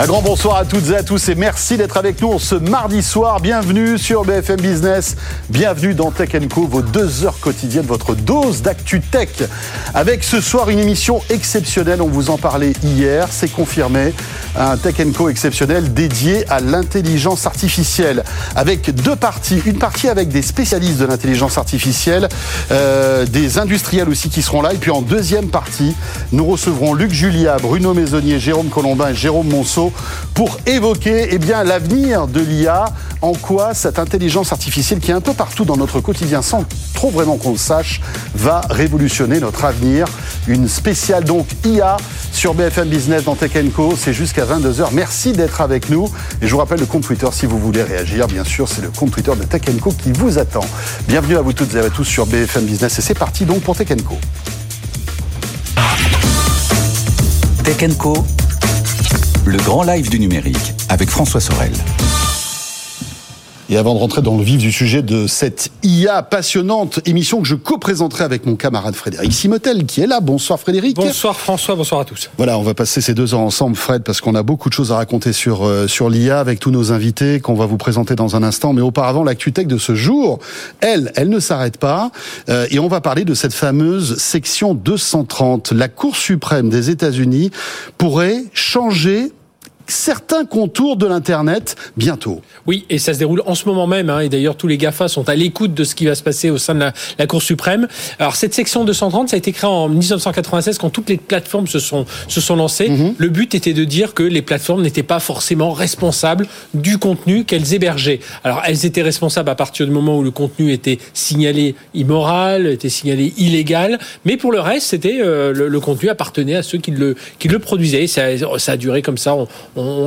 Un grand bonsoir à toutes et à tous et merci d'être avec nous ce mardi soir. Bienvenue sur BFM Business. Bienvenue dans Tech Co, vos deux heures quotidiennes, votre dose d'actu tech. Avec ce soir une émission exceptionnelle. On vous en parlait hier, c'est confirmé. Un Tech Co exceptionnel dédié à l'intelligence artificielle. Avec deux parties. Une partie avec des spécialistes de l'intelligence artificielle, euh, des industriels aussi qui seront là. Et puis en deuxième partie, nous recevrons Luc Julia, Bruno Maisonnier, Jérôme Colombin et Jérôme Monceau pour évoquer eh bien, l'avenir de l'IA, en quoi cette intelligence artificielle qui est un peu partout dans notre quotidien sans trop vraiment qu'on le sache, va révolutionner notre avenir. Une spéciale donc IA sur BFM Business dans Tech Co. C'est jusqu'à 22h. Merci d'être avec nous. Et je vous rappelle le compte Twitter si vous voulez réagir. Bien sûr, c'est le compte Twitter de Tech Co qui vous attend. Bienvenue à vous toutes et à tous sur BFM Business. Et c'est parti donc pour Tech Co. Tech Co le grand live du numérique avec François Sorel. Et avant de rentrer dans le vif du sujet de cette IA passionnante émission que je co-présenterai avec mon camarade Frédéric Simotel qui est là. Bonsoir Frédéric. Bonsoir François, bonsoir à tous. Voilà, on va passer ces deux heures ensemble Fred parce qu'on a beaucoup de choses à raconter sur euh, sur l'IA avec tous nos invités qu'on va vous présenter dans un instant. Mais auparavant, l'actu-tech de ce jour, elle, elle ne s'arrête pas euh, et on va parler de cette fameuse section 230. La Cour suprême des États-Unis pourrait changer certains contours de l'Internet bientôt. Oui, et ça se déroule en ce moment même. Hein, et d'ailleurs, tous les GAFA sont à l'écoute de ce qui va se passer au sein de la, Cour suprême. Alors, cette section 230, ça a été créé en 1996 quand toutes les plateformes se sont, se sont lancées. Mhm. Le but était de dire que les plateformes n'étaient pas forcément responsables du contenu qu'elles hébergeaient. Alors, elles étaient responsables à partir du moment où le contenu était signalé immoral, était signalé illégal. Mais pour le reste, c'était euh, le, contenu appartenait à ceux qui le, qui le produisaient. Ça, ça a duré comme ça. On,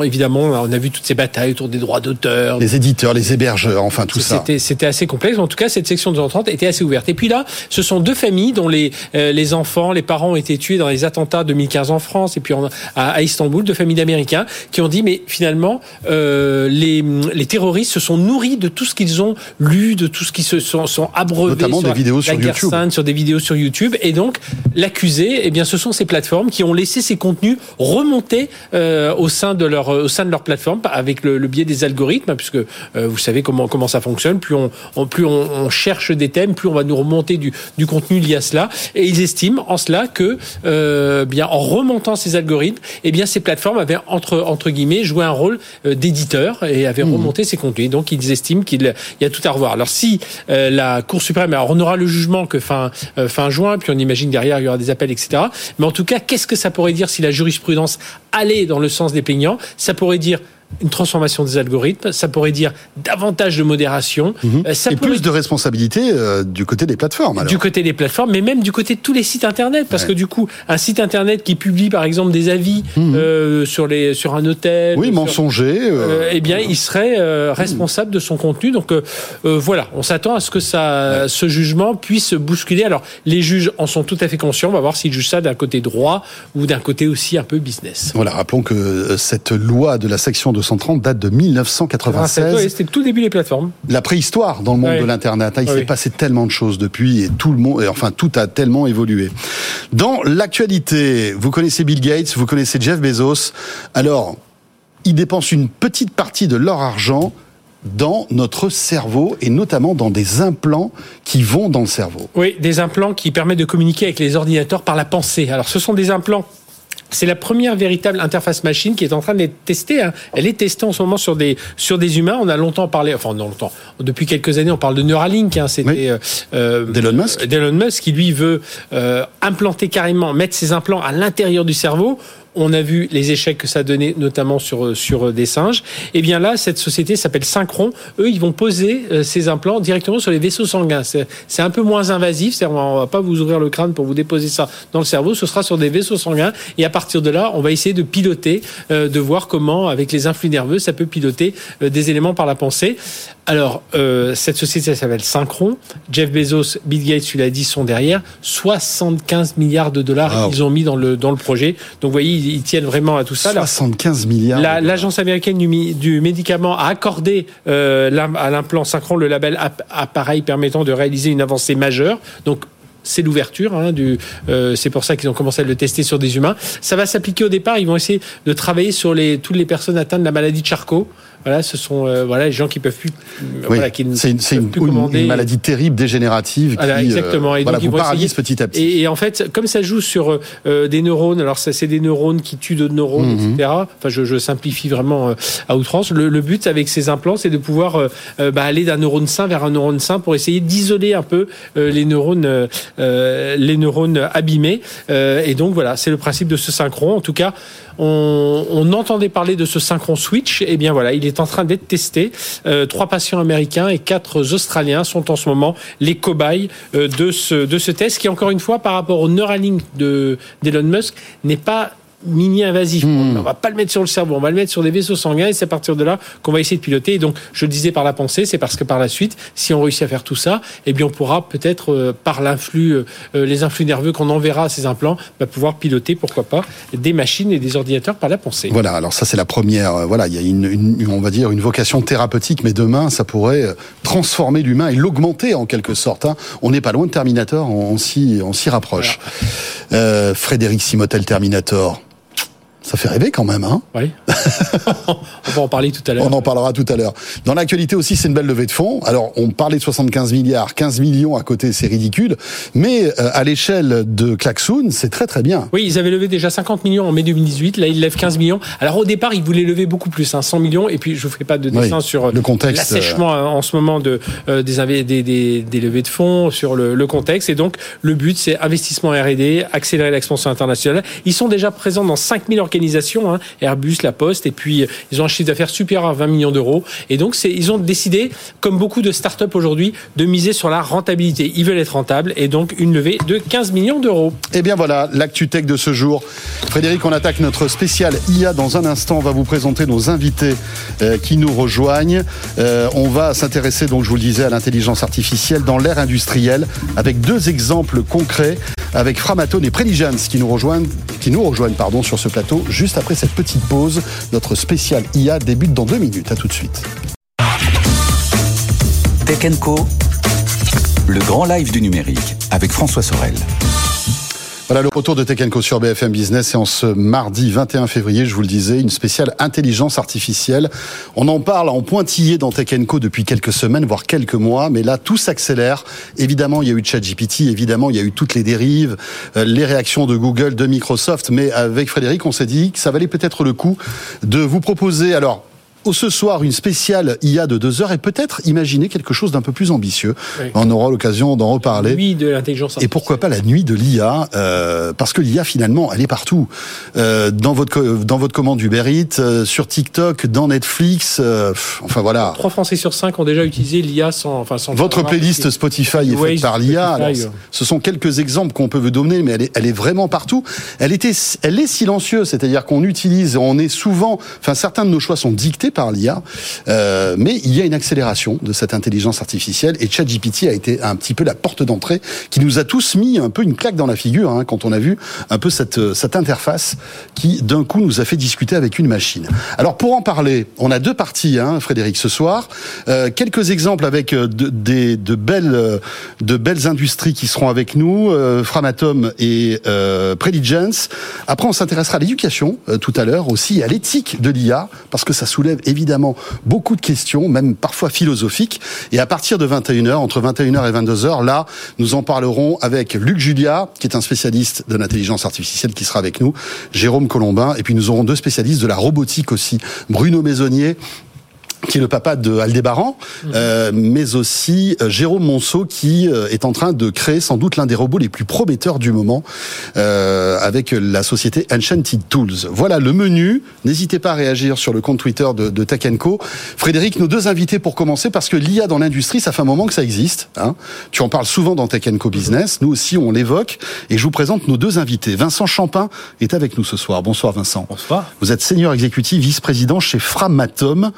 évidemment, on a vu toutes ces batailles autour des droits d'auteur. Les éditeurs, les hébergeurs, enfin tout ça. C'était assez complexe. En tout cas, cette section 230 était assez ouverte. Et puis là, ce sont deux familles dont les, euh, les enfants, les parents ont été tués dans les attentats 2015 en France et puis à, Istanbul, deux familles d'Américains qui ont dit, mais finalement, euh, les, les terroristes se sont nourris de tout ce qu'ils ont lu, de tout ce qui se sont, sont abreuvés Notamment sur des vidéos sur YouTube. Sainte, sur des vidéos sur YouTube. Et donc, l'accusé, eh bien, ce sont ces plateformes qui ont laissé ces contenus remonter euh, au sein de de leur, au sein de leur plateforme avec le, biais des algorithmes, puisque euh, vous savez comment, comment ça fonctionne. Plus on, plus on, cherche des thèmes, plus on va nous remonter du, du contenu lié à cela. Et ils estiment en cela que, euh, bien, en remontant ces algorithmes, eh bien, ces plateformes avaient entre, entre guillemets joué un rôle euh, d'éditeur et avaient mmh. remonté ces contenus. Donc, ils estiment qu'il y a tout à revoir. Alors, si la Cour suprême, alors on aura le jugement que fin, fin juin, puis on imagine derrière il y aura des appels, etc. Mais en tout cas, qu'est-ce que ça pourrait dire si la jurisprudence allait dans le sens des plaignants ça pourrait dire une transformation des algorithmes, ça pourrait dire davantage de modération, mhm. euh, ça et plus de responsabilité euh, du côté des plateformes. Alors. Du côté des plateformes, mais même du côté de tous les sites internet, parce que du coup, un site internet qui publie par exemple des avis mhm. euh, sur les sur un hôtel, oui, mensonger, eh bien, il serait responsable de son contenu. Donc voilà, on s'attend à ce que ça, ce jugement puisse bousculer. Alors les juges en sont tout à fait conscients. On va voir s'ils jugent ça d'un côté droit ou d'un côté aussi un peu business. Voilà, rappelons que cette loi de la section de 230 date de 1996. C'était tout début des plateformes. La préhistoire dans le monde de l'internet. Hein, il s'est passé tellement de choses depuis et tout le monde, enfin tout a tellement évolué. Dans l'actualité, vous connaissez Bill Gates, vous connaissez Jeff Bezos. Alors, ils dépensent une petite partie de leur argent dans notre cerveau et notamment dans des implants qui vont dans le cerveau. Oui, des implants qui permettent de communiquer avec les ordinateurs par la pensée. Alors ce sont des implants c'est la première véritable interface machine qui est en train d'être testée. Hein. Elle est testée en ce moment sur des sur des humains. On a longtemps parlé, enfin non longtemps, depuis quelques années, on parle de Neuralink. Hein. C'était euh, euh d'Elon Musk. D'Elon Musk qui lui veut euh, implanter carrément, mettre ses implants à l'intérieur du cerveau on a vu les échecs que ça donnait, notamment sur, sur des singes. Et eh bien là, cette société s'appelle Synchron. Eux, ils vont poser euh, ces implants directement sur les vaisseaux sanguins. C'est un peu moins invasif. cest on va pas vous ouvrir le crâne pour vous déposer ça dans le cerveau. Ce sera sur des vaisseaux sanguins. Et à partir de là, on va essayer de piloter, euh, de voir comment, avec les influx nerveux, ça peut piloter euh, des éléments par la pensée. Alors, cette société s'appelle Synchron. Jeff Bezos, Bill Gates, tu l'as dit, sont derrière. 75 milliards de dollars ils ont mis dans le, dans le projet. Donc, vous voyez, ils, tiennent vraiment à tout ça. 75 milliards. L'agence américaine du, médicament a accordé euh, à l'implant Synchron le label appareil permettant de réaliser une avancée majeure. Donc c'est l'ouverture. Hein, euh, c'est pour ça qu'ils ont commencé à le tester sur des humains. Ça va s'appliquer au départ. Ils vont essayer de travailler sur les, toutes les personnes atteintes de la maladie de Charcot. Voilà, ce sont euh, voilà les gens qui peuvent plus. Euh, voilà, qui c'est une, c'est une, une, maladie terrible dégénérative. Voilà, qui, exactement. Et voilà, donc, vous paralyse petit à petit. Et, et, en fait, comme ça joue sur euh, des neurones, alors ça c'est des neurones qui tuent d'autres neurones, -hmm. etc. Enfin, je, je, simplifie vraiment à outrance. Le, le, but avec ces implants, c'est de pouvoir bah, aller d'un neurone sain vers un neurone sain pour essayer d'isoler un peu les neurones, les neurones abîmés. et donc voilà, c'est le principe de ce synchron. En tout cas, on, on entendait parler de ce synchron switch. Et eh bien voilà, il est en train d'être testé. Euh, trois patients américains et quatre Australiens sont en ce moment les cobayes euh, de, ce, de ce test qui, encore une fois, par rapport au Neuralink d'Elon Musk, n'est pas mini-invasif. Hmm. On va pas le mettre sur le cerveau, on va le mettre sur des vaisseaux sanguins et c'est à partir de là qu'on va essayer de piloter. Et donc, je le disais par la pensée, c'est parce que par la suite, si on réussit à faire tout ça, eh bien, on pourra peut-être, euh, par l'influx, euh, les influx nerveux qu'on enverra à ces implants, bah, pouvoir piloter, pourquoi pas, des machines et des ordinateurs par la pensée. Voilà, alors ça, c'est la première. Euh, voilà, il y a une, une, on va dire, une vocation thérapeutique, mais demain, ça pourrait euh, transformer l'humain et l'augmenter en quelque sorte. Hein. On n'est pas loin de Terminator, on, on s'y rapproche. Voilà. Euh, Frédéric Simotel Terminator. Ça fait rêver quand même, hein Oui. on va en parler tout à l'heure. On en parlera tout à l'heure. Dans l'actualité aussi, c'est une belle levée de fonds. Alors, on parlait de 75 milliards, 15 millions à côté, c'est ridicule. Mais euh, à l'échelle de Klaxoon, c'est très très bien. Oui, ils avaient levé déjà 50 millions en mai 2018. Là, ils lèvent 15 millions. Alors, au départ, ils voulaient lever beaucoup plus, hein, 100 millions. Et puis, je vous ferai pas de dessin oui, sur le contexte l'assèchement euh... en ce moment de euh, des, des, des, des, levées de fonds, sur le, le contexte. Et donc, le but, c'est investissement R&D, accélérer l'expansion internationale. Ils sont déjà présents dans 5000 organisations. Hein, Airbus, La Poste, et puis ils ont un chiffre d'affaires supérieur à 20 millions d'euros. Et donc, ils ont décidé, comme beaucoup de startups aujourd'hui, de miser sur la rentabilité. Ils veulent être rentables et donc une levée de 15 millions d'euros. Et eh bien voilà, l'actu tech de ce jour. Frédéric, on attaque notre spécial IA dans un instant. On va vous présenter nos invités euh, qui nous rejoignent. Euh, on va s'intéresser, donc je vous le disais, à l'intelligence artificielle dans l'ère industrielle avec deux exemples concrets avec Framatome et Preligence qui nous rejoignent, qui nous rejoignent pardon, sur ce plateau juste après cette petite pause. Notre spécial IA débute dans deux minutes. À tout de suite. Tech Co, le grand live du numérique avec François Sorel. Voilà le retour de Tech Co sur BFM Business et en ce mardi 21 février, je vous le disais, une spéciale intelligence artificielle. On en parle en pointillé dans Tech Co depuis quelques semaines, voire quelques mois, mais là tout s'accélère. Évidemment, il y a eu ChatGPT, évidemment, il y a eu toutes les dérives, euh, les réactions de Google, de Microsoft, mais avec Frédéric, on s'est dit que ça valait peut-être le coup de vous proposer alors ce soir une spéciale IA de deux heures et peut-être imaginer quelque chose d'un peu plus ambitieux. Oui. On aura l'occasion d'en reparler. Nuit de l'intelligence Et pourquoi pas la nuit de l'IA euh, Parce que l'IA finalement, elle est partout. Euh, dans votre dans votre commande Uber Eats, euh, sur TikTok, dans Netflix. euh, enfin voilà. Trois Français sur cinq ont déjà utilisé l'IA sans enfin sans. Votre playlist Spotify est faite par l'IA. Ce sont quelques exemples qu'on peut vous donner, mais elle est elle est vraiment partout. Elle était elle est silencieuse, c'est-à-dire qu'on utilise, on est souvent, enfin certains de nos choix sont dictés par l'IA, euh, mais il y a une accélération de cette intelligence artificielle et ChatGPT a été un petit peu la porte d'entrée qui nous a tous mis un peu une claque dans la figure hein, quand on a vu un peu cette, cette interface qui d'un coup nous a fait discuter avec une machine. Alors pour en parler, on a deux parties, hein, Frédéric, ce soir. Euh, quelques exemples avec de, de, de, belles, de belles industries qui seront avec nous, euh, Framatome et euh, Preligence. Après, on s'intéressera à l'éducation euh, tout à l'heure aussi, à l'éthique de l'IA, parce que ça soulève évidemment beaucoup de questions, même parfois philosophiques. Et à partir de 21h, entre 21h et 22h, là, nous en parlerons avec Luc Julia, qui est un spécialiste de l'intelligence artificielle qui sera avec nous, Jérôme Colombin, et puis nous aurons deux spécialistes de la robotique aussi, Bruno Maisonnier qui est le papa de Aldébaran, mmh. euh, mais aussi euh, Jérôme Monceau qui euh, est en train de créer sans doute l'un des robots les plus prometteurs du moment euh, avec la société Enchanted Tools. Voilà le menu. N'hésitez pas à réagir sur le compte Twitter de, de Tech Co. Frédéric, nos deux invités pour commencer parce que l'IA dans l'industrie, ça fait un moment que ça existe. Hein. Tu en parles souvent dans Tech Co Business. Nous aussi, on l'évoque. Et je vous présente nos deux invités. Vincent Champin est avec nous ce soir. Bonsoir Vincent. Bonsoir. Vous êtes senior exécutif, vice-président chez Framatome.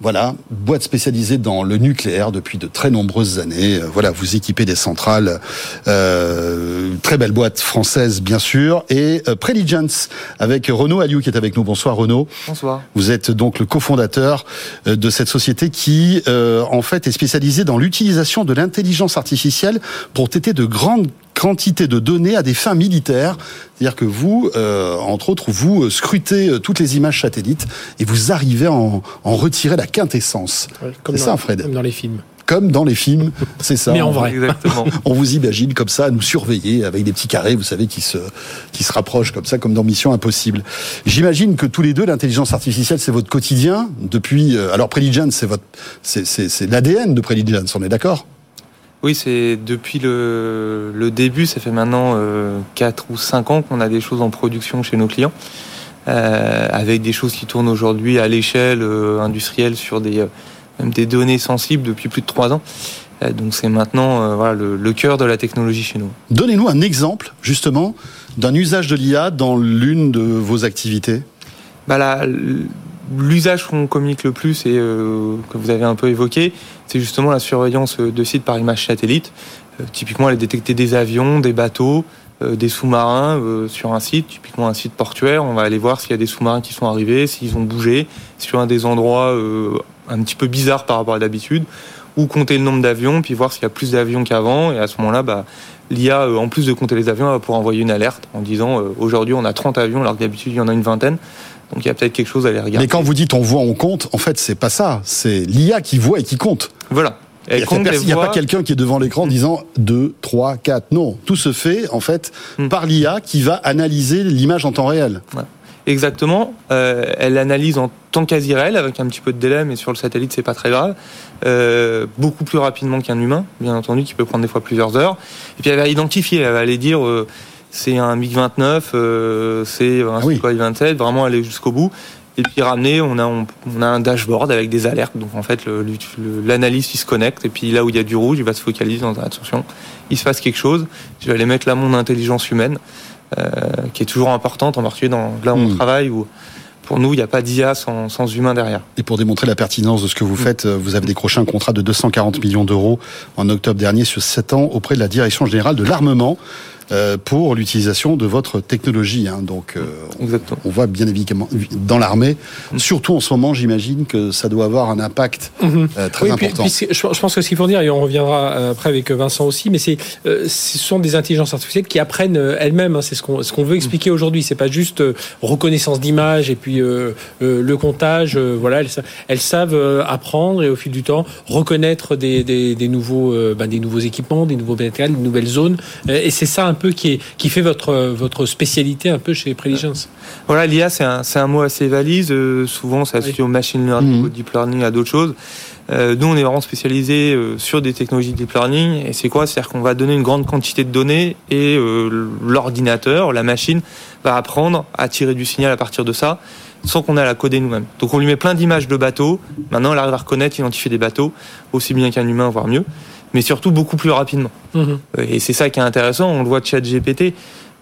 Voilà, boîte spécialisée dans le nucléaire depuis de très nombreuses années. Voilà, vous équipez des centrales, euh, très belle boîte française bien sûr, et euh, Preligence avec Renaud Aliou qui est avec nous. Bonsoir Renaud. Bonsoir. Vous êtes donc le cofondateur euh, de cette société qui, euh, en fait, est spécialisée dans l'utilisation de l'intelligence artificielle pour traiter de grandes quantité de données à des fins militaires. C'est-à-dire que vous, euh, entre autres, vous euh, scrutez euh, toutes les images satellites et vous arrivez à en, en retirer la quintessence. Comme c'est ça, Fred. Comme dans les films. Comme dans les films, c'est ça. Mais en vrai. Exactement. On vous imagine comme ça, à nous surveiller avec des petits carrés, vous savez, qui se, qui se rapprochent comme ça, comme dans Mission Impossible. J'imagine que tous les deux, l'intelligence artificielle, c'est votre quotidien depuis. euh, alors, Preligence, c'est votre, c'est, c'est, c'est l'ADN de Preligence, on est d'accord? Oui, c'est depuis le, le début, ça fait maintenant euh, 4 ou 5 ans qu'on a des choses en production chez nos clients, euh, avec des choses qui tournent aujourd'hui à l'échelle euh, industrielle sur des, euh, même des données sensibles depuis plus de 3 ans. Euh, donc c'est maintenant euh, voilà, le, le cœur de la technologie chez nous. Donnez-nous un exemple, justement, d'un usage de l'IA dans l'une de vos activités. Bah là, l'usage qu'on communique le plus et euh, que vous avez un peu évoqué, c'est justement la surveillance de sites par image satellite. Euh, typiquement, aller détecter des avions, des bateaux, euh, des sous-marins euh, sur un site, typiquement un site portuaire. On va aller voir s'il y a des sous-marins qui sont arrivés, s'ils ont bougé, sur un des endroits euh, un petit peu bizarres par rapport à d'habitude, ou compter le nombre d'avions, puis voir s'il y a plus d'avions qu'avant. Et à ce moment-là, bah, l'IA, euh, en plus de compter les avions, va pouvoir envoyer une alerte en disant euh, aujourd'hui on a 30 avions alors que d'habitude il y en a une vingtaine. Donc il y a peut-être quelque chose à aller regarder. Mais quand vous dites on voit, on compte, en fait, c'est pas ça. C'est l'IA qui voit et qui compte. Voilà. Il Elle n'y a, pas quelqu'un qui est devant l'écran disant 2, 3, 4. Non, tout se fait en fait Hmm. par l'IA qui va analyser l'image en temps réel. Exactement. Euh, elle analyse en temps quasi réel, avec un petit peu de délai, mais sur le satellite, c'est pas très grave. Euh, beaucoup plus rapidement qu'un humain, bien entendu, qui peut prendre des fois plusieurs heures. Et puis elle va identifier, elle va aller dire euh, c'est un MiG-29, euh, c'est un Ah oui. Sukhoi 27, vraiment aller jusqu'au bout. Et puis ramener, on a, on, on a un dashboard avec des alertes. Donc en fait, l'analyste il se connecte et puis là où il y a du rouge, il va se focaliser dans attention, il se passe quelque chose. Je vais aller mettre là mon intelligence humaine, euh, qui est toujours importante en particulier dans là où on Hmm. travaille où pour nous il n'y a pas d'IA sans, sans humain derrière. Et pour démontrer la pertinence de ce que vous faites, euh, vous avez décroché un contrat de 240 millions d'euros en octobre dernier sur 7 ans auprès de la Direction générale de l'armement pour l'utilisation de votre technologie. hein. Donc, euh, Exactement. on voit bien évidemment dans l'armée, surtout en ce moment, j'imagine que ça doit avoir un impact Mhm. euh, très Oui, important. puis je, pense que ce qu'il faut dire, et on reviendra euh, après avec Vincent aussi, mais c'est, euh, ce sont des intelligences artificielles qui apprennent euh, elles-mêmes. hein, c'est ce qu'on ce qu'on veut expliquer aujourd'hui. C'est pas juste euh, reconnaissance d'image et puis euh, euh, le comptage. euh, voilà, elles, sa- elles savent euh, apprendre et au fil du temps reconnaître des, des, des nouveaux euh, ben, des nouveaux équipements, des nouveaux matériels, des nouvelles zones. Euh, et c'est ça un peu qui est qui fait votre votre spécialité un peu chez Preligence. Voilà, l'IA c'est un, c'est un mot assez valise. euh, souvent, c'est associé au machine learning, Mhm. au deep learning, à d'autres choses. Euh, nous, on est vraiment spécialisé euh, sur des technologies de deep learning. Et c'est quoi? C'est-à-dire qu'on va donner une grande quantité de données et euh, l'ordinateur, la machine, va apprendre à tirer du signal à partir de ça sans qu'on ait à la coder nous-mêmes. Donc on lui met plein d'images de bateaux. Maintenant, elle arrive à reconnaître, identifier des bateaux, aussi bien qu'un humain, voire mieux, mais surtout beaucoup plus rapidement. Mhm. Et c'est ça qui est intéressant, on le voit de chat GPT.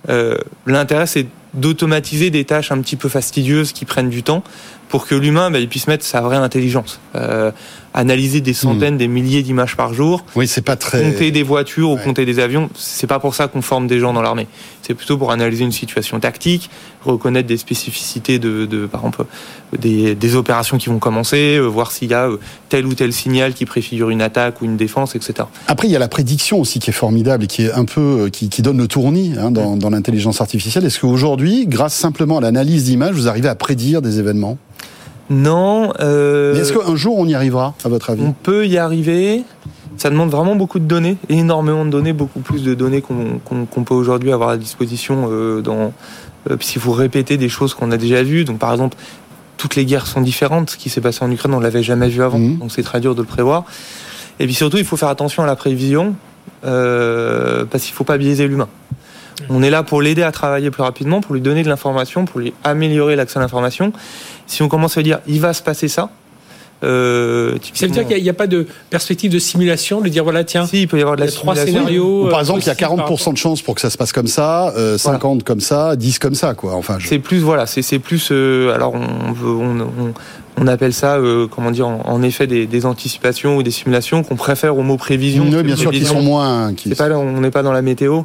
Euh, L'intérêt, c'est d'automatiser des tâches un petit peu fastidieuses qui prennent du temps pour que l'humain bah, il puisse mettre sa vraie intelligence. Euh, analyser des centaines, des milliers d'images par jour, Oui, c'est pas très. compter des voitures ou compter des avions, c'est pas pour ça qu'on forme des gens dans l'armée. C'est plutôt pour analyser une situation tactique, reconnaître des spécificités de, de par exemple, des, des opérations qui vont commencer, euh, voir s'il y a euh, tel ou tel signal qui préfigure une attaque ou une défense, etc. Après, il y a la prédiction aussi qui est formidable et qui est un peu euh, qui, qui donne le tournis hein, dans, dans l'intelligence artificielle. Est-ce qu'aujourd'hui, grâce simplement à l'analyse d'images, vous arrivez à prédire des événements? Non. Euh, Mais Est-ce qu'un jour on y arrivera, à votre avis? On peut y arriver. Ça demande vraiment beaucoup de données, énormément de données, beaucoup plus de données qu'on peut aujourd'hui avoir à disposition euh, dans. Euh, si vous répétez des choses qu'on a déjà vues, donc par exemple, toutes les guerres sont différentes. Ce qui s'est passé en Ukraine, on l'avait jamais vu avant, Mhm. donc c'est très dur de le prévoir. Et puis surtout, il faut faire attention à la prévision, euh, parce qu'il faut pas biaiser l'humain. On est là pour l'aider à travailler plus rapidement, pour lui donner de l'information, pour lui améliorer l'accès à l'information. Si on commence à dire il va se passer ça, euh, Ça veut dire qu'il n'y a, pas de perspective de simulation, de dire voilà tiens. si, il peut y avoir de la trois simulation. scénarios. Ou par euh, exemple, il y a possibles par 40% de chances pour que ça se passe comme ça, euh, 50 comme ça, 10 comme ça, quoi. Enfin, je... C'est plus voilà, c'est c'est plus euh, alors on, veut- on, on, on appelle ça euh, comment dire en, en effet des, des anticipations ou des simulations qu'on préfère au mot prévision. Oui, bien sûr, qui sont moins. qui- pas on n'est pas dans la météo.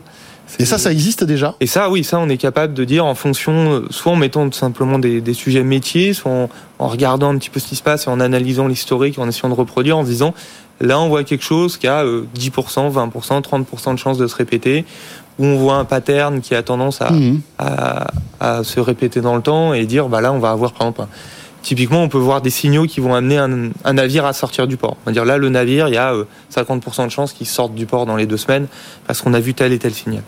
Et ça, ça existe déjà? Et ça, oui, ça, on est capable de dire en fonction, euh, soit en mettant tout simplement des, des sujets métiers, soit en, en regardant un petit peu ce qui se passe et en analysant l'historique, en essayant de reproduire, en se disant, Là, on voit quelque chose qui a 10%, 20%, 30% de chances de se répéter, où on voit un pattern qui a tendance à, Mhm. à, à se répéter dans le temps et dire, bah là, on va avoir, par exemple, typiquement, on peut voir des signaux qui vont amener un, un navire à sortir du port. On va dire, là, le navire, il y a euh, 50% de chances qu'il sorte du port dans les deux semaines parce qu'on a vu tel et tel signal.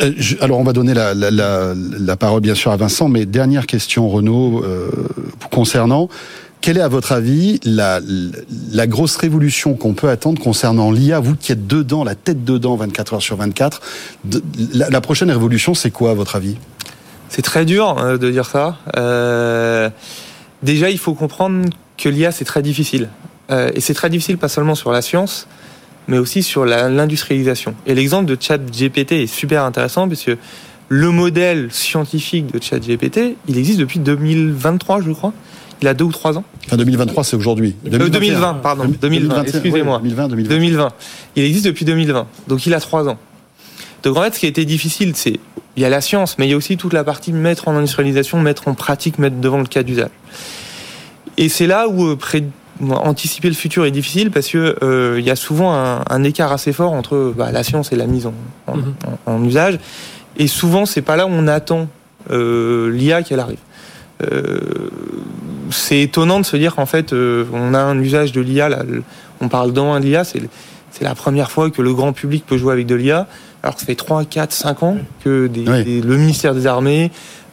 Euh, alors on va donner la, parole bien sûr à Vincent, mais dernière question Renaud euh, concernant. Quelle est à votre avis la, grosse révolution qu'on peut attendre concernant l'IA Vous qui êtes dedans, la tête dedans 24 heures sur 24, de- la, prochaine révolution c'est quoi à votre avis? C'est très dur euh, de dire ça. Déjà, il faut comprendre que l'IA, c'est très difficile. Et c'est très difficile pas seulement sur la science, mais aussi sur l'industrialisation. Et l'exemple de ChatGPT est super intéressant parce que le modèle scientifique de ChatGPT, il existe depuis 2023, je crois. Il a deux ou trois ans. Enfin 2023 c'est aujourd'hui. Euh, 2020, pardon. 2020, 2021, excusez-moi. ouais, 2020, 2020. 2020. Il existe depuis 2020. Donc il a trois ans. Donc en fait, ce qui a été difficile, c'est il y a la science, mais il y a aussi toute la partie mettre en industrialisation, mettre en pratique, mettre devant le cas d'usage. Et c'est là où euh, pré- anticiper le futur est difficile parce que euh, il y a souvent un, un écart assez fort entre bah, la science et la mise en, en- Mhm. en- en usage. Et souvent, c'est pas là où on attend euh, l'IA qu'elle arrive. Euh, c'est étonnant de se dire qu'en fait, euh, on a un usage de l'IA. On parle dans un l'IA, c'est c'est la première fois que le grand public peut jouer avec de l'IA. Alors que ça fait 3, 4, 5 ans que des- Oui. des- le ministère des Armées,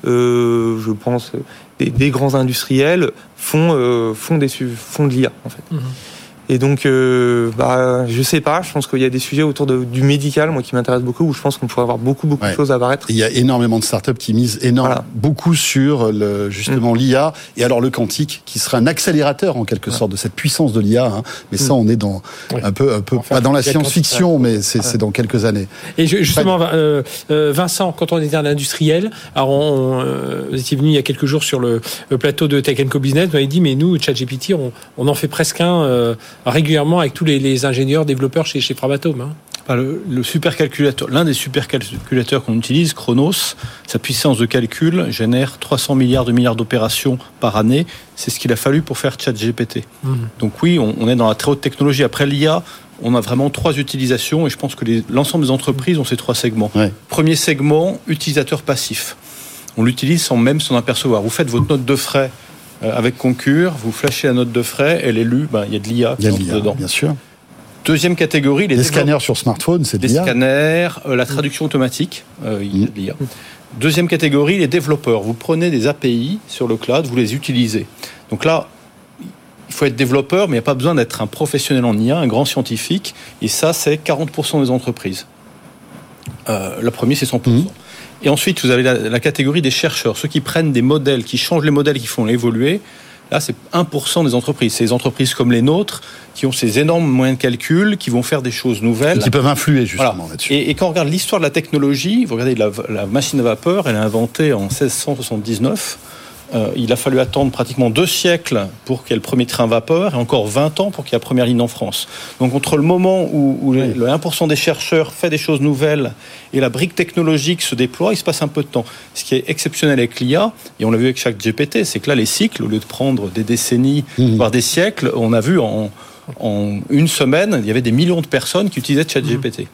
euh, je pense, des, grands industriels font, euh, de l'IA. Mhm. Et donc, euh, bah, je sais pas, je pense qu'il y a des sujets autour de- du médical, moi, qui m'intéressent beaucoup, où je pense qu'on pourrait avoir beaucoup, beaucoup Ouais. de choses à apparaître. Il y a énormément de startups qui misent énorme, Voilà. beaucoup sur le, justement l'IA et alors le quantique qui sera un accélérateur en quelque sorte de cette puissance de l'IA. hein. Mais ça, on est dans Ouais. un peu, un peu Enfin, pas dans la science-fiction, mais c'est c'est dans quelques années. Et je- justement, euh, euh, Vincent, quand on était un industriel, alors on, euh, vous étiez venu il y a quelques jours sur le, le plateau de Tech Co Business, vous m'avez dit, mais nous, ChatGPT, on, on en fait presque un euh, régulièrement avec tous les, les ingénieurs, développeurs chez, chez Framatome. hein. Enfin, le, le supercalculateur, l'un des supercalculateurs qu'on utilise, Chronos, sa puissance de calcul génère 300 milliards de milliards d'opérations par année. C'est ce qu'il a fallu pour faire ChatGPT. Mhm. Donc oui, on, on est dans la très haute technologie. Après l'IA, on a vraiment trois utilisations et je pense que l'ensemble des entreprises ont ces trois segments. Ouais. Premier segment, utilisateur passif. On l'utilise sans même s'en apercevoir. Vous faites votre note de frais avec Concur, vous flashez la note de frais, elle est lue, ben, il y a de l'IA qui entre dedans. bien sûr. Deuxième catégorie, les Les scanners sur smartphone, c'est de les l'IA. scanners, euh, la traduction automatique, euh, il y a de l'IA. Deuxième catégorie, les développeurs. Vous prenez des API sur le cloud, vous les utilisez. Donc là, il faut être développeur, mais il n'y a pas besoin d'être un professionnel en IA, un grand scientifique. Et ça, c'est 40% des entreprises. Euh, le premier, c'est 100%. Mhm. Et ensuite, vous avez la, la catégorie des chercheurs, ceux qui prennent des modèles, qui changent les modèles, qui font évoluer. Là, c'est 1% des entreprises. C'est des entreprises comme les nôtres qui ont ces énormes moyens de calcul, qui vont faire des choses nouvelles. Qui peuvent influer justement Voilà. là-dessus. Et, et quand on regarde l'histoire de la technologie, vous regardez la, la machine à vapeur, elle est inventée en 1679. Euh, il a fallu attendre pratiquement deux siècles pour qu'il y ait le premier train vapeur et encore 20 ans pour qu'il y ait la première ligne en France. Donc entre le moment où, le 1% des chercheurs fait des choses nouvelles et la brique technologique se déploie, il se passe un peu de temps. Ce qui est exceptionnel avec l'IA, et on l'a vu avec chaque GPT, c'est que là les cycles, au lieu de prendre des décennies, Mhm. voire des siècles, on a vu en, en une semaine, il y avait des millions de personnes qui utilisaient ChatGPT.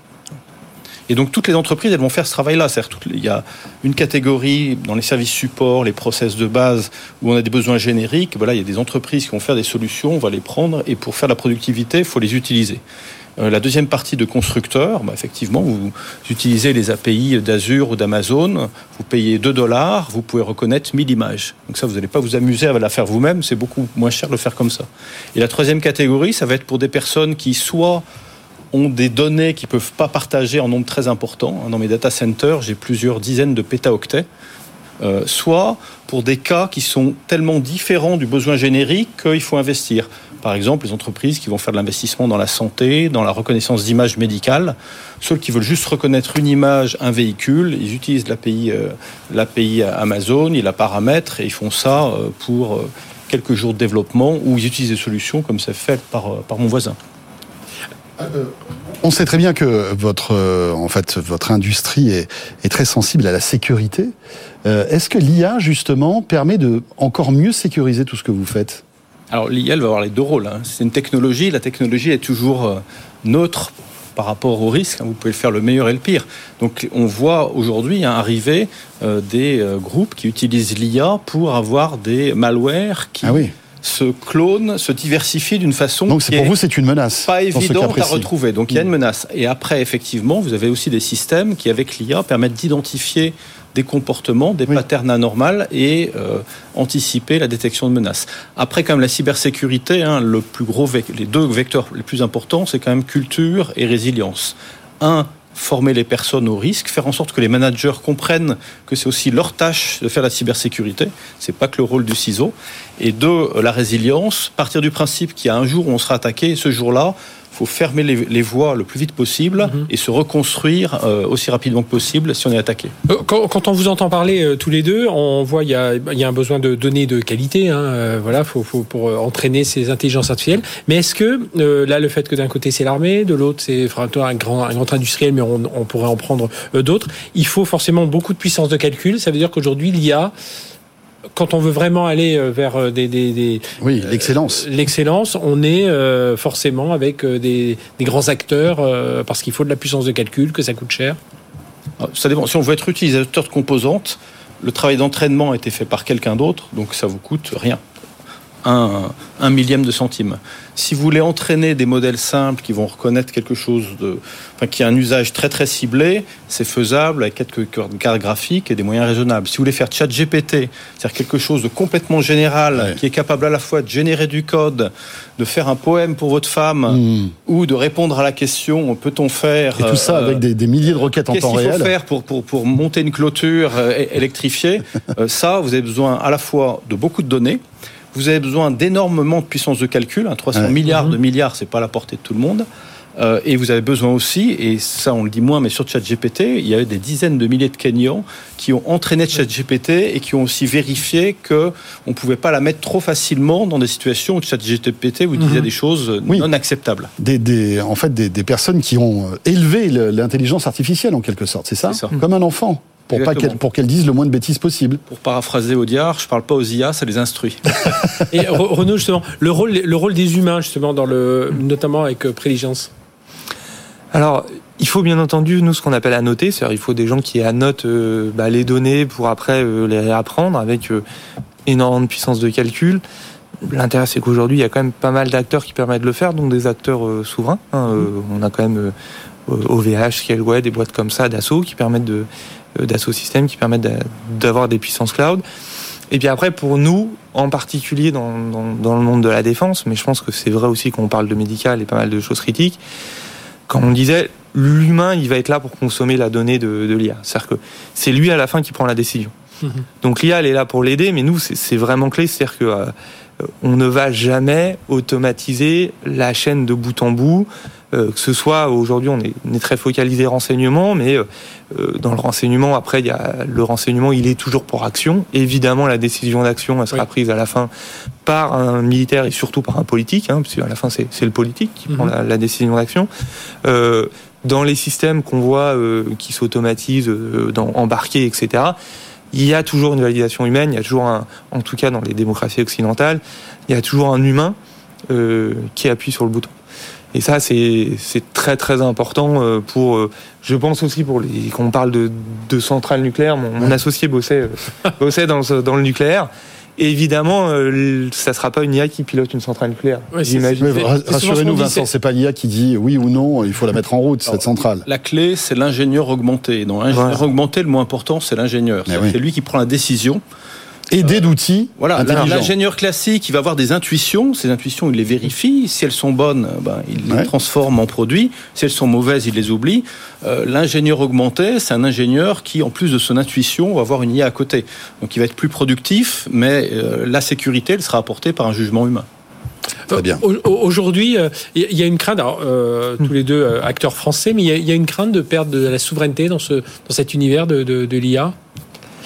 Et donc toutes les entreprises, elles vont faire ce travail-là. Il y a une catégorie dans les services support, les process de base, où on a des besoins génériques. Voilà, il y a des entreprises qui vont faire des solutions, on va les prendre, et pour faire la productivité, il faut les utiliser. Euh, la deuxième partie de constructeurs, bah, effectivement, vous utilisez les API d'Azure ou d'Amazon, vous payez 2 dollars, vous pouvez reconnaître 1000 images. Donc ça, vous n'allez pas vous amuser à la faire vous-même, c'est beaucoup moins cher de le faire comme ça. Et la troisième catégorie, ça va être pour des personnes qui soit ont des données qu'ils ne peuvent pas partager en nombre très important. Dans mes data centers, j'ai plusieurs dizaines de pétaoctets. Euh, soit pour des cas qui sont tellement différents du besoin générique qu'il faut investir. Par exemple, les entreprises qui vont faire de l'investissement dans la santé, dans la reconnaissance d'images médicales, ceux qui veulent juste reconnaître une image, un véhicule, ils utilisent l'API euh, Amazon, ils la paramètrent et ils font ça euh, pour quelques jours de développement ou ils utilisent des solutions comme c'est fait par mon voisin. On sait très bien que votre, euh, en fait, votre industrie est, est très sensible à la sécurité. Euh, Est-ce que l'IA, justement, permet de encore mieux sécuriser tout ce que vous faites? Alors l'IA, elle va avoir les deux rôles. hein. C'est une technologie. La technologie est toujours euh, neutre par rapport au risque. hein. Vous pouvez faire le meilleur et le pire. Donc on voit aujourd'hui hein, arriver euh, des euh, groupes qui utilisent l'IA pour avoir des malwares qui Ah oui. Se clonent, se diversifient d'une façon Donc qui pour est vous, c'est une menace. pas évidente à retrouver. Donc il y a une menace. Et après, effectivement, vous avez aussi des systèmes qui, avec l'IA, permettent d'identifier des comportements, des Oui. patterns anormaux et euh, anticiper la détection de menaces. Après, quand même, la cybersécurité, hein, le plus gros les deux vecteurs les plus importants, c'est quand même culture et résilience. Un, former les personnes au risque, faire en sorte que les managers comprennent que c'est aussi leur tâche de faire la cybersécurité, c'est pas que le rôle du ciseau. Et deux, la résilience, partir du principe qu'il y a un jour où on sera attaqué, et ce jour-là, faut fermer les, les voies le plus vite possible Mhm. et se reconstruire euh, aussi rapidement que possible si on est attaqué. Euh, Quand, quand on vous entend parler euh, tous les deux, on voit il y a, il y a un besoin de données de qualité. Hein, euh, voilà, faut, faut pour entraîner ces intelligences artificielles. Mais est-ce que là, le fait que d'un côté c'est l'armée, de l'autre c'est enfin, un grand, un grand industriel, mais on, on pourrait en prendre d'autres, il faut forcément beaucoup de puissance de calcul. Ça veut dire qu'aujourd'hui l'IA, quand on veut vraiment aller euh, vers euh, des, des, des, Oui, l'excellence. l'excellence, on est euh, forcément avec euh, des, des grands acteurs euh, parce qu'il faut de la puissance de calcul, que ça coûte cher. Alors, Ça dépend. Si on veut être utilisateur de composantes, le travail d'entraînement a été fait par quelqu'un d'autre, donc ça vous coûte rien. Un, un millième de centime. Si vous voulez entraîner des modèles simples qui vont reconnaître quelque chose de, enfin, qui a un usage très très ciblé, c'est faisable avec quelques cartes graphiques et des moyens raisonnables. Si vous voulez faire chat GPT, c'est-à-dire quelque chose de complètement général, Ouais. qui est capable à la fois de générer du code, de faire un poème pour votre femme, Mmh. ou de répondre à la question peut-on faire Et tout ça euh, avec des, des milliers de requêtes en Qu'est-ce temps qu'il faut réel. faire pour, pour, pour monter une clôture euh, électrifiée? Euh, Ça, vous avez besoin à la fois de beaucoup de données, vous avez besoin d'énormément de puissance de calcul, hein, 300 Ouais. milliards Mhm. de milliards, c'est pas à la portée de tout le monde. Euh, et vous avez besoin aussi, et ça on le dit moins, mais sur ChatGPT, il y a eu des dizaines de milliers de Kenyans qui ont entraîné ChatGPT et qui ont aussi vérifié que on pouvait pas la mettre trop facilement dans des situations où ChatGPT vous disait Mhm. des choses Oui. non acceptables. Des, des- en fait, des, des personnes qui ont euh, élevé le- l'intelligence artificielle en quelque sorte, c'est ça, C'est ça. Comme un enfant, pour pas Exactement. qu'elle pour qu'elle dise le moins de bêtises possible. Pour paraphraser Audiard, je parle pas aux IA, ça les instruit. Et Re- Renaud, justement, le rôle, le rôle des humains, justement, dans le, notamment avec euh, Préligence. Alors, il faut bien entendu, nous, ce qu'on appelle annoter, c'est-à-dire il faut des gens qui annotent euh, bah, les données pour après euh, les réapprendre avec euh, énormément de puissance de calcul. L'intérêt, c'est qu'aujourd'hui, il y a quand même pas mal d'acteurs qui permettent de le faire, donc des acteurs euh, souverains. hein, euh, on a quand même euh, OVH, Scaleway, des boîtes comme ça, Dassault, qui permettent de, euh, Dassault Systèmes, qui permettent d'a- d'avoir des puissances cloud. Et puis après, pour nous, en particulier dans, dans, dans le monde de la défense, mais je pense que c'est vrai aussi quand on parle de médical et pas mal de choses critiques, quand on disait l'humain, il va être là pour consommer la donnée de, de l'IA. C'est-à-dire que c'est lui à la fin qui prend la décision. Mhm. Donc l'IA, elle est là pour l'aider, mais nous, c'est c'est vraiment clé. C'est-à-dire que euh, on ne va jamais automatiser la chaîne de bout en bout. Euh, que ce soit aujourd'hui, on est, on est très focalisé renseignement, mais euh, euh, dans le renseignement, après, il y a le renseignement, il est toujours pour action. Évidemment, la décision d'action, elle sera Oui. prise à la fin par un militaire et surtout par un politique, hein, parce qu'à la fin, c'est c'est le politique qui prend Mhm. la, la décision d'action. Euh, dans les systèmes qu'on voit euh, qui s'automatisent, euh, dans embarqués, etc. Il y a toujours une validation humaine. Il y a toujours un, en tout cas dans les démocraties occidentales, il y a toujours un humain qui appuie sur le bouton. Et ça, c'est c'est très très important euh, pour. euh, je pense aussi pour les. Quand on parle de, de centrales nucléaires, mon, mon associé bossait euh, bossait dans, ce- dans le nucléaire. Évidemment, euh, ça sera pas une IA qui pilote une centrale nucléaire. Ouais, ce Rassurez-nous, dit, Vincent, c'est- pas l'IA qui dit oui ou non, il faut la mettre en route, cette centrale. La clé, c'est l'ingénieur augmenté. Dans l'ingénieur Ouais. augmenté, le moins important, c'est l'ingénieur. Mais C'est oui. c'est lui qui prend la décision. Aider d'outils Voilà, l'ingénieur classique, il va avoir des intuitions. Ces intuitions, il les vérifie. Si elles sont bonnes, ben, il les Ouais. transforme en produits. Si elles sont mauvaises, il les oublie. Euh, l'ingénieur augmenté, c'est un ingénieur qui, en plus de son intuition, va avoir une IA à côté. Donc, il va être plus productif, mais euh, la sécurité, elle sera apportée par un jugement humain. Très bien. Au- au- Aujourd'hui, euh, il y a une crainte, alors, euh, tous les deux euh, acteurs français, mais il y a- il y, a une crainte de perdre de la souveraineté dans, ce, dans cet univers de, de, de l'IA.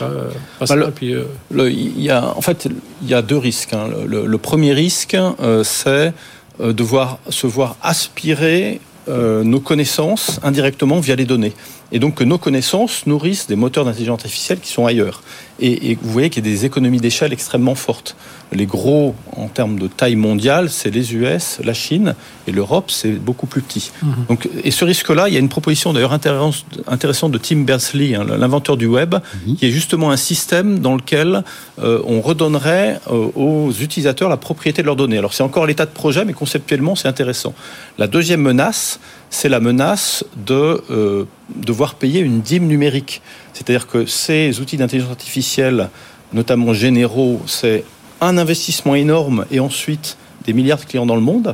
Euh, Vincent, Bah, le- et puis, euh, Le- il y a, en fait, il y a deux risques. hein. Le, le- le premier risque, euh, c'est euh, de voir, se voir aspirer euh, nos connaissances indirectement via les données. Et donc que nos connaissances nourrissent des moteurs d'intelligence artificielle qui sont ailleurs. Et, vous voyez qu'il y a des économies d'échelle extrêmement fortes. Les gros, en termes de taille mondiale, c'est les US, la Chine, et l'Europe, c'est beaucoup plus petit. Mhm. Donc, et ce risque-là, il y a une proposition d'ailleurs intéressante de Tim Berners-Lee, hein, l'inventeur du web, mhm. qui est justement un système dans lequel euh, on redonnerait euh, aux utilisateurs la propriété de leurs données. Alors c'est encore l'état de projet, mais conceptuellement, c'est intéressant. La deuxième menace, c'est la menace de euh, devoir payer une dîme numérique. C'est-à-dire que ces outils d'intelligence artificielle, notamment généraux, c'est un investissement énorme et ensuite des milliards de clients dans le monde.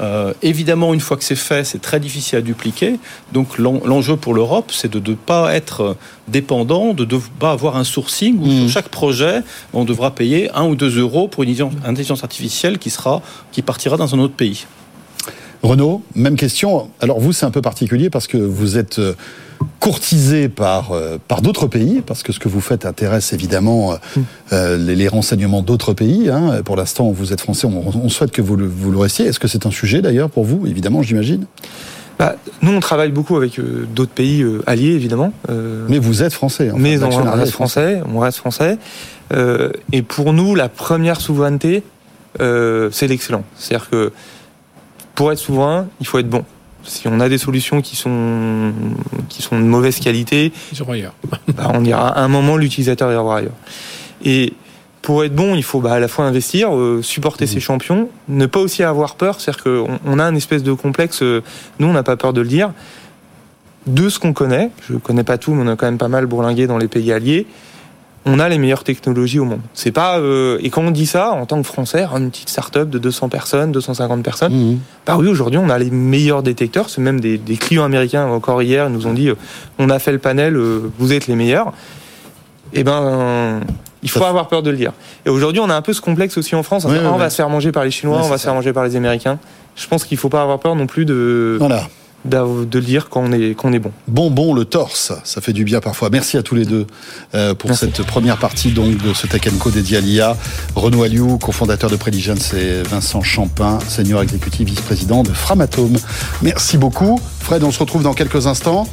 Euh, évidemment, une fois que c'est fait, c'est très difficile à dupliquer. Donc l'enjeu pour l'Europe, c'est de ne pas être dépendant, de ne pas avoir un sourcing où sur mmh. chaque projet, on devra payer un ou deux euros pour une intelligence artificielle qui, sera, qui partira dans un autre pays. Renaud, même question. Alors vous, c'est un peu particulier parce que vous êtes euh, courtisé par, euh, par d'autres pays, parce que ce que vous faites intéresse évidemment euh, mm. les, renseignements d'autres pays. Hein. Pour l'instant, vous êtes français, on, souhaite que vous le, vous le restiez. Est-ce que c'est un sujet d'ailleurs pour vous, évidemment, j'imagine? Bah, nous, on travaille beaucoup avec d'autres pays alliés, évidemment. mais vous êtes français. mais on reste français, on reste français. et pour nous, la première souveraineté, c'est l'excellent. C'est-à-dire que pour être souverain, il faut être bon. Si on a des solutions qui sont, qui sont de mauvaise qualité, bah, on ira à un moment, l'utilisateur ira voir ailleurs. Et pour être bon, il faut bah, à la fois investir, euh, supporter ses mmh. champions, ne pas aussi avoir peur. C'est-à-dire qu'on on a un espèce de complexe, euh, nous on n'a pas peur de le dire, de ce qu'on connaît. Je connais pas tout, mais on a quand même pas mal bourlingué dans les pays alliés on a les meilleures technologies au monde. C'est pas euh, et quand on dit ça en tant que Français, une petite start-up de 200 personnes, 250 personnes, mmh. bah oui aujourd'hui on a les meilleurs détecteurs. C'est même des, clients américains encore hier nous ont dit euh, on a fait le panel, euh, vous êtes les meilleurs. Eh ben il faut avoir peur de le dire. Et aujourd'hui on a un peu ce complexe aussi en France. on va se faire manger par les Chinois, on va se faire manger par les Américains. Je pense qu'il faut pas avoir peur non plus de. Voilà de le dire quand on est, quand on est bon. Bon, bon, le torse, ça fait du bien parfois. Merci à tous les deux euh, pour cette première partie donc de ce Tech Co dédié à l'IA. Renaud Aliou, cofondateur de Preligence et Vincent Champin, senior exécutif vice-président de Framatome. Merci beaucoup. Fred, on se retrouve dans quelques instants.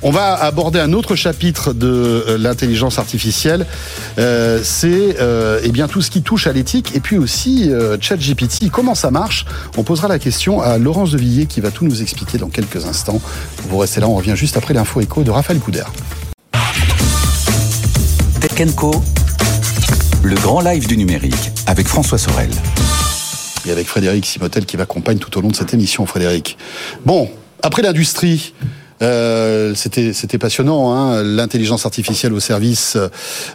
On va aborder un autre chapitre de euh, l'intelligence artificielle. Euh, c'est euh, eh bien tout ce qui touche à l'éthique et puis aussi ChatGPT. Comment ça marche? On posera la question à Laurence Devilliers qui va tout nous expliquer dans quelques instants. Vous restez là, on revient juste après l'info écho de Raphaël Couder. Tech Co, le grand live du numérique avec François Sorel. Et avec Frédéric Simotel qui m'accompagne tout au long de cette émission, Frédéric. Bon, après l'industrie, euh, c'était c'était passionnant, hein, l'intelligence artificielle au service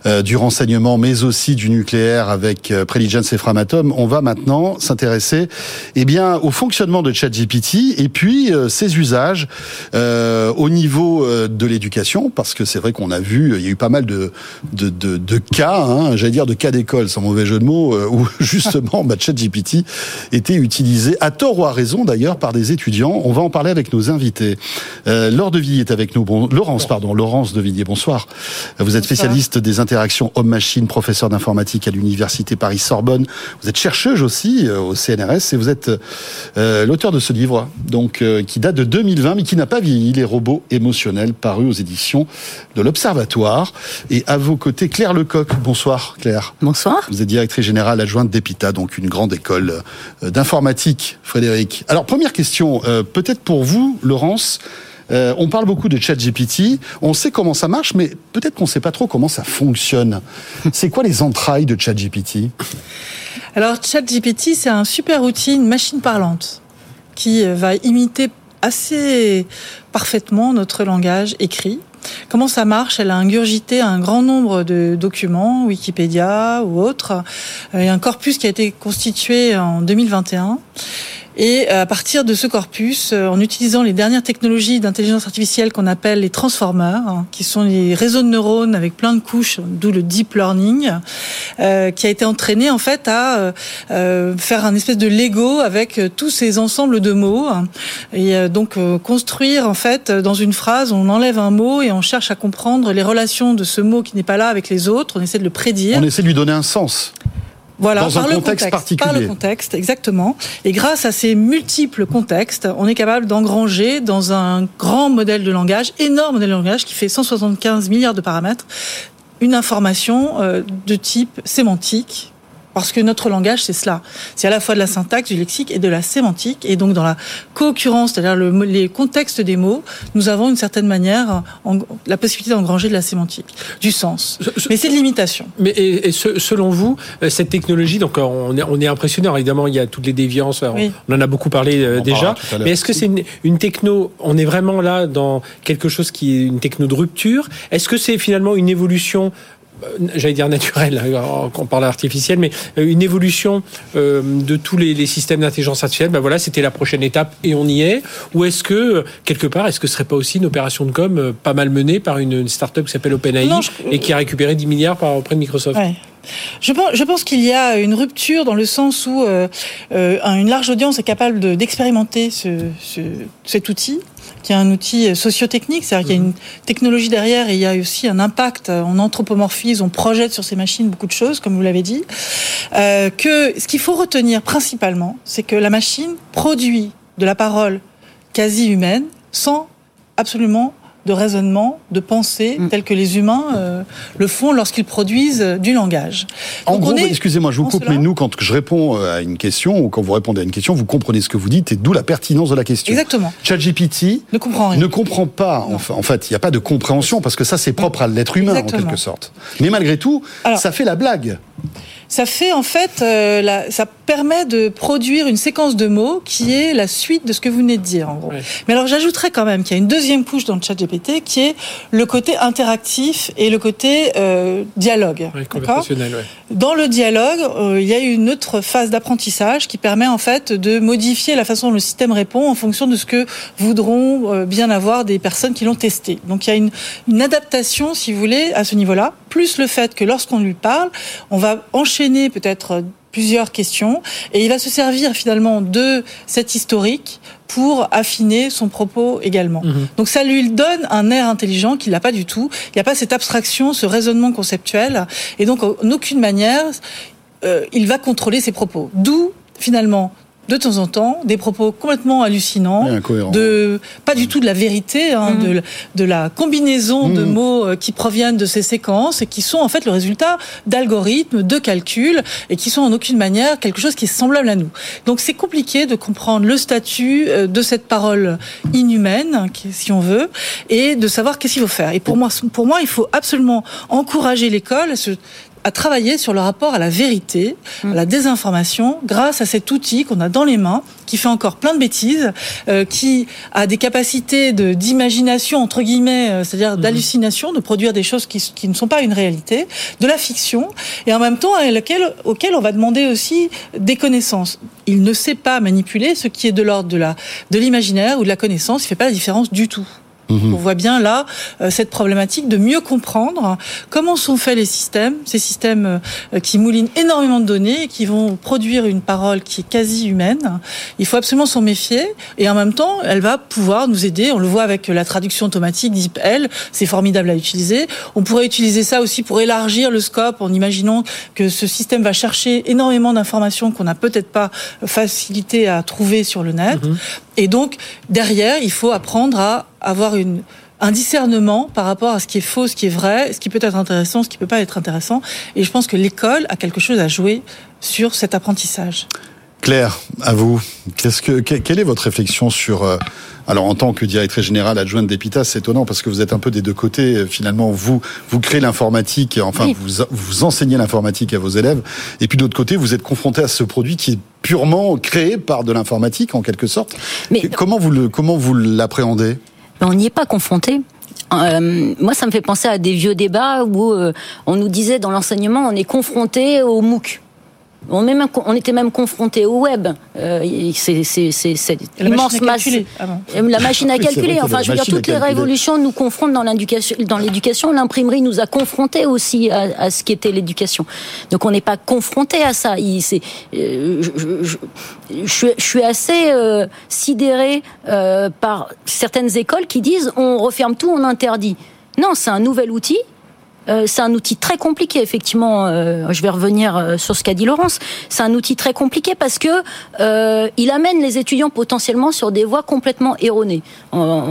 euh, du renseignement, mais aussi du nucléaire avec euh, Preligence et Framatome. On va maintenant s'intéresser, eh bien, au fonctionnement de ChatGPT et puis euh, ses usages euh, au niveau de l'éducation, parce que c'est vrai qu'on a vu, il y a eu pas mal de de, de, de cas, hein, j'allais dire de cas d'école, sans mauvais jeu de mots, où justement bah, ChatGPT était utilisé à tort ou à raison d'ailleurs par des étudiants. On va en parler avec nos invités. Laure Devilliers est avec nous. Bon, Laurence, pardon, Laurence Devilliers, bonsoir. Vous êtes spécialiste des interactions homme-machine, professeur d'informatique à l'université Paris-Sorbonne. Vous êtes chercheuse aussi euh, au CNRS et vous êtes euh, l'auteur de ce livre, donc euh, qui date de 2020 mais qui n'a pas vieilli, les robots émotionnels, paru aux éditions de l'Observatoire. Et à vos côtés, Claire Lecoq. Bonsoir, Claire. Bonsoir. Vous êtes directrice générale adjointe d'EPITA, donc une grande école d'informatique. Frédéric. Alors première question, peut-être pour vous, Laurence. Euh, on parle beaucoup de ChatGPT. On sait comment ça marche, mais peut-être qu'on ne sait pas trop comment ça fonctionne. C'est quoi les entrailles de ChatGPT? Alors, ChatGPT, c'est un super outil, une machine parlante, qui euh, va imiter assez parfaitement notre langage écrit. Comment ça marche? Elle a ingurgité un grand nombre de documents, Wikipédia ou autres, et un corpus qui a été constitué en 2021 et euh, à partir de ce corpus, euh, en utilisant les dernières technologies d'intelligence artificielle qu'on appelle les transformers, hein, qui sont les réseaux de neurones avec plein de couches, d'où le deep learning, euh, qui a été entraîné en fait à euh, faire un espèce de Lego avec tous ces ensembles de mots et donc construire en fait dans une phrase, on enlève un mot et on cherche à comprendre les relations de ce mot qui n'est pas là avec les autres. On essaie de le prédire. On essaie de lui donner un sens. Voilà, Dans par un le contexte particulier. Par le contexte, exactement. Et grâce à ces multiples contextes, on est capable d'engranger dans un grand modèle de langage, énorme modèle de langage qui fait 175 milliards de paramètres, une information euh, de type sémantique, parce que notre langage, c'est cela. C'est à la fois de la syntaxe, du lexique et de la sémantique. Et donc, dans la co-occurrence, c'est-à-dire le, les contextes des mots, nous avons une certaine manière en, la possibilité d'engranger de la sémantique, du sens. Mais c'est de l'imitation. Mais et, et ce, selon vous, euh, cette technologie, donc on est, on est impressionnant. Évidemment, il y a toutes les déviances. On, Oui. on en a beaucoup parlé euh, On déjà. Mais est-ce que c'est une, une techno On est vraiment là dans quelque chose qui est une techno de rupture? Est-ce que c'est finalement une évolution euh, j'allais dire naturelle, hein, on parle artificielle, mais euh, une évolution euh, de tous les, les systèmes d'intelligence artificielle. Ben voilà, c'était la prochaine étape et on y est. Ou est-ce que euh, quelque part, est-ce que ce serait pas aussi une opération de com euh, pas mal menée par une, une start-up qui s'appelle OpenAI Non, je- et qui a récupéré 10 milliards par auprès de Microsoft? Ouais. Je pense, je pense qu'il y a une rupture dans le sens où euh, euh, une large audience est capable de- d'expérimenter ce, ce- cet outil, qui est un outil sociotechnique, c'est-à-dire qu'il y a une technologie derrière et il y a aussi un impact. On anthropomorphise, on projette sur ces machines beaucoup de choses, comme vous l'avez dit. Euh, que ce qu'il faut retenir principalement, c'est que la machine produit de la parole quasi humaine sans absolument de raisonnement, de pensée, Mm. tel que les humains euh, le font lorsqu'ils produisent euh, du langage. En Donc, gros, est excusez-moi, je vous coupe, mais nous, quand je réponds euh, à une question ou quand vous répondez à une question, vous comprenez ce que vous dites et d'où la pertinence de la question. Exactement. ChatGPT Ne comprend rien. ne comprend pas. En fait, il n'y a pas de compréhension parce que ça, c'est propre à l'être humain en quelque sorte. Mais malgré tout, Alors- ça fait la blague. Ça fait en fait, euh, la- ça permet de produire une séquence de mots qui est la suite de ce que vous venez de dire en gros. Mais alors j'ajouterais quand même qu'il y a une deuxième couche dans le chat GPT qui est le côté interactif et le côté euh, dialogue. D'accord conversationnel, ouais. Dans le dialogue, euh, il y a une autre phase d'apprentissage qui permet en fait de modifier la façon dont le système répond en fonction de ce que voudront euh, bien avoir des personnes qui l'ont testé. Donc il y a une, une adaptation, si vous voulez, à ce niveau-là, plus le fait que lorsqu'on lui parle, on va enchaîner peut-être euh, plusieurs questions et il va se servir finalement de cet historique pour affiner son propos également. Mhm. Donc ça lui donne un air intelligent qu'il n'a pas du tout. Il n'y a pas cette abstraction, ce raisonnement conceptuel. Et donc en aucune manière, euh, il va contrôler ses propos. D'où finalement, de temps en temps, des propos complètement hallucinants. De pas du tout de la vérité, hein, Mm. de, de la combinaison de Mhm. mots euh, qui proviennent de ces séquences et qui sont en fait le résultat d'algorithmes, de calculs et qui sont en aucune manière quelque chose qui est semblable à nous. Donc c'est compliqué de comprendre le statut euh, de cette parole inhumaine, qui- si on veut, et de savoir qu'est-ce qu'il faut faire. Et pour moi, pour moi, il faut absolument encourager l'école à se à travailler sur le rapport à la vérité, à la désinformation, grâce à cet outil qu'on a dans les mains, qui fait encore plein de bêtises, euh, qui a des capacités de d'imagination entre guillemets, euh, c'est-à-dire d'hallucination, de produire des choses qui, qui ne sont pas une réalité, de la fiction, et en même temps à laquelle, auquel on va demander aussi des connaissances. Il ne sait pas manipuler ce qui est de l'ordre de la de l'imaginaire ou de la connaissance. Il fait pas la différence du tout. On voit bien là euh, cette problématique de mieux comprendre comment sont faits les systèmes, ces systèmes euh, qui moulinent énormément de données et qui vont produire une parole qui est quasi humaine. Il faut absolument s'en méfier et en même temps, elle va pouvoir nous aider. On le voit avec la traduction automatique DeepL, c'est formidable à utiliser. On pourrait utiliser ça aussi pour élargir le scope en imaginant que ce système va chercher énormément d'informations qu'on n'a peut-être pas facilité à trouver sur le net. Et donc, derrière, il faut apprendre à avoir une, un discernement par rapport à ce qui est faux, ce qui est vrai, ce qui peut être intéressant, ce qui peut pas être intéressant. Et je pense que l'école a quelque chose à jouer sur cet apprentissage. Claire, à vous. Qu'est-ce que, que- quelle est votre réflexion sur euh, alors en tant que directrice générale adjointe d'Epitas, c'est étonnant parce que vous êtes un peu des deux côtés. euh, Finalement, vous vous créez l'informatique, enfin Oui. vous vous enseignez l'informatique à vos élèves, et puis d'autre côté, vous êtes confronté à ce produit qui est purement créé par de l'informatique en quelque sorte. Mais- comment vous le comment vous l'appréhendez? Ben, on n'y est pas confronté. Euh, moi, ça me fait penser à des vieux débats où euh, on nous disait dans l'enseignement, on est confronté au MOOC. On, est même- on était même confronté au web. Euh, c'est la immense masse. Euh, La machine à vrai calculer. Enfin, je veux dire, toutes les révolutions nous confrontent dans l'éducation. Dans l'éducation, l'imprimerie nous a confrontés aussi à, à ce qu'était l'éducation. Donc, on n'est pas confronté à ça. Il- c'est, euh, je, je- je- je suis, je suis assez euh, sidéré euh, par certaines écoles qui disent on referme tout, on interdit. Non, c'est un nouvel outil euh, c'est un outil très compliqué, effectivement. Euh, je vais revenir euh, sur ce qu'a dit Laurence. C'est un outil très compliqué parce que euh, il amène les étudiants potentiellement sur des voies complètement erronées. Euh,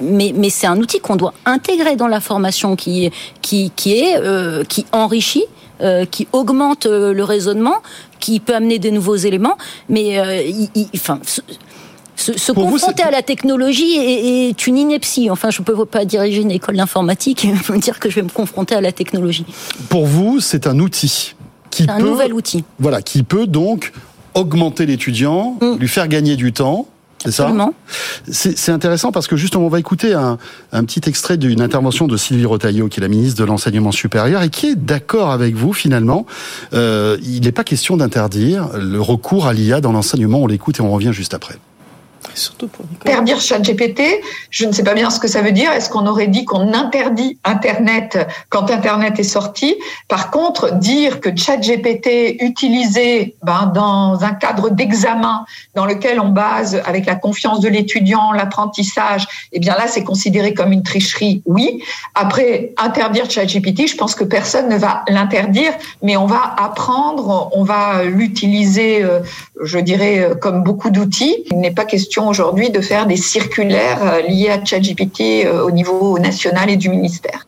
mais mais c'est un outil qu'on doit intégrer dans la formation qui qui qui est qui enrichit. qui augmente le raisonnement, qui peut amener de nouveaux éléments, mais il- il- enfin, se, se- vous, confronter à la technologie est, est une ineptie. Enfin, je ne peux pas diriger une école d'informatique et me dire que je vais me confronter à la technologie. Pour vous, c'est un outil qui C'est un peut, nouvel outil. voilà, qui peut donc augmenter l'étudiant, Mm. lui faire gagner du temps. C'est ça. C'est c'est intéressant parce que justement, on va écouter un, un petit extrait d'une intervention de Sylvie Retailleau, qui est la ministre de l'Enseignement supérieur, et qui est d'accord avec vous finalement. Euh, il n'est pas question d'interdire le recours à l'IA dans l'enseignement. On l'écoute et on revient juste après. Interdire ChatGPT, je ne sais pas bien ce que ça veut dire. Est-ce qu'on aurait dit qu'on interdit Internet quand Internet est sorti? Par contre, dire que ChatGPT utilisé ben, dans un cadre d'examen dans lequel on base avec la confiance de l'étudiant l'apprentissage, eh bien là, c'est considéré comme une tricherie. Oui. Après, interdire ChatGPT, je pense que personne ne va l'interdire, mais on va apprendre, on va l'utiliser, euh, je dirais, euh, comme beaucoup d'outils. Il n'est pas question aujourd'hui de faire des circulaires euh, liés à ChatGPT euh, au niveau national et du ministère.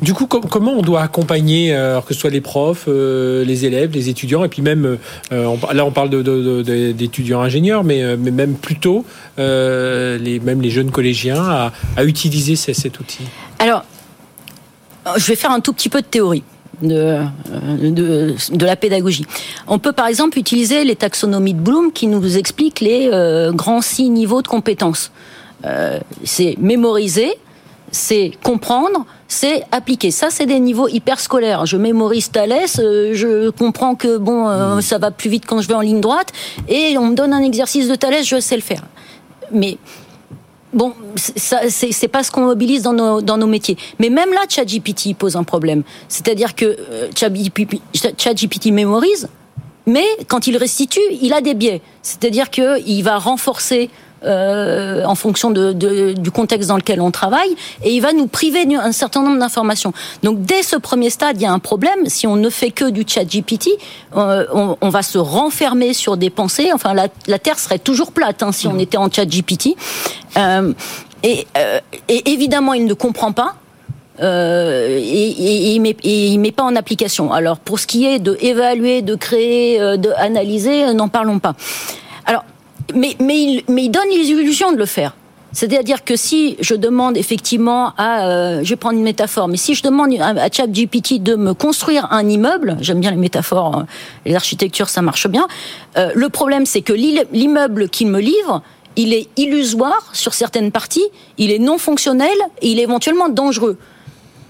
Du coup, com- comment on doit accompagner, euh, alors que ce soit les profs, euh, les élèves, les étudiants, et puis même, euh, on- là on parle d'étudiants ingénieurs, mais, euh, mais même plutôt, euh, les, même les jeunes collégiens, à, à utiliser cet outil? Alors, je vais faire un tout petit peu de théorie. De, euh, de, de la pédagogie. On peut par exemple utiliser les taxonomies de Bloom qui nous expliquent les euh, grands six niveaux de compétences. Euh, c'est mémoriser, c'est comprendre, c'est appliquer. Ça, c'est des niveaux hyper scolaires. Je mémorise Thalès, je comprends que bon, euh, ça va plus vite quand je vais en ligne droite, et on me donne un exercice de Thalès, je sais le faire. Mais Bon, c'est- pas ce qu'on mobilise dans nos, dans nos métiers. Mais même là, ChatGPT pose un problème. C'est-à-dire que euh, ChatGPT mémorise, mais quand il restitue, il a des biais. C'est-à-dire qu'il va renforcer euh, en fonction de, de- du contexte dans lequel on travaille, et il va nous priver d'un certain nombre d'informations. Donc dès ce premier stade, il y a un problème. Si on ne fait que du chat GPT, euh, on, on va se renfermer sur des pensées. Enfin, la, la Terre serait toujours plate hein, si on était en chat GPT. Euh, et, euh, et évidemment, il ne comprend pas. Euh, et, et- et il met, et il met pas en application. Alors pour ce qui est de évaluer, de créer, euh, de analyser, n'en parlons pas. Alors, mais mais il, mais il donne l'illusion de le faire. C'est-à-dire que si je demande effectivement à, euh, je vais prendre une métaphore, mais si je demande à, ChatGPT de me construire un immeuble, j'aime bien les métaphores, euh, les architectures, ça marche bien. euh, le problème, c'est que l'immeuble qu'il me livre, il est illusoire sur certaines parties, il est non fonctionnel et il est éventuellement dangereux.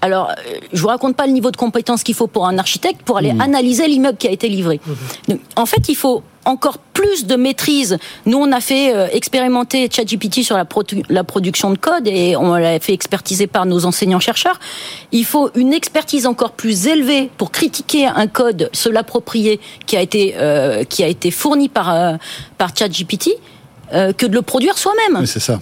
Alors, euh, je vous raconte pas le niveau de compétence qu'il faut pour un architecte pour aller analyser l'immeuble qui a été livré. Donc, en fait, il faut encore plus de maîtrise. Nous, on a fait euh, expérimenter ChatGPT sur la, produ- la production de code et on l'a fait expertiser par nos enseignants-chercheurs. Il faut une expertise encore plus élevée pour critiquer un code, se l'approprier, qui a été euh, qui a été fourni par euh, par ChatGPT, euh, que de le produire soi-même. Oui, c'est ça.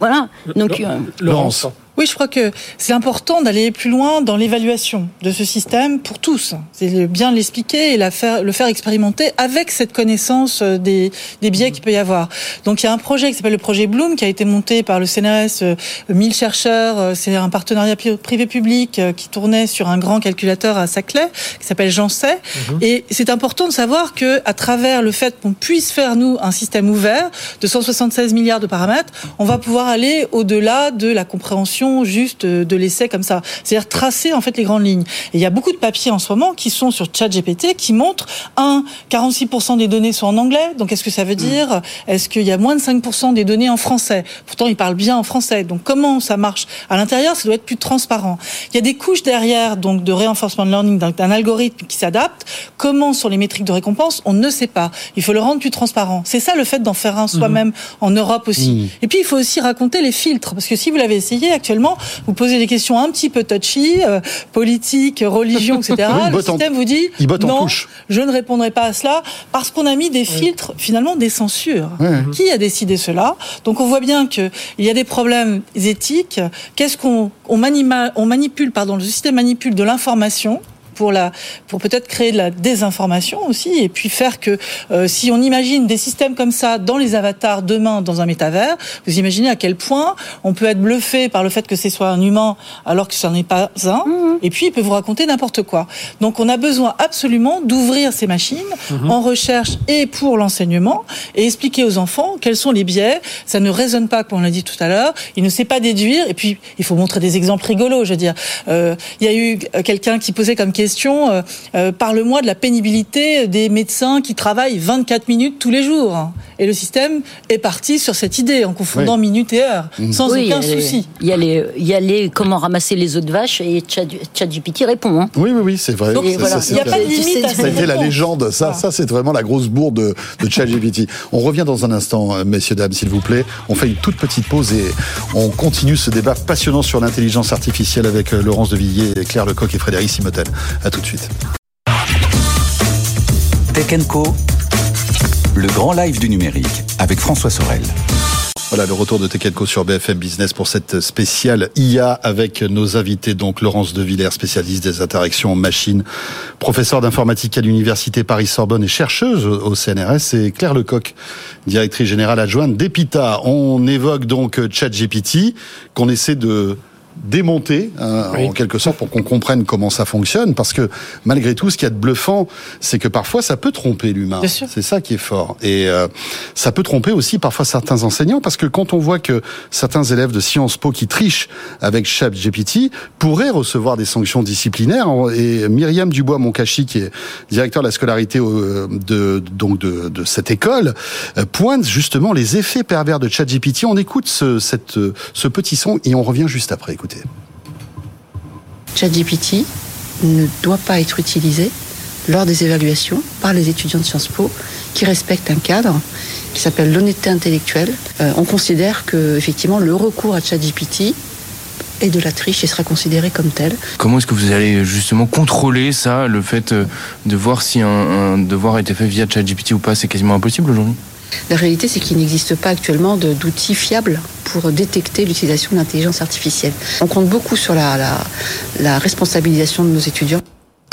Voilà. Donc euh, Laurence. Oui, je crois que c'est important d'aller plus loin dans l'évaluation de ce système pour tous. C'est bien l'expliquer et la faire, le faire expérimenter avec cette connaissance euh, des, des biais qu'il peut y avoir. Donc il y a un projet qui s'appelle le projet Bloom qui a été monté par le CNRS, euh, 1000 chercheurs. euh, C'est un partenariat pri- privé-public euh, qui tournait sur un grand calculateur à Saclay qui s'appelle Jancet. Et c'est important de savoir que à travers le fait qu'on puisse faire nous un système ouvert de 176 milliards de paramètres, on va pouvoir aller au-delà de la compréhension juste de l'essai comme ça. C'est-à-dire tracer en fait les grandes lignes. Et il y a beaucoup de papiers en ce moment qui sont sur ChatGPT qui montrent un 46% des données sont en anglais. Donc est-ce que ça veut dire est-ce qu'il y a moins de 5% des données en français? Pourtant il parle bien en français. Donc comment ça marche? À l'intérieur Ça doit être plus transparent. Il y a des couches derrière donc de reinforcement learning d'un algorithme qui s'adapte. Comment sont les métriques de récompense? On ne sait pas. Il faut le rendre plus transparent. C'est ça le fait d'en faire un soi-même en Europe aussi. Et puis il faut aussi raconter les filtres parce que si vous l'avez essayé actuellement vous posez des questions un petit peu touchy, euh, politique, religion, etc. Oui, il le en- système vous dit il botte en non, touche. je ne répondrai pas à cela parce qu'on a mis des filtres, finalement des censures. Qui a décidé cela? Donc on voit bien qu'il y a des problèmes éthiques. Qu'est-ce qu'on on manima- on manipule, pardon, le système manipule de l'information pour la pour peut-être créer de la désinformation aussi et puis faire que euh, si on imagine des systèmes comme ça dans les avatars demain dans un métavers vous imaginez à quel point on peut être bluffé par le fait que ce soit un humain alors que ce n'est pas un et puis il peut vous raconter n'importe quoi. Donc on a besoin absolument d'ouvrir ces machines en recherche et pour l'enseignement et expliquer aux enfants quels sont les biais. Ça ne résonne pas comme on l'a dit tout à l'heure. Il ne sait pas déduire et puis il faut montrer des exemples rigolos je veux dire. Euh, il y a eu quelqu'un qui posait comme question euh, euh, parle-moi de la pénibilité des médecins qui travaillent 24 minutes tous les jours et le système est parti sur cette idée en confondant minutes et heures sans Oui, aucun il souci Il y a les, il y a les comment ramasser les œufs de vache et Chat- ChatGPT répond. Hein. Oui, oui, oui, c'est vrai. Donc, Ça, voilà. ça, c'est il n'y a pas de limite à Ça a été la légende. Ça, ça c'est vraiment la grosse bourde de, de ChatGPT. On revient dans un instant, euh, messieurs, dames, s'il vous plaît. On fait une toute petite pause et on continue ce débat passionnant sur l'intelligence artificielle avec Laurence de Villiers, Claire Lecoq et Frédéric Simotel. À tout de suite. Tech Co, le grand live du numérique avec François Sorel. Voilà le retour de Tekelco sur BFM Business pour cette spéciale IA avec nos invités, donc Laurence de Villers, spécialiste des interactions machines, professeure d'informatique à l'Université Paris-Sorbonne et chercheuse au au CNRS, et Claire Lecoq, directrice générale adjointe d'EPITA. On évoque donc ChatGPT, qu'on essaie de démonter hein, Oui. en quelque sorte pour qu'on comprenne comment ça fonctionne parce que malgré tout ce qu'il y a de bluffant c'est que parfois ça peut tromper l'humain. C'est ça qui est fort. Et euh, ça peut tromper aussi parfois certains enseignants parce que quand on voit que certains élèves de Sciences Po qui trichent avec ChatGPT pourraient recevoir des sanctions disciplinaires et Myriam Dubois Moncachi qui est directeur de la scolarité euh, de donc de, de cette école euh, pointe justement les effets pervers de ChatGPT. On écoute ce, cette, ce petit son et on revient juste après écoutez ChatGPT ne doit pas être utilisé lors des évaluations par les étudiants de Sciences Po qui respectent un cadre qui s'appelle l'honnêteté intellectuelle. Euh, on considère que effectivement le recours à ChatGPT est de la triche et sera considéré comme tel. Comment est-ce que vous allez justement contrôler ça, le fait euh, de voir si un, un devoir a été fait via ChatGPT ou pas? C'est quasiment impossible aujourd'hui. La réalité, c'est qu'il n'existe pas actuellement d'outils fiables pour détecter l'utilisation de l'intelligence artificielle. On compte beaucoup sur la, la responsabilisation de nos étudiants.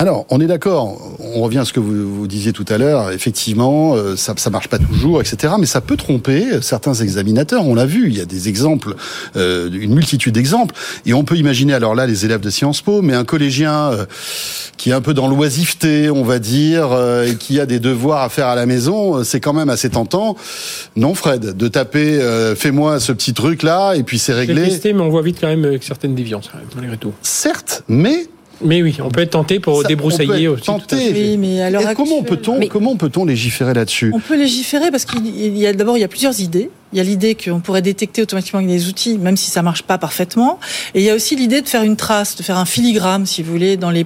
Alors, on est d'accord. On revient à ce que vous, vous disiez tout à l'heure. Effectivement, euh, ça, ça marche pas toujours, etc. Mais ça peut tromper certains examinateurs. On l'a vu. Il y a des exemples, euh, une multitude d'exemples. Et on peut imaginer, alors là, les élèves de Sciences Po, mais un collégien euh, qui est un peu dans l'oisiveté, on va dire, euh, et qui a des devoirs à faire à la maison, euh, c'est quand même assez tentant. Non, Fred, de taper, euh, fais-moi ce petit truc là, et puis c'est réglé. testé, mais on voit vite quand même avec certaines déviances, malgré tout. Certes, mais Mais oui, on peut être tenté pour Ça, on peut débroussailler aussi. tenté. Oui, mais Et comment peut-on comment peut-on légiférer là-dessus? On peut légiférer parce qu'il y a d'abord il y a plusieurs idées. Il y a l'idée qu'on pourrait détecter automatiquement avec des outils, même si ça marche pas parfaitement. Et il y a aussi l'idée de faire une trace, de faire un filigrane, si vous voulez, dans les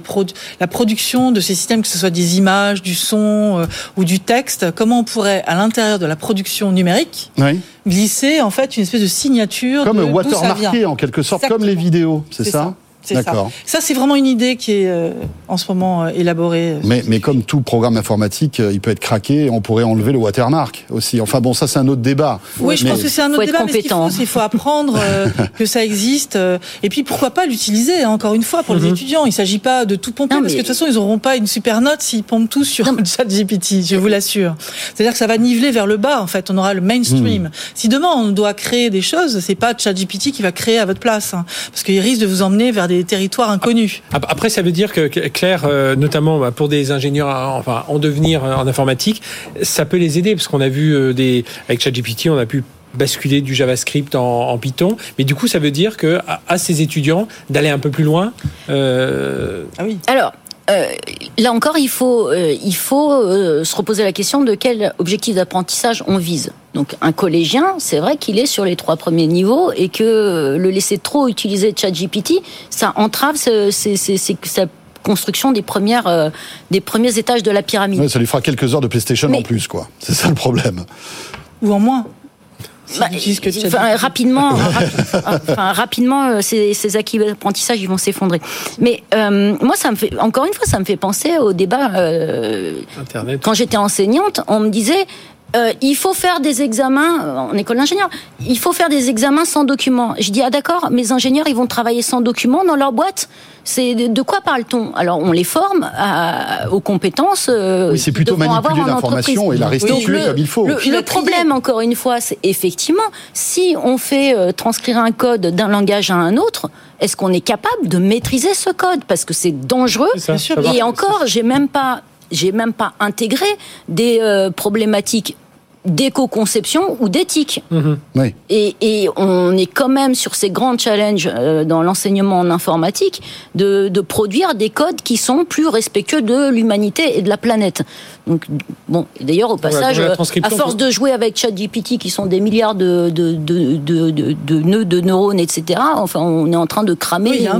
la production de ces systèmes, que ce soit des images, du son euh, ou du texte. Comment on pourrait, à l'intérieur de la production numérique, Oui. glisser en fait une espèce de signature Comme de watermarké en quelque sorte, Exactement. comme les vidéos, c'est C'est ça, ça. C'est ça. D'accord. Ça, c'est vraiment une idée qui est euh, en ce moment euh, élaborée. euh, Mais, mais comme tout programme informatique, euh, il peut être craqué, on pourrait enlever le watermark aussi. Enfin bon, ça c'est un autre débat. Oui, je pense que c'est un Faut autre être débat, mais ce qu'il faut, apprendre euh, que ça existe. euh, et puis, pourquoi pas l'utiliser, hein, encore une fois, pour les étudiants. Il ne s'agit pas de tout pomper, Non, parce que de toute façon, ils n'auront pas une super note s'ils pompent tout sur Non, le chat GPT, je vous l'assure. C'est-à-dire que ça va niveler vers le bas, en fait. On aura le mainstream. Si demain, on doit créer des choses, c'est pas chat GPT qui va créer à votre place. hein, parce qu'il risque de vous emmener vers des territoires inconnus. Ap- Après, ça veut dire que Claire, euh, notamment bah, pour des ingénieurs euh, enfin, en devenir euh, en informatique, ça peut les aider parce qu'on a vu des avec ChatGPT, on a pu basculer du JavaScript en, en Python, mais du coup, ça veut dire que à, à ces étudiants d'aller un peu plus loin. euh, Ah oui. Alors, euh, là encore, il faut, euh, il faut euh, se reposer la question de quel objectif d'apprentissage on vise. Donc, un collégien, c'est vrai qu'il est sur les trois premiers niveaux et que euh, le laisser trop utiliser ChatGPT, ça entrave ce- sa construction des premières, euh, des premiers étages de la pyramide. Ouais, ça lui fera quelques heures de PlayStation Mais- en plus, quoi. C'est ça le problème. Ou en moins. Bah, rapidement, rapi- enfin, rapidement, euh, ces, ces acquis d'apprentissage, ils vont s'effondrer. Mais euh, moi, ça me fait, encore une fois, ça me fait penser au débat. euh, Internet. quand j'étais enseignante, on me disait. Euh, il faut faire des examens euh, en école d'ingénieur. Il faut faire des examens sans documents. Je dis ah d'accord, mes ingénieurs ils vont travailler sans documents dans leur boîte. C'est de, de quoi parle-t-on? Alors on les forme à- aux compétences. euh, Oui, c'est plutôt manipuler l'information et la restituer comme il faut. Le, problème, encore une fois, c'est effectivement, si on fait euh, transcrire un code d'un langage à un autre, est-ce qu'on est capable de maîtriser ce code? Parce que c'est dangereux. Ça, Et encore, j'ai même pas, j'ai même pas intégré des euh, problématiques d'éco-conception ou d'éthique. Mhm. Oui. Et, et on est quand même sur ces grands challenges euh, dans l'enseignement en informatique de, de produire des codes qui sont plus respectueux de l'humanité et de la planète. Donc bon, d'ailleurs au passage, euh, à force de jouer avec ChatGPT, qui sont des milliards de, de, de, de, de- de nœuds de neurones, etc. Enfin, on est en train de cramer Oui, un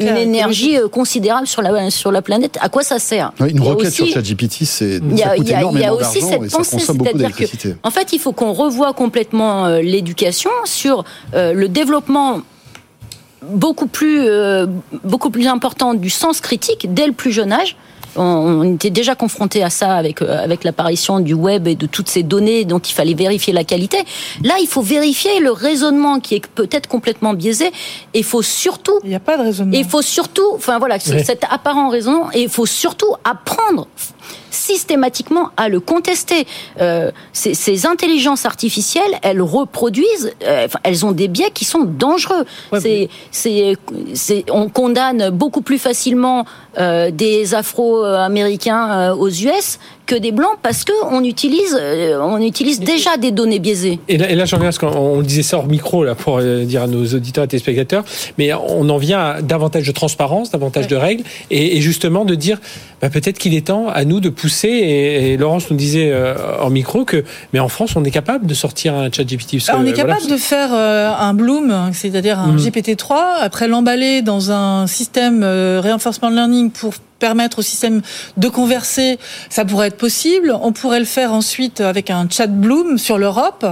une, énergie euh, considérable sur la sur la planète. À quoi ça sert Oui, une Il y a requête sur aussi- ChatGPT, c'est il y ça a, y a- y aussi cette et ça pensée, consomme beaucoup c'est-à-dire que, en fait, il faut qu'on revoie complètement euh, l'éducation sur euh, le développement beaucoup plus, euh, beaucoup plus important du sens critique dès le plus jeune âge. On, on était déjà confronté à ça avec euh, avec l'apparition du web et de toutes ces données dont il fallait vérifier la qualité. Là, il faut vérifier le raisonnement qui est peut-être complètement biaisé. Et il faut surtout Il n'y a pas de raisonnement. il faut surtout, enfin voilà, cet apparent raison, et il faut surtout apprendre systématiquement à le contester. Euh, ces, ces intelligences artificielles, elles reproduisent, euh, elles ont des biais qui sont dangereux. Ouais, c'est, c'est, c'est, on condamne beaucoup plus facilement euh, des Afro-Américains aux US que des blancs parce que on utilise, euh, on utilise déjà des données biaisées. Et là, et là j'en viens à ce qu'on on disait ça hors micro là pour euh, dire à nos auditeurs et téléspectateurs, mais on en vient à davantage de transparence, davantage de règles, et, et justement de dire bah, peut-être qu'il est temps à nous de pousser. Et, et Laurence nous disait euh, hors micro que, mais en France, on est capable de sortir un chat GPT. parce Ah, on est capable voilà, de faire euh, un Bloom, c'est-à-dire un Mhm. GPT-3, après l'emballer dans un système euh, reinforcement learning pour permettre au système de converser, ça pourrait être possible. On pourrait le faire ensuite avec un chat Bloom sur l'Europe.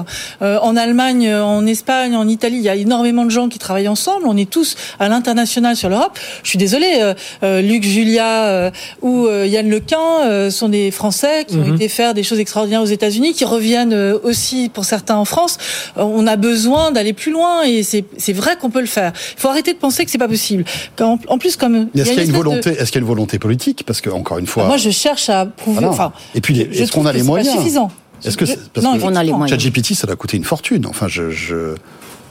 Euh, en Allemagne, en Espagne, en Italie, il y a énormément de gens qui travaillent ensemble. On est tous à l'international sur l'Europe. Je suis désolée, euh, euh, Luc Julia euh, ou euh, Yann Lequin euh, sont des Français qui ont Mhm. été faire des choses extraordinaires aux États-Unis, qui reviennent euh, aussi pour certains en France. Euh, on a besoin d'aller plus loin et c'est vrai qu'on peut le faire. Il faut arrêter de penser que c'est pas possible. Quand- en plus, comme Est-ce qu'il y a une espèce de- volonté Est-ce qu'il y a une volonté politique Parce que encore une fois, moi, je cherche à prouver. Voilà. Enfin, et puis est-ce qu'on a les moyens suffisant. Est-ce que c'est- parce non, que on a les moyens. ChatGPT, ça doit coûter une fortune. Enfin, je, je...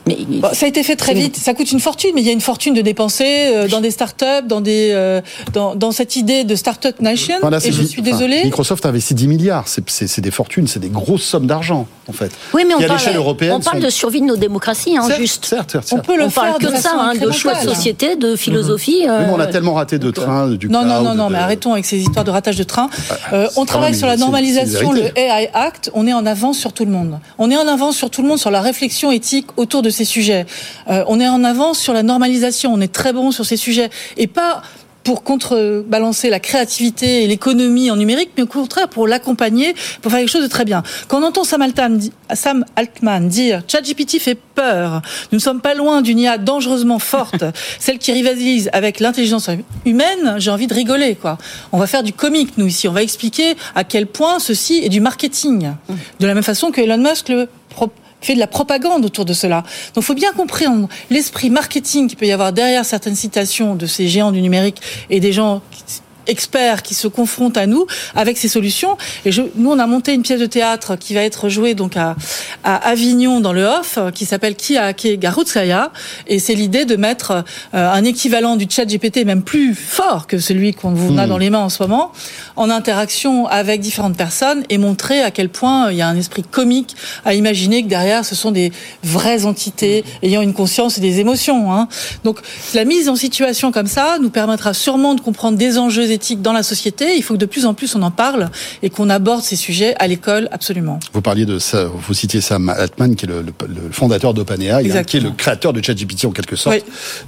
Mais Bon, ça a été fait très vite. Ça coûte une fortune, mais il y a une fortune de dépenser euh, dans des startups, dans des euh, dans, dans cette idée de startup nation. Et je suis enfin, désolée. Microsoft a investi 10 milliards. C'est- des fortunes, c'est des grosses sommes d'argent, en fait. Oui, mais on parle, l'échelle européenne, on parle sont- de survie de nos démocraties, hein, Certes, juste. Certes, certes, On peut le On parle faire que de de ça, hein, de choix de société, de philosophie. Oui, mais on a euh, tellement raté de trains, du Non, non, cloud, non, non, de- mais arrêtons avec ces histoires de ratage de train. Euh, c'est on travaille sur la normalisation, le. AI Act. On est en avance sur tout le monde. On est en avance sur tout le monde sur la réflexion éthique autour de ces sujets. Euh, on est en avance sur la normalisation. On est très bon sur ces sujets. Et pas pour contrebalancer la créativité et l'économie en numérique, mais au contraire pour l'accompagner, pour faire quelque chose de très bien. Quand on entend Sam Altman, Sam Altman dire ChatGPT fait peur, nous ne sommes pas loin d'une IA dangereusement forte, celle qui rivalise avec l'intelligence humaine, j'ai envie de rigoler, quoi. On va faire du comique, nous, ici. On va expliquer à quel point ceci est du marketing. De la même façon que Elon Musk le pro- fait de la propagande autour de cela. Donc, il faut bien comprendre l'esprit marketing qu'il peut y avoir derrière certaines citations de ces géants du numérique et des gens qui- experts qui se confrontent à nous avec ces solutions. Et je, nous, on a monté une pièce de théâtre qui va être jouée donc à, à Avignon dans le Off, qui s'appelle Qui a hacké Garutskaya. Et c'est l'idée de mettre euh, un équivalent du chat GPT, même plus fort que celui qu'on vous a dans les mains en ce moment, en interaction avec différentes personnes et montrer à quel point il y a un esprit comique à imaginer que derrière, ce sont des vraies entités ayant une conscience et des émotions. Hein. Donc, la mise en situation comme ça nous permettra sûrement de comprendre des enjeux dans la société. Il faut que de plus en plus on en parle et qu'on aborde ces sujets à l'école, absolument. Vous parliez de ça, vous citiez Sam Altman, qui est le, le- le fondateur d'OpenAI, hein, qui est le créateur de ChatGPT en quelque sorte.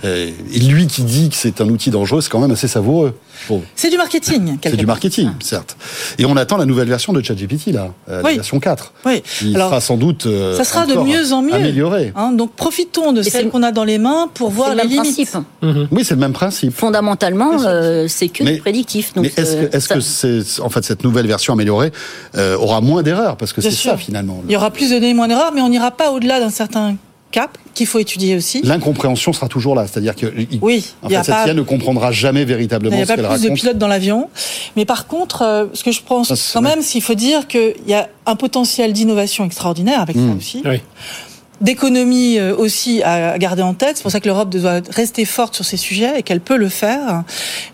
Oui. Et lui qui dit que c'est un outil dangereux, c'est quand même assez savoureux. Bon, C'est du marketing. c'est du marketing, certes. Et on attend la nouvelle version de ChatGPT, là, euh, Oui. la version 4. Oui. Qui Alors, sera sans doute euh, ça sera de mieux en mieux. améliorée. Hein, donc profitons de Mais celle c'est- qu'on a dans les mains pour voir le les même limites. principe. Oui, c'est le même principe. Fondamentalement, euh, c'est que Mais- du prédictif. Donc, Mais est-ce euh, que, est-ce ça- que c'est, en fait, cette nouvelle version améliorée euh, aura moins d'erreurs? Parce que c'est ça, finalement. Il y aura plus de données, moins d'erreurs, mais on n'ira pas au-delà d'un certain cap qu'il faut étudier aussi. L'incompréhension sera toujours là. C'est-à-dire que Oui, en n'y fait, a cette pas, IA ne comprendra jamais véritablement il y a ce pas plus de pilotes dans l'avion. Mais par contre, euh, ce que je pense Ça, quand vrai. même, c'est qu'il faut dire qu'il y a un potentiel d'innovation extraordinaire avec ça Mm. aussi. Oui. d'économie euh, aussi à garder en tête. C'est pour ça que l'Europe doit rester forte sur ces sujets et qu'elle peut le faire.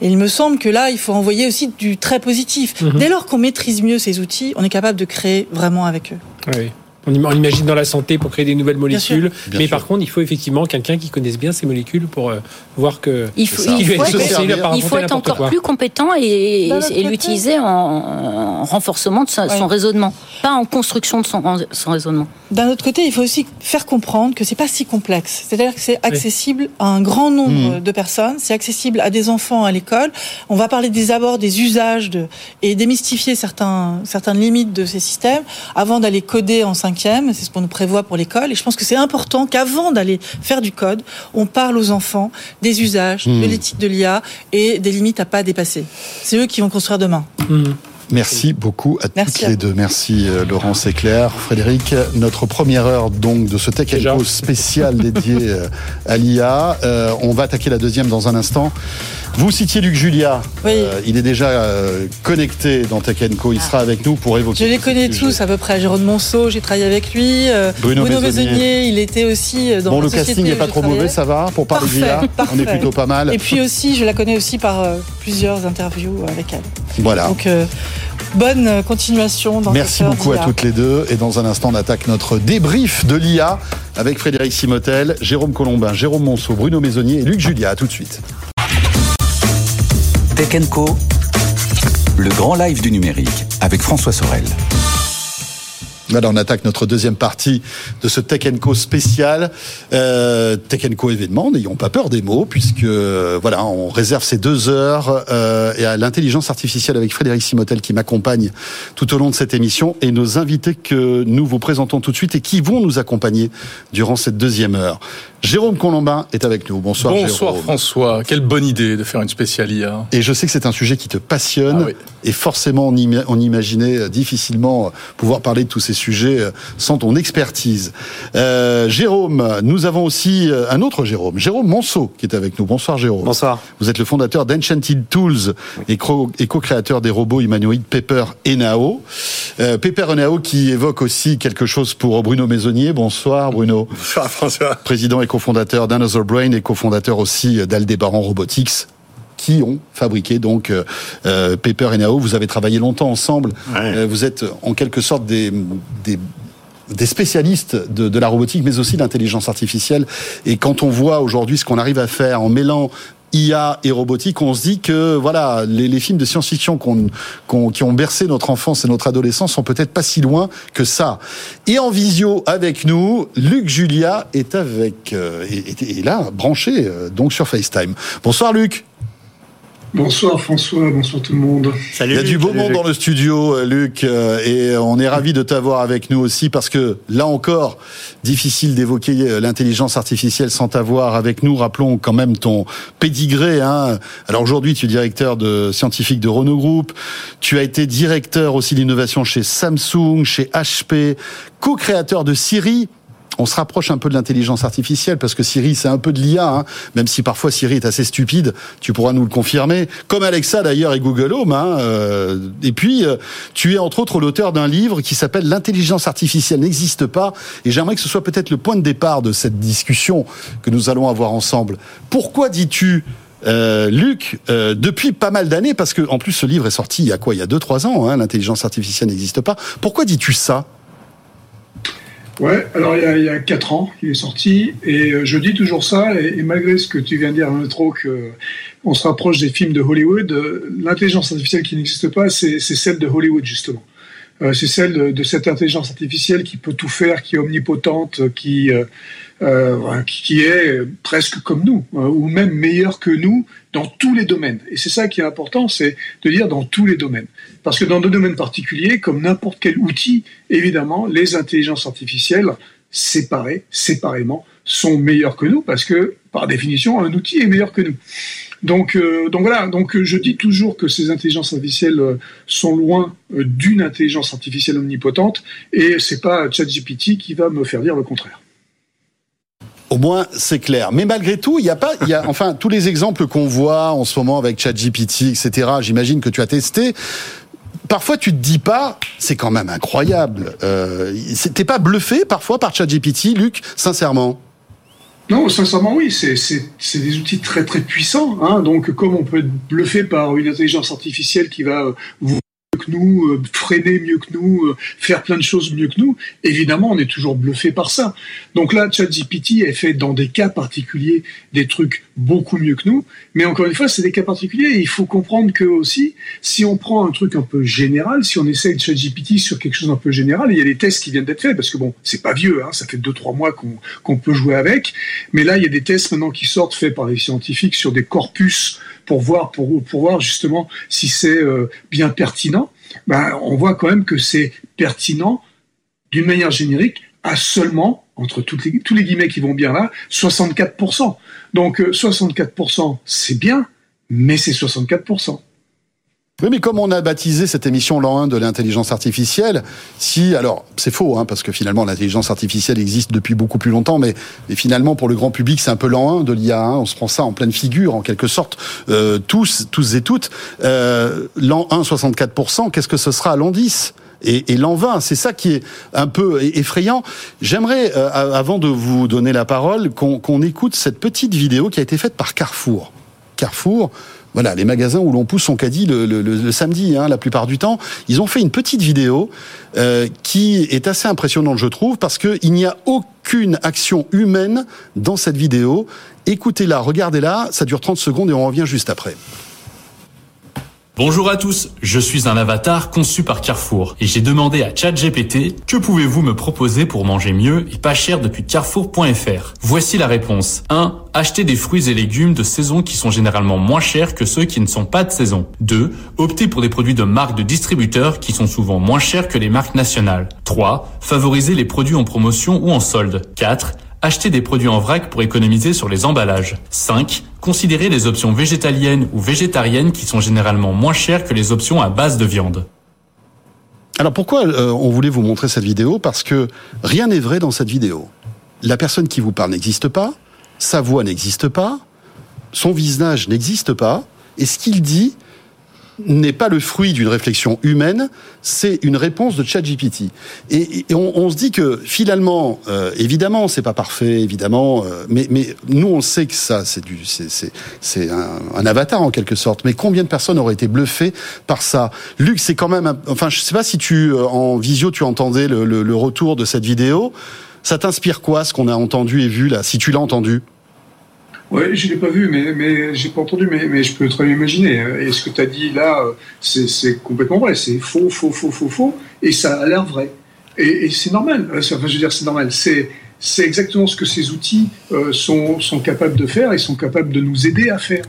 Et il me semble que là, il faut envoyer aussi du très positif. Mhm. Dès lors qu'on maîtrise mieux ces outils, on est capable de créer vraiment avec eux. Oui. On im- on imagine dans la santé pour créer des nouvelles molécules, Bien mais sûr. par contre, il faut effectivement quelqu'un qui connaisse bien ces molécules pour euh, voir que Il faut, il être, il faut encore quoi. plus compétent et, l'utiliser en, en renforcement de son Ouais. raisonnement, pas en construction de son, son raisonnement. D'un autre côté, il faut aussi faire comprendre que c'est pas si complexe. C'est-à-dire que c'est accessible à un grand nombre Mhm. de personnes. C'est accessible à des enfants à l'école. On va parler des abords, des usages de, et démystifier certains, certaines limites de ces systèmes avant d'aller coder en cinquième. C'est ce qu'on nous prévoit pour l'école. Et je pense que c'est important qu'avant d'aller faire du code, on parle aux enfants des usages, de l'éthique de l'IA et des limites à pas dépasser. C'est eux qui vont construire demain. Mhm. Merci beaucoup à Merci toutes à les deux. Merci euh, Laurence et Claire. Frédéric, notre première heure donc de ce Tech. Co spécial dédié euh, à l'IA. Euh, on va attaquer la deuxième dans un instant. Vous citiez Luc Julia. Oui. Euh, il est déjà euh, connecté dans Tech Co. Il sera avec nous pour évoquer. Je les connais sujet. tous à peu près. Jérôme Monceau, j'ai travaillé avec lui. Euh, Bruno Maisonnier. Maisonnier, il était aussi dans Bon, le casting n'est pas trop mauvais, ça va pour parler Parfait, d'IA. On est parfait. plutôt pas mal. Et puis aussi, je la connais aussi par euh, plusieurs interviews avec elle. Voilà. Donc, bonne continuation dans Merci beaucoup à toutes les deux. Et dans un instant, on attaque notre débrief de l'IA avec Frédéric Simotel, Jérôme Colombin, Jérôme Monceau, Bruno Maisonnier et Luc Julia. À tout de suite. Tech Co, le grand live du numérique avec François Sorel. Voilà, on attaque notre deuxième partie de ce Tech Co spécial. Euh, Tech Co événement, n'ayons pas peur des mots, puisque euh, voilà, on réserve ces deux heures euh, et à l'intelligence artificielle avec Frédéric Simotel qui m'accompagne tout au long de cette émission et nos invités que nous vous présentons tout de suite et qui vont nous accompagner durant cette deuxième heure. Jérôme Colombin est avec nous. Bonsoir, Bonsoir Jérôme. François, quelle bonne idée de faire une spéciale IA. Et je sais que c'est un sujet qui te passionne. Ah oui. Et forcément, on, ima- on imaginait euh, difficilement euh, pouvoir parler de tous ces sujets euh, sans ton expertise. Euh, Jérôme, nous avons aussi un autre Jérôme, Jérôme Monceau, qui est avec nous. Bonsoir Jérôme. Bonsoir. Vous êtes le fondateur d'Enchanted Tools et co- et co-créateur des robots humanoïdes Pepper et Nao. Euh, Pepper et Nao qui évoque aussi quelque chose pour Bruno Maisonnier. Bonsoir Bruno. Bonsoir François. Président et cofondateur d'Another Brain et cofondateur aussi d'Aldébaran Robotics qui ont fabriqué donc euh, euh, Pepper et Nao. Vous avez travaillé longtemps ensemble. Ouais. Euh, vous êtes en quelque sorte des, des des spécialistes de, de la robotique, mais aussi de l'intelligence artificielle. Et quand on voit aujourd'hui ce qu'on arrive à faire en mêlant IA et robotique, on se dit que voilà, les, films de science-fiction qu'on, qu'on- qui ont bercé notre enfance et notre adolescence sont peut-être pas si loin que ça. Et en visio avec nous, Luc Julia est avec euh, est là, branché euh, donc sur FaceTime. Bonsoir Luc. Bonsoir François, bonsoir tout le monde. Salut. Il y a du beau Salut, monde Luc. dans le studio, euh, Luc, euh, et on est ravi de t'avoir avec nous aussi parce que là encore, difficile d'évoquer euh, l'intelligence artificielle sans t'avoir avec nous. Rappelons quand même ton pédigré. Hein. Alors aujourd'hui, tu es directeur de scientifique de Renault Group. Tu as été directeur aussi d'innovation chez Samsung, chez HP, co-créateur de Siri. On se rapproche un peu de l'intelligence artificielle parce que Siri, c'est un peu de l'IA, hein, même si parfois Siri est assez stupide. Tu pourras nous le confirmer, comme Alexa d'ailleurs et Google Home. Hein, euh, et puis, euh, tu es entre autres l'auteur d'un livre qui s'appelle L'intelligence artificielle n'existe pas. Et j'aimerais que ce soit peut-être le point de départ de cette discussion que nous allons avoir ensemble. Pourquoi dis-tu euh, Luc, depuis pas mal d'années, parce que en plus ce livre est sorti il y a quoi? Il y a 2-3 ans, hein, l'intelligence artificielle n'existe pas. Pourquoi dis-tu ça? Ouais, alors il y a, il y a 4 ans qu'il est sorti, et euh, je dis toujours ça, et, et malgré ce que tu viens de dire, Métro, que on se rapproche des films de Hollywood, euh, l'intelligence artificielle qui n'existe pas, c'est celle de Hollywood, justement. euh, c'est celle de, cette intelligence artificielle qui peut tout faire, qui est omnipotente, qui, euh, euh, qui est presque comme nous, ou même meilleure que nous dans tous les domaines. Et c'est ça qui est important, c'est de dire dans tous les domaines. Parce que dans des domaines particuliers, comme n'importe quel outil, évidemment, les intelligences artificielles, séparées, séparément, sont meilleures que nous, parce que, par définition, un outil est meilleur que nous. Donc, euh, donc voilà. Donc, je dis toujours que ces intelligences artificielles euh, sont loin euh, d'une intelligence artificielle omnipotente, et c'est pas ChatGPT qui va me faire dire le contraire. Au moins, c'est clair. Mais malgré tout, il n'y a pas, il y a, enfin, tous les exemples qu'on voit en ce moment avec ChatGPT, etc. J'imagine que tu as testé. Parfois, tu te dis pas, c'est quand même incroyable. Euh, T'es pas bluffé parfois par ChatGPT, Luc, sincèrement? Non, sincèrement, oui, c'est des outils très très puissants. Hein. Donc, comme on peut être bluffé par une intelligence artificielle qui va vous que nous, euh, freiner mieux que nous, euh, faire plein de choses mieux que nous, évidemment, on est toujours bluffé par ça. Donc là, ChatGPT est fait dans des cas particuliers des trucs beaucoup mieux que nous, mais encore une fois, c'est des cas particuliers. Et il faut comprendre que aussi, si on prend un truc un peu général, si on essaye ChatGPT sur quelque chose un peu général, il y a des tests qui viennent d'être faits, parce que bon, c'est pas vieux, hein, ça fait deux trois mois qu'on peut jouer avec, mais là, il y a des tests maintenant qui sortent faits par les scientifiques sur des corpus pour voir, pour, voir justement si c'est euh, bien pertinent, ben, on voit quand même que c'est pertinent d'une manière générique à seulement, entre tous les guillemets qui vont bien là, 64%. Donc 64%, euh, c'est bien, mais c'est 64%. Oui, mais comme on a baptisé cette émission l'an 1 de l'intelligence artificielle, si, alors, c'est faux, hein, parce que finalement, l'intelligence artificielle existe depuis beaucoup plus longtemps, mais, finalement, pour le grand public, c'est un peu l'an 1 de l'IA, hein, on se prend ça en pleine figure, en quelque sorte, euh, tous, tous et toutes. Euh, l'an 1, 64%, qu'est-ce que ce sera l'an 10 et, et l'an 20. C'est ça qui est un peu effrayant. J'aimerais, euh, avant de vous donner la parole, qu'on écoute cette petite vidéo qui a été faite par Carrefour. Carrefour, voilà, les magasins où l'on pousse son caddie le, samedi, hein, la plupart du temps, ils ont fait une petite vidéo euh, qui est assez impressionnante, je trouve, parce qu'il n'y a aucune action humaine dans cette vidéo. Écoutez-la, regardez-la, ça dure 30 secondes et on revient juste après. Bonjour à tous, je suis un avatar conçu par Carrefour et j'ai demandé à ChatGPT que pouvez-vous me proposer pour manger mieux et pas cher depuis carrefour.fr. Voici la réponse. 1. Acheter des fruits et légumes de saison qui sont généralement moins chers que ceux qui ne sont pas de saison. 2. Opter pour des produits de marques de distributeurs qui sont souvent moins chers que les marques nationales. 3. Favoriser les produits en promotion ou en solde. 4 acheter des produits en vrac pour économiser sur les emballages. 5. Considérer les options végétaliennes ou végétariennes qui sont généralement moins chères que les options à base de viande. Alors pourquoi euh, on voulait vous montrer cette vidéo? Parce que rien n'est vrai dans cette vidéo. La personne qui vous parle n'existe pas, sa voix n'existe pas, son visage n'existe pas, et ce qu'il dit n'est pas le fruit d'une réflexion humaine, c'est une réponse de ChatGPT. Et, et on, se dit que finalement, euh, évidemment, c'est pas parfait, évidemment, euh, mais, mais nous on sait que ça, c'est du, c'est un, avatar en quelque sorte. Mais combien de personnes auraient été bluffées par ça? Luc, c'est quand même, enfin, je sais pas si tu euh, en visio tu entendais le, le retour de cette vidéo. Ça t'inspire quoi ce qu'on a entendu et vu là? Si tu l'as entendu oui, je l'ai pas vu, mais, mais j'ai pas entendu, mais, mais je peux très bien imaginer. Et ce que tu as dit là, c'est complètement vrai. C'est faux, faux, faux, faux, faux, et ça a l'air vrai. Et, c'est normal. Enfin, je veux dire, c'est normal. C'est c'est exactement ce que ces outils euh, sont, sont capables de faire et sont capables de nous aider à faire.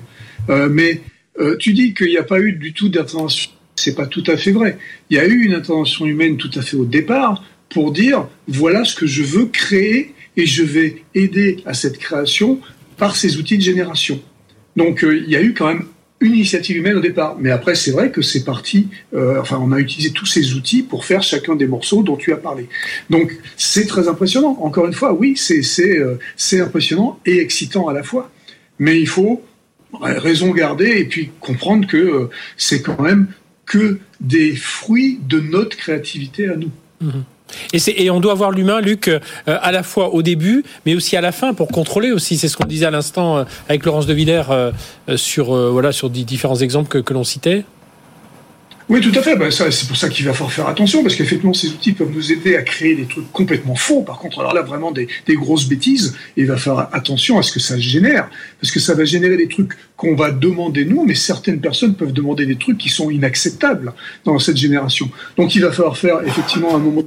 Euh, mais euh, tu dis qu'il n'y a pas eu du tout d'intervention. C'est pas tout à fait vrai. Il y a eu une intervention humaine tout à fait au départ pour dire voilà ce que je veux créer et je vais aider à cette création par ces outils de génération. Donc euh, il y a eu quand même une initiative humaine au départ. Mais après, c'est vrai que c'est parti, euh, enfin, on a utilisé tous ces outils pour faire chacun des morceaux dont tu as parlé. Donc, c'est très impressionnant. Encore une fois, oui, c'est euh, impressionnant et excitant à la fois. Mais il faut raison garder et puis comprendre que c'est quand même que des fruits de notre créativité à nous. Mmh. Et, on doit voir l'humain, Luc, euh, à la fois au début, mais aussi à la fin pour contrôler aussi. C'est ce qu'on disait à l'instant euh, avec Laurence de Villers euh, sur différents exemples que l'on citait. Oui, tout à fait. Ben, c'est pour ça qu'il va falloir faire attention, parce qu'effectivement, ces outils peuvent nous aider à créer des trucs complètement faux. Par contre, alors là, vraiment des, des grosses bêtises. Et il va falloir attention à ce que ça génère, parce que ça va générer des trucs qu'on va demander nous, mais certaines personnes peuvent demander des trucs qui sont inacceptables dans cette génération. Donc, il va falloir faire effectivement un moment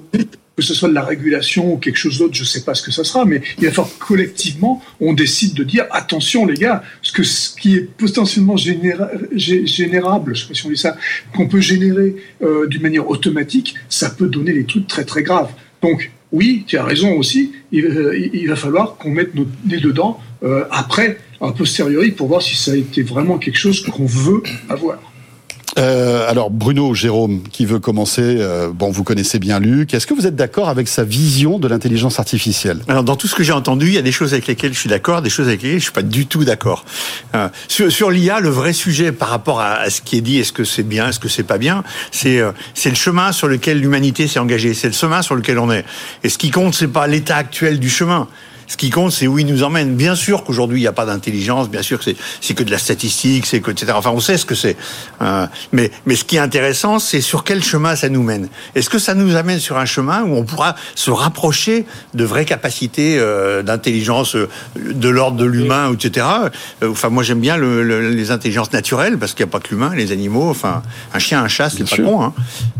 que ce soit de la régulation ou quelque chose d'autre, je ne sais pas ce que ça sera, mais il va falloir collectivement, on décide de dire attention les gars, ce, que, ce qui est potentiellement généra- gé- générable, je ne sais pas si on dit ça, qu'on peut générer euh, d'une manière automatique, ça peut donner des trucs très très graves. Donc oui, tu as raison aussi, il, euh, va falloir qu'on mette notre nez dedans euh, après, a posteriori, pour voir si ça a été vraiment quelque chose qu'on veut avoir. Euh, alors Bruno, Jérôme, qui veut commencer, euh, bon, vous connaissez bien Luc. Est-ce que vous êtes d'accord avec sa vision de l'intelligence artificielle? Alors dans tout ce que j'ai entendu, il y a des choses avec lesquelles je suis d'accord, des choses avec lesquelles je suis pas du tout d'accord. Euh, sur sur l'IA, le vrai sujet par rapport à, à ce qui est dit, est-ce que c'est bien, est-ce que c'est pas bien, c'est euh, c'est le chemin sur lequel l'humanité s'est engagée, c'est le chemin sur lequel on est. Et ce qui compte, c'est pas l'état actuel du chemin. Ce qui compte, c'est où il nous emmène. Bien sûr qu'aujourd'hui, il n'y a pas d'intelligence. Bien sûr que c'est, c'est que de la statistique, c'est que, etc. Enfin, on sait ce que c'est. Euh, mais, mais ce qui est intéressant, c'est sur quel chemin ça nous mène. Est-ce que ça nous amène sur un chemin où on pourra se rapprocher de vraies capacités euh, d'intelligence euh, de l'ordre de l'humain, etc. Euh, Enfin, moi, j'aime bien le, le- les intelligences naturelles parce qu'il n'y a pas que l'humain, les animaux. Enfin, un chien, un chat, c'est pas sûr. con. Hein.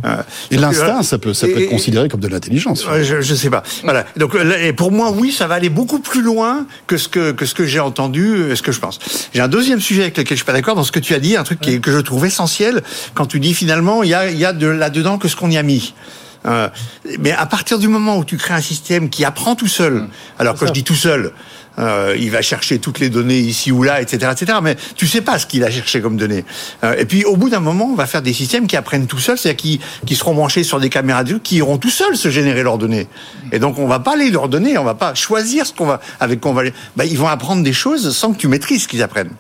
Euh, Et donc, l'instinct, euh, ça peut, ça peut et- être considéré comme de l'intelligence. Je, je sais pas. Voilà. Donc euh, et pour moi, oui, ça va aller beaucoup plus loin que ce que que ce que j'ai entendu, ce que je pense. J'ai un deuxième sujet avec lequel je suis pas d'accord dans ce que tu as dit, un truc qui que je trouve essentiel quand tu dis finalement il y a y a de là dedans que ce qu'on y a mis. Euh, mais à partir du moment où tu crées un système qui apprend tout seul, alors quand je dis tout seul, euh, il va chercher toutes les données ici ou là, etc., etc. Mais tu sais pas ce qu'il a cherché comme données. Euh, et puis au bout d'un moment, on va faire des systèmes qui apprennent tout seuls, c'est-à-dire qui, qui seront branchés sur des caméras de qui iront tout seuls se générer leurs données. Et donc on va pas les leur donner, on va pas choisir ce qu'on va avec qu'on va. Les... Bah, ils vont apprendre des choses sans que tu maîtrises ce qu'ils apprennent.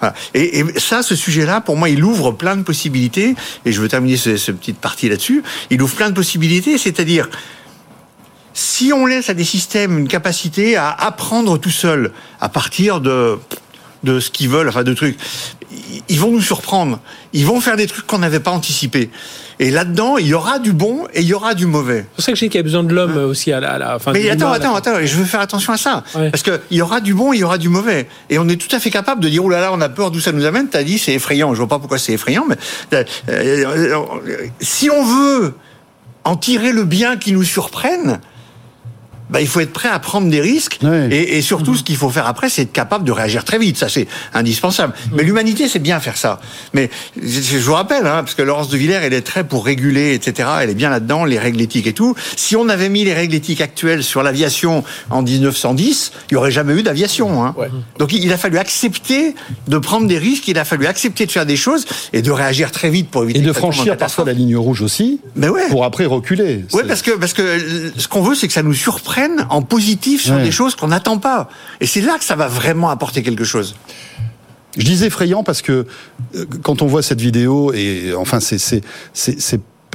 Voilà. Et, et ça, ce sujet-là, pour moi, il ouvre plein de possibilités. Et je veux terminer ce- cette petite partie là-dessus. Il ouvre plein de possibilités, c'est-à-dire si on laisse à des systèmes une capacité à apprendre tout seul à partir de de ce qu'ils veulent, enfin de trucs, ils- vont nous surprendre. Ils vont faire des trucs qu'on n'avait pas anticipés. Et là-dedans, il y aura du bon et il y aura du mauvais. C'est pour ça que je dis qu'il y a besoin de l'homme aussi à la, à la fin. Mais attends, attends, attends, et je veux faire attention à ça. Parce qu'il y aura du bon, il y aura du mauvais. Et on est tout à fait capable de dire, oh là là, on a peur d'où ça nous amène? T'as dit, c'est effrayant. Je vois pas pourquoi c'est effrayant, mais euh, euh, si on veut en tirer le bien qui nous surprenne, bah, il faut être prêt à prendre des risques. Et, et surtout, ce qu'il faut faire après, c'est être capable de réagir très vite. Ça, c'est indispensable. Mais l'humanité, c'est bien faire ça. Mais je, je vous rappelle, hein, parce que Laurence de Villers, elle est très pour réguler, etc. Elle est bien là-dedans, les règles éthiques et tout. Si on avait mis les règles éthiques actuelles sur l'aviation en 1910, il n'y aurait jamais eu d'aviation. Hein. Donc, il a fallu accepter de prendre des risques, il a fallu accepter de faire des choses et de réagir très vite pour éviter Et de franchir parfois la ligne rouge aussi, pour après reculer. oui, parce que parce que ce qu'on veut, c'est que ça nous surprenne en positif sur Ouais. des choses qu'on n'attend pas. Et c'est là que ça va vraiment apporter quelque chose. Je dis effrayant parce que euh, quand on voit cette vidéo, et enfin, c'est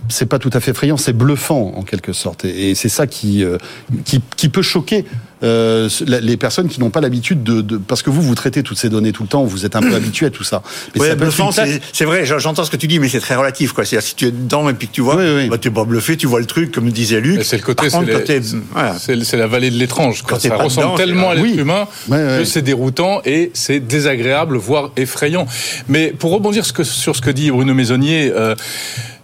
c'est pas tout à fait effrayant, c'est bluffant en quelque sorte, et, et c'est ça qui, euh, qui qui peut choquer euh, les personnes qui n'ont pas l'habitude de, de parce que vous vous traitez toutes ces données tout le temps, vous êtes un peu habitué à tout ça. Mais Ouais, ça bluffant, c'est vrai, j'entends ce que tu dis, mais c'est très relatif. quoi. C'est-à-dire, si tu es dedans et puis que tu vois, bah, tu es pas bluffé, tu vois le truc, comme disait Luc. C'est le côté, c'est voilà. la vallée de l'étrange. Ça ressemble dedans, tellement à l'être oui. humain Ouais, ouais. que c'est déroutant et c'est désagréable, voire effrayant. Mais pour rebondir ce que- sur ce que dit Bruno Maisonnier, euh,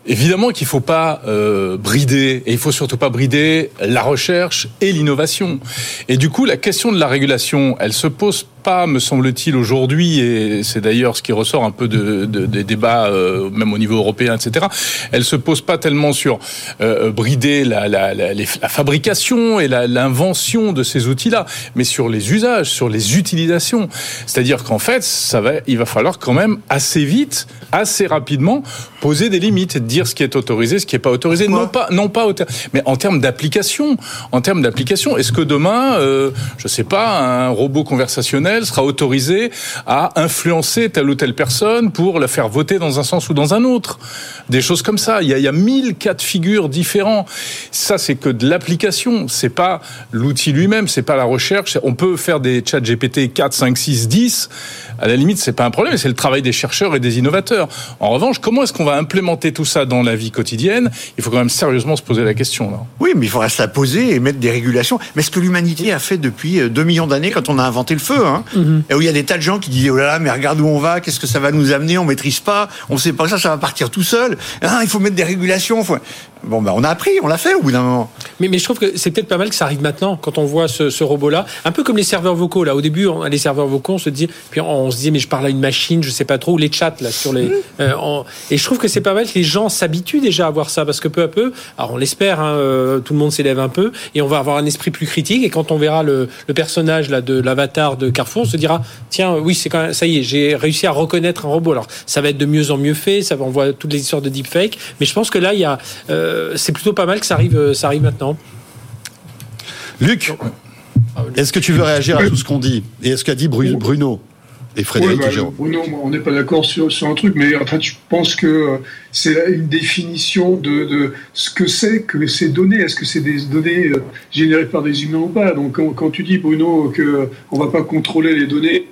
Évidemment qu'il faut pas euh, brider et il faut surtout pas brider la recherche et l'innovation. Et du coup, la question de la régulation, elle se pose pas, me semble-t-il, aujourd'hui, et c'est d'ailleurs ce qui ressort un peu de, de- des débats, euh, même au niveau européen, etc. Elle se pose pas tellement sur euh, brider la, la, la, les- la fabrication et l'invention de ces outils-là, mais sur les usages, sur les utilisations. C'est-à-dire qu'en fait, ça va, il va falloir quand même assez vite, assez rapidement, poser des limites, dire ce qui est autorisé, ce qui est pas autorisé, non pas, non pas, mais en termes d'application, en termes d'application. Est-ce que demain, euh, je sais pas, un robot conversationnel sera autorisé à influencer telle ou telle personne pour la faire voter dans un sens ou dans un autre. Des choses comme ça. Il y a, il y a mille cas de figure différents. Ça, c'est que de l'application. C'est pas l'outil lui-même. C'est pas la recherche. On peut faire des chats GPT 4, 5, 6, 10. À la limite, c'est pas un problème. C'est le travail des chercheurs et des innovateurs. En revanche, comment est-ce qu'on va implémenter tout ça dans la vie quotidienne? Il faut quand même sérieusement se poser la question. Là. Oui, mais il faudra se la poser et mettre des régulations. Mais ce que l'humanité a fait depuis euh, 2 millions d'années quand on a inventé le feu, hein, et où il y a des tas de gens qui disent oh là là, mais regarde où on va, qu'est-ce que ça va nous amener, on maîtrise pas, on sait pas ça, ça va partir tout seul. Ah, il faut mettre des régulations. faut- Bon, ben on a appris, on l'a fait au bout d'un moment. Mais, mais je trouve que c'est peut-être pas mal que ça arrive maintenant, quand on voit ce, ce robot-là. Un peu comme les serveurs vocaux. Là, au début, on, les serveurs vocaux, on se dit, puis on, se disait, mais je parle à une machine, je sais pas trop, ou les chats là sur les. euh, en- et je trouve que c'est pas mal que les gens s'habituent déjà à voir ça, parce que peu à peu, alors on l'espère, hein, euh, tout le monde s'élève un peu, et on va avoir un esprit plus critique. Et quand on verra le, le personnage là de l'avatar de Carrefour, on se dira, tiens, oui, c'est quand même, ça y est, j'ai réussi à reconnaître un robot. Alors, ça va être de mieux en mieux fait, ça va, on voit toutes les histoires de deepfake, mais je pense que là, il y a, euh, c'est plutôt pas mal que ça arrive, euh, ça arrive maintenant. Luc, est-ce que tu veux réagir à tout ce qu'on dit Et est-ce qu'a dit Bru- Bruno et Frédéric Ouais, bah, et Jérôme Bruno, on n'est pas d'accord sur, sur un truc, mais enfin, tu penses que euh, c'est une définition de, de ce que c'est que ces données. Est-ce que c'est des données euh, générées par des humains ou pas? Donc, quand, quand tu dis, Bruno, que on va pas contrôler les données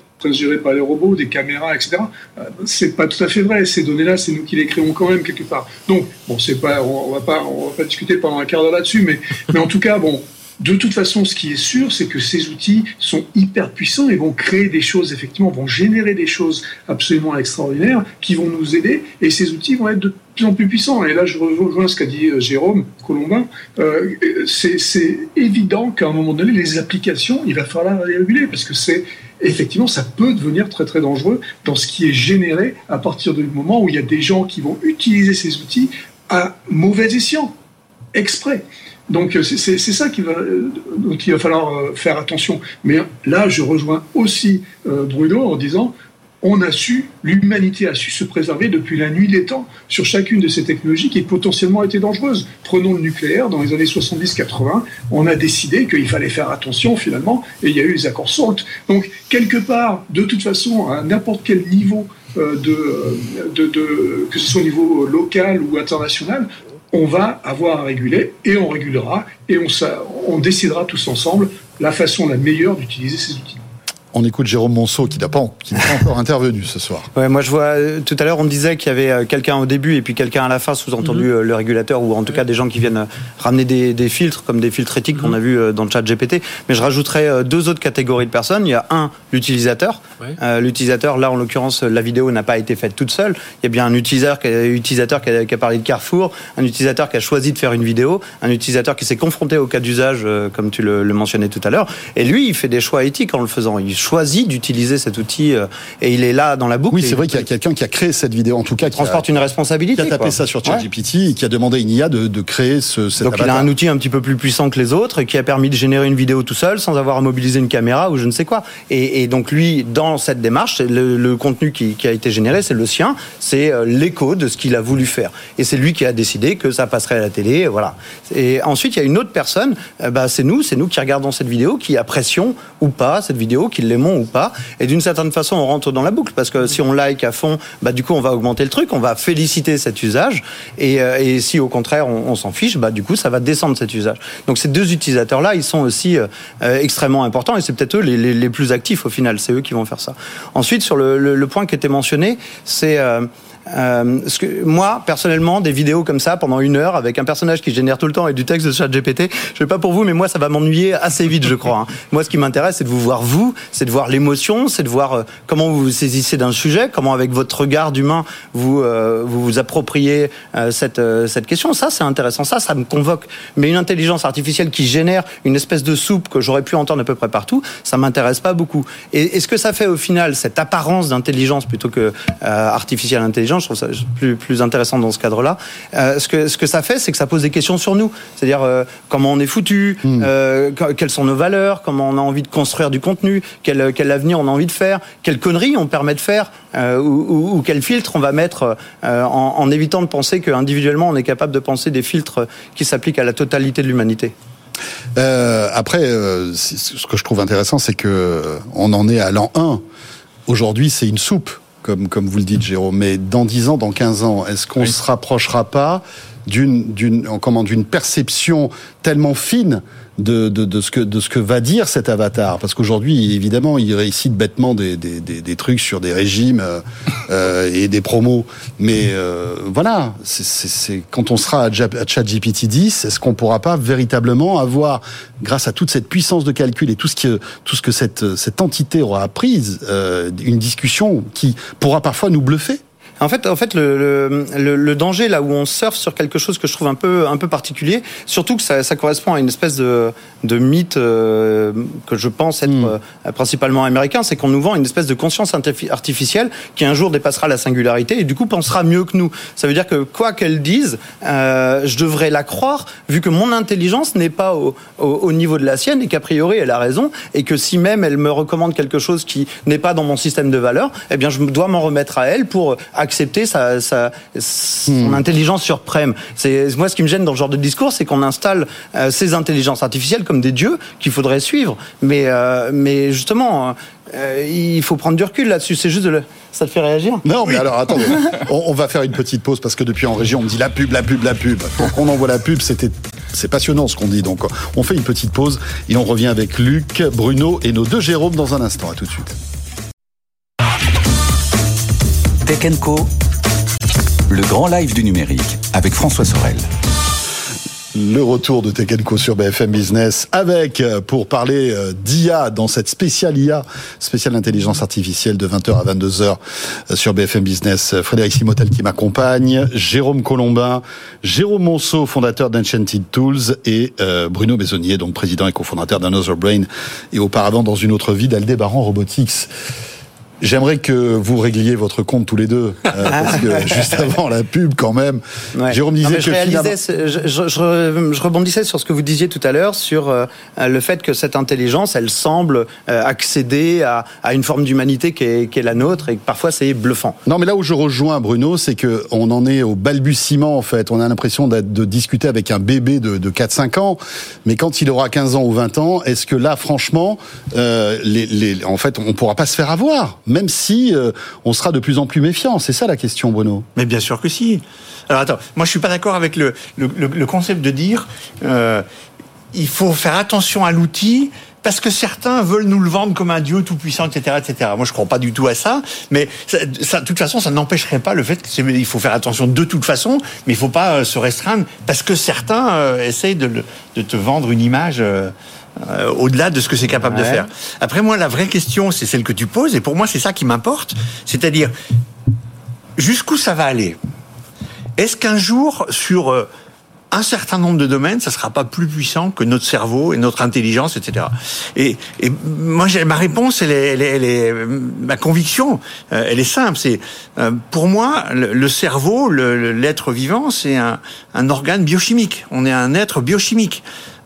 par les robots, des caméras, etc. euh, C'est pas tout à fait vrai. Ces données-là, c'est nous qui les créons quand même quelque part. Donc, bon, c'est pas, on va pas, on va pas discuter pendant un quart d'heure là-dessus, mais, mais en tout cas, bon, de toute façon, ce qui est sûr, c'est que ces outils sont hyper puissants et vont créer des choses, effectivement, vont générer des choses absolument extraordinaires qui vont nous aider et ces outils vont être de plus en plus puissants. Et là, je rejoins ce qu'a dit euh, Jérôme Colombin. Euh, c'est évident qu'à un moment donné, les applications, il va falloir les réguler parce que c'est effectivement, ça peut devenir très très dangereux dans ce qui est généré à partir du moment où il y a des gens qui vont utiliser ces outils à mauvais escient, exprès. Donc euh, c'est ça euh, dont il va falloir euh, faire attention. Mais là, je rejoins aussi Bruno en disant, on a su, l'humanité a su se préserver depuis la nuit des temps sur chacune de ces technologies qui potentiellement étaient dangereuses. Prenons le nucléaire, dans les années 70-80, on a décidé qu'il fallait faire attention finalement, et il y a eu les accords SALT. Donc quelque part, de toute façon, à n'importe quel niveau de, de- que ce soit au niveau local ou international, on va avoir à réguler et on régulera et on, décidera tous ensemble la façon la meilleure d'utiliser ces outils. On écoute Jérôme Monceau qui n'a pas, qui n'est pas encore intervenu ce soir. Ouais, moi je vois euh, tout à l'heure on me disait qu'il y avait euh, quelqu'un au début et puis quelqu'un à la fin, sous-entendu Mhm. euh, le régulateur ou en tout cas des gens qui viennent ramener des, des filtres comme des filtres éthiques Mhm. qu'on a vu dans le chat GPT. Mais je rajouterais deux autres catégories de personnes. Il y a un l'utilisateur. Ouais. Euh, l'utilisateur là en l'occurrence la vidéo n'a pas été faite toute seule. Il y a bien un utilisateur qui a, utilisateur qui a, qui a parlé de Carrefour, un utilisateur qui a choisi de faire une vidéo, un utilisateur qui s'est confronté au cas d'usage comme tu le, le mentionnais tout à l'heure. Et lui il fait des choix éthiques en le faisant. Il choisit d'utiliser cet outil euh, et il est là dans la boucle. Oui, c'est vrai qu'il y a quelqu'un qui a créé cette vidéo, en tout cas, qui a, transporte une responsabilité. qui a tapé quoi. ça sur Ouais. ChatGPT et qui a demandé à une IA de, de créer ce, cet Donc il a un outil un petit peu plus puissant que les autres qui a permis de générer une vidéo tout seul sans avoir à mobiliser une caméra ou je ne sais quoi. Et, et donc lui, dans cette démarche, le, le contenu qui, qui a été généré, c'est le sien, c'est euh, l'écho de ce qu'il a voulu faire. Et c'est lui qui a décidé que ça passerait à la télé, voilà. Et ensuite, il y a une autre personne, euh, bah, c'est nous, c'est nous qui regardons cette vidéo, qui apprécions ou pas cette vidéo, qui l'aimons ou pas. Et d'une certaine façon, on rentre dans la boucle parce que si on like à fond, bah, du coup, on va augmenter le truc, on va féliciter cet usage. Et, euh, si au contraire, on, s'en fiche, bah, du coup, ça va descendre cet usage. Donc ces deux utilisateurs-là, ils sont aussi euh, euh, extrêmement importants et c'est peut-être eux les, plus actifs au final. C'est eux qui vont faire ça. Ensuite, sur le point qui était mentionné, c'est euh, euh, ce que, moi, personnellement, des vidéos comme ça pendant une heure avec un personnage qui génère tout le temps et du texte de chat GPT, je sais pas pour vous, mais moi, ça va m'ennuyer assez vite, je crois. hein. Moi, ce qui m'intéresse, c'est de vous voir vous, c'est de voir l'émotion, c'est de voir euh, comment vous vous saisissez d'un sujet, comment avec votre regard d'humain vous, euh, vous vous appropriez euh, cette, euh, cette question. Ça, c'est intéressant. Ça, ça me convoque. Mais une intelligence artificielle qui génère une espèce de soupe que j'aurais pu entendre à peu près partout, ça m'intéresse pas beaucoup. Et, et ce que ça fait au final, cette apparence d'intelligence plutôt que euh, artificielle intelligence, je trouve ça plus, plus intéressant dans ce cadre-là. Euh, ce, que, ce que ça fait, c'est que ça pose des questions sur nous. C'est-à-dire euh, comment on est foutu, euh, que- quelles sont nos valeurs, comment on a envie de construire du contenu, quel, quel avenir on a envie de faire, quelles conneries on permet de faire, euh, ou, ou, ou quel filtre on va mettre euh, en, en évitant de penser qu'individuellement on est capable de penser des filtres qui s'appliquent à la totalité de l'humanité. Euh, après, euh, ce que je trouve intéressant, c'est que euh, on en est à l'an 1. Aujourd'hui, c'est une soupe, comme, comme vous le dites, Jérôme. Mais dans 10 ans, dans 15 ans, est-ce qu'on se rapprochera pas d'une d'une comment d'une perception tellement fine de, de, de ce que de ce que va dire cet avatar. Parce qu'aujourd'hui évidemment il récite bêtement des, des, des, des trucs sur des régimes euh, euh, et des promos. Mais euh, voilà c'est- quand on sera à ChatGPT 10 est-ce qu'on pourra pas véritablement avoir grâce à toute cette puissance de calcul et tout ce que tout ce que cette cette entité aura apprise euh, une discussion qui pourra parfois nous bluffer? En fait, en fait, le, le, le- le danger là où on surfe sur quelque chose que je trouve un peu un peu particulier, surtout que ça, ça correspond à une espèce de, de mythe euh, que je pense être euh, principalement américain, c'est qu'on nous vend une espèce de conscience artifi- artificielle qui un jour dépassera la singularité et du coup pensera mieux que nous. Ça veut dire que quoi qu'elle dise, euh, je devrais la croire vu que mon intelligence n'est pas au, au, au niveau de la sienne et qu'a priori elle a raison et que si même elle me recommande quelque chose qui n'est pas dans mon système de valeurs, eh bien je dois m'en remettre à elle pour accepter sa, sa- son intelligence suprême. C'est moi ce qui me gêne dans ce genre de discours, c'est qu'on installe euh, ces intelligences artificielles comme des dieux qu'il faudrait suivre. Mais euh, mais justement, euh, il faut prendre du recul là-dessus. C'est juste de le... ça te fait réagir? Non, mais alors attendez, on, on va faire une petite pause parce que depuis en région, on me dit la pub, la pub, la pub. Donc on envoie la pub, c'était, c'est passionnant ce qu'on dit. Donc on fait une petite pause et on revient avec Luc, Bruno et nos deux Jérôme dans un instant. À tout de suite. Tech Co, le grand live du numérique avec François Sorel. Le retour de Co sur BFM Business avec, euh, pour parler euh, d'IA dans cette spéciale IA, spéciale intelligence artificielle de 20h à 22h euh, sur BFM Business. Frédéric Simotel qui m'accompagne, Jérôme Colombin, Jérôme Monceau, fondateur d'Enchanted Tools et Bruno Besonnier, donc président et cofondateur d'Another Brain et auparavant dans une autre vie d'Aldébaran Robotics. J'aimerais que vous régliez votre compte tous les deux, euh, parce que juste avant la pub, quand même, Ouais. Jérôme disait que je, finalement- ce- je, je- je re- je rebondissais sur ce que vous disiez tout à l'heure sur euh, le fait que cette intelligence, elle semble euh, accéder à, à une forme d'humanité qui est, qui est la nôtre et que parfois c'est bluffant. Non, mais là où je rejoins Bruno, c'est que on en est au balbutiement en fait. On a l'impression de discuter avec un bébé de, de 4-5 ans, mais quand il aura 15 ans ou 20 ans, est-ce que là, franchement, les, les- en fait, on pourra pas se faire avoir, même si euh, on sera de plus en plus méfiant. C'est ça la question, Bruno. Mais bien sûr que si. Alors attends, moi je suis pas d'accord avec le, concept de dire euh, il faut faire attention à l'outil parce que certains veulent nous le vendre comme un dieu tout puissant, etc., etc. Moi je crois pas du tout à ça, mais de toute façon ça n'empêcherait pas le fait qu'il faut faire attention de toute façon, mais il faut pas euh, se restreindre parce que certains essayent de, te vendre une image. Euh, au-delà de ce que c'est capable de faire. Après moi, la vraie question, c'est celle que tu poses, et pour moi, c'est ça qui m'importe. C'est-à-dire, jusqu'où ça va aller? Est-ce qu'un jour, sur euh, un certain nombre de domaines, ça sera pas plus puissant que notre cerveau et notre intelligence, etc. Et, et moi, ma réponse, elle est, elle est, elle est- ma conviction, euh, elle est simple. C'est pour moi, le, le cerveau, le- l'être vivant, c'est un, un organe biochimique. On est un être biochimique.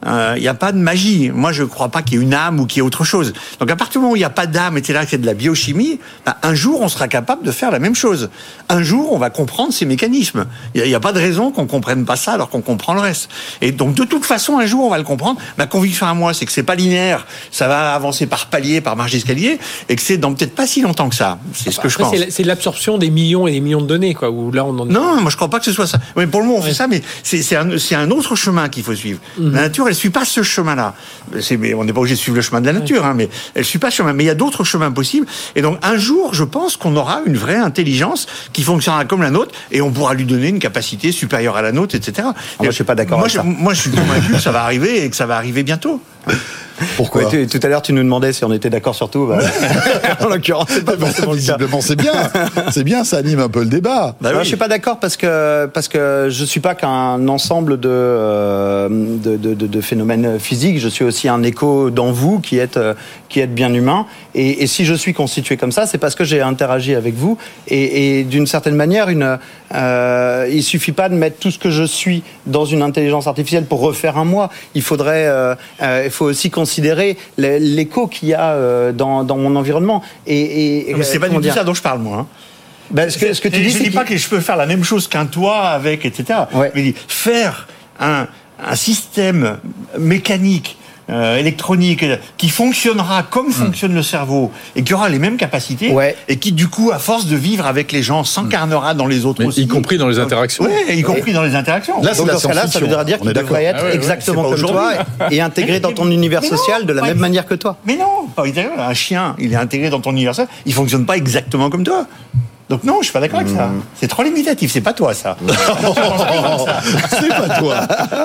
Il n'y a pas de magie. Moi, je ne crois pas qu'il y ait une âme ou qu'il y ait autre chose. Donc, à partir du moment où il n'y a pas d'âme, etc., que c'est de la biochimie, ben, un jour, on sera capable de faire la même chose. Un jour, on va comprendre ces mécanismes. Il n'y a, pas de raison qu'on comprenne pas ça alors qu'on comprend le reste. Et donc, de toute façon, un jour, on va le comprendre. Ma conviction à moi, c'est que c'est pas linéaire. Ça va avancer par palier, par marge d'escalier, et que c'est dans peut-être pas si longtemps que ça. C'est ce que je pense. c'est la- c'est l'absorption des millions et des millions de données, quoi. Où là, on en Non, moi je crois pas que ce soit ça. Oui, pour le moment on fait ça, mais c'est c'est un, c'est un autre chemin qu'il faut suivre. Mhm. La nature, elle suit pas ce chemin-là. On n'est pas obligé de suivre le chemin de la nature, hein, mais elle suit pas ce chemin. Mais il y a d'autres chemins possibles. Et donc un jour, je pense qu'on aura une vraie intelligence qui fonctionnera comme la nôtre, et on pourra lui donner une capacité supérieure à la nôtre, etc. Ah, moi, je suis pas d'accord avec je, ça. moi, je suis convaincu que ça va arriver et que ça va arriver bientôt. Pourquoi Ouais, Tout à l'heure, tu nous demandais si on était d'accord sur tout. Bah, en l'occurrence, c'est pas cas. Visiblement, c'est bien. C'est bien, ça anime un peu le débat. Bah Moi, oui. je suis pas d'accord parce que parce que je suis pas qu'un ensemble de, euh, de, de, de- de phénomènes physiques. Je suis aussi un écho dans vous qui êtes euh, qui êtes bien humain. Et, et si je suis constitué comme ça, c'est parce que j'ai interagi avec vous. Et, et d'une certaine manière, une euh, il suffit pas de mettre tout ce que je suis dans une intelligence artificielle pour refaire un moi. Il faudrait euh, euh, il faut aussi considérer l'é- l'écho qu'il y a euh, dans, dans mon environnement. Et, et Mais c'est pas du tout ça dont je parle, moi. hein. Ben, ce que, ce que tu dis, je dis pas que je peux faire la même chose qu'un toit avec, etc. Ouais. Mais faire un, un système mécanique euh, électronique qui fonctionnera comme fonctionne le cerveau et qui aura les mêmes capacités Ouais. et qui du coup à force de vivre avec les gens s'incarnera dans les autres Mais aussi. y compris dans les interactions. ouais, y compris dans les interactions. Là, Donc la dans ce cas-là, ça voudrait dire qu'il devrait être Ah ouais, exactement comme toi et intégré dans ton univers Mais non, social de la même manière que toi. mais non pas un chien il est intégré dans ton univers social, il fonctionne pas exactement comme toi donc non, je suis pas d'accord avec ça. C'est trop limitatif, c'est pas toi ça. C'est pas toi.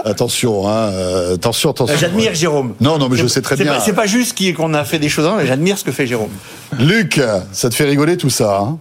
Attention, hein, euh, attention, attention. J'admire Jérôme. Non, non, mais je sais très bien. C'est pas juste qui- qu'on a fait des choses, mais j'admire ce que fait Jérôme. Luc, ça te fait rigoler tout ça hein?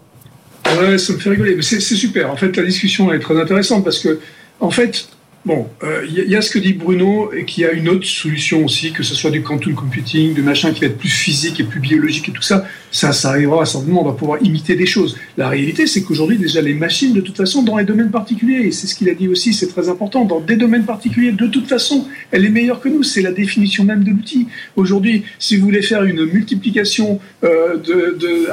Ouais, ça me fait rigoler. Mais c'est super. En fait, la discussion est très intéressante parce que, en fait, bon, euh, il il y a ce que dit Bruno et qu'il y a une autre solution aussi, que ce soit du quantum computing, de machin qui va être plus physique et plus biologique et tout ça. Ça, ça arrivera certainement. On va pouvoir imiter des choses. La réalité, c'est qu'aujourd'hui, déjà, les machines, de toute façon, dans les domaines particuliers, et c'est ce qu'il a dit aussi, c'est très important, dans des domaines particuliers, de toute façon, elle est meilleure que nous. C'est la définition même de l'outil. Aujourd'hui, si vous voulez faire une multiplication euh,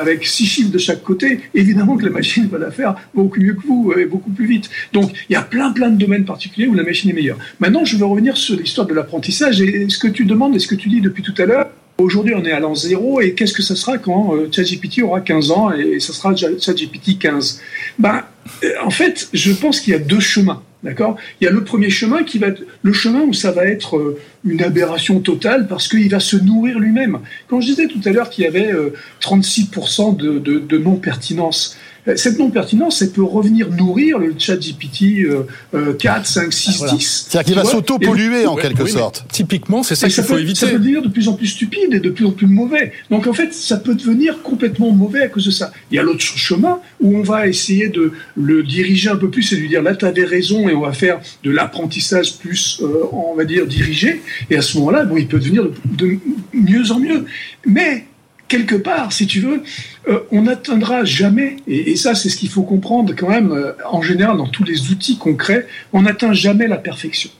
avec six chiffres de chaque côté, évidemment que la machine va la faire beaucoup mieux que vous et beaucoup plus vite. Donc, il y a plein, plein de domaines particuliers où la machine est meilleure. Maintenant, je veux revenir sur l'histoire de l'apprentissage et ce que tu demandes et ce que tu dis depuis tout à l'heure. Aujourd'hui, on est à l'an zéro et qu'est-ce que ça sera quand euh, ChatGPT aura 15 ans et ça sera ChatGPT 15 ben, euh, En fait, je pense qu'il y a deux chemins. D'accord? Il y a le premier chemin qui va le chemin où ça va être euh, une aberration totale parce qu'il va se nourrir lui-même. Quand je disais tout à l'heure qu'il y avait euh, 36% de, de, non-pertinence, euh, cette non-pertinence, elle peut revenir nourrir le chat GPT euh, euh, 4, 5, 6, Voilà. 10. C'est-à-dire qu'il va s'auto-polluer en quelque oui, sorte. Typiquement, c'est ça qu'il faut peut, éviter. ça peut devenir de plus en plus stupide et de plus en plus mauvais. Donc en fait, ça peut devenir complètement mauvais à cause de ça. Il y a l'autre chemin où on va essayer de le diriger un peu plus et lui dire là, tu avais raison et on va faire de l'apprentissage plus, euh, on va dire, dirigé. Et à ce moment-là, bon, il peut devenir de, de mieux en mieux. Mais quelque part, si tu veux, euh, on n'atteindra jamais, et, et ça c'est ce qu'il faut comprendre quand même, euh, en général dans tous les outils crée, on n'atteint jamais la perfection.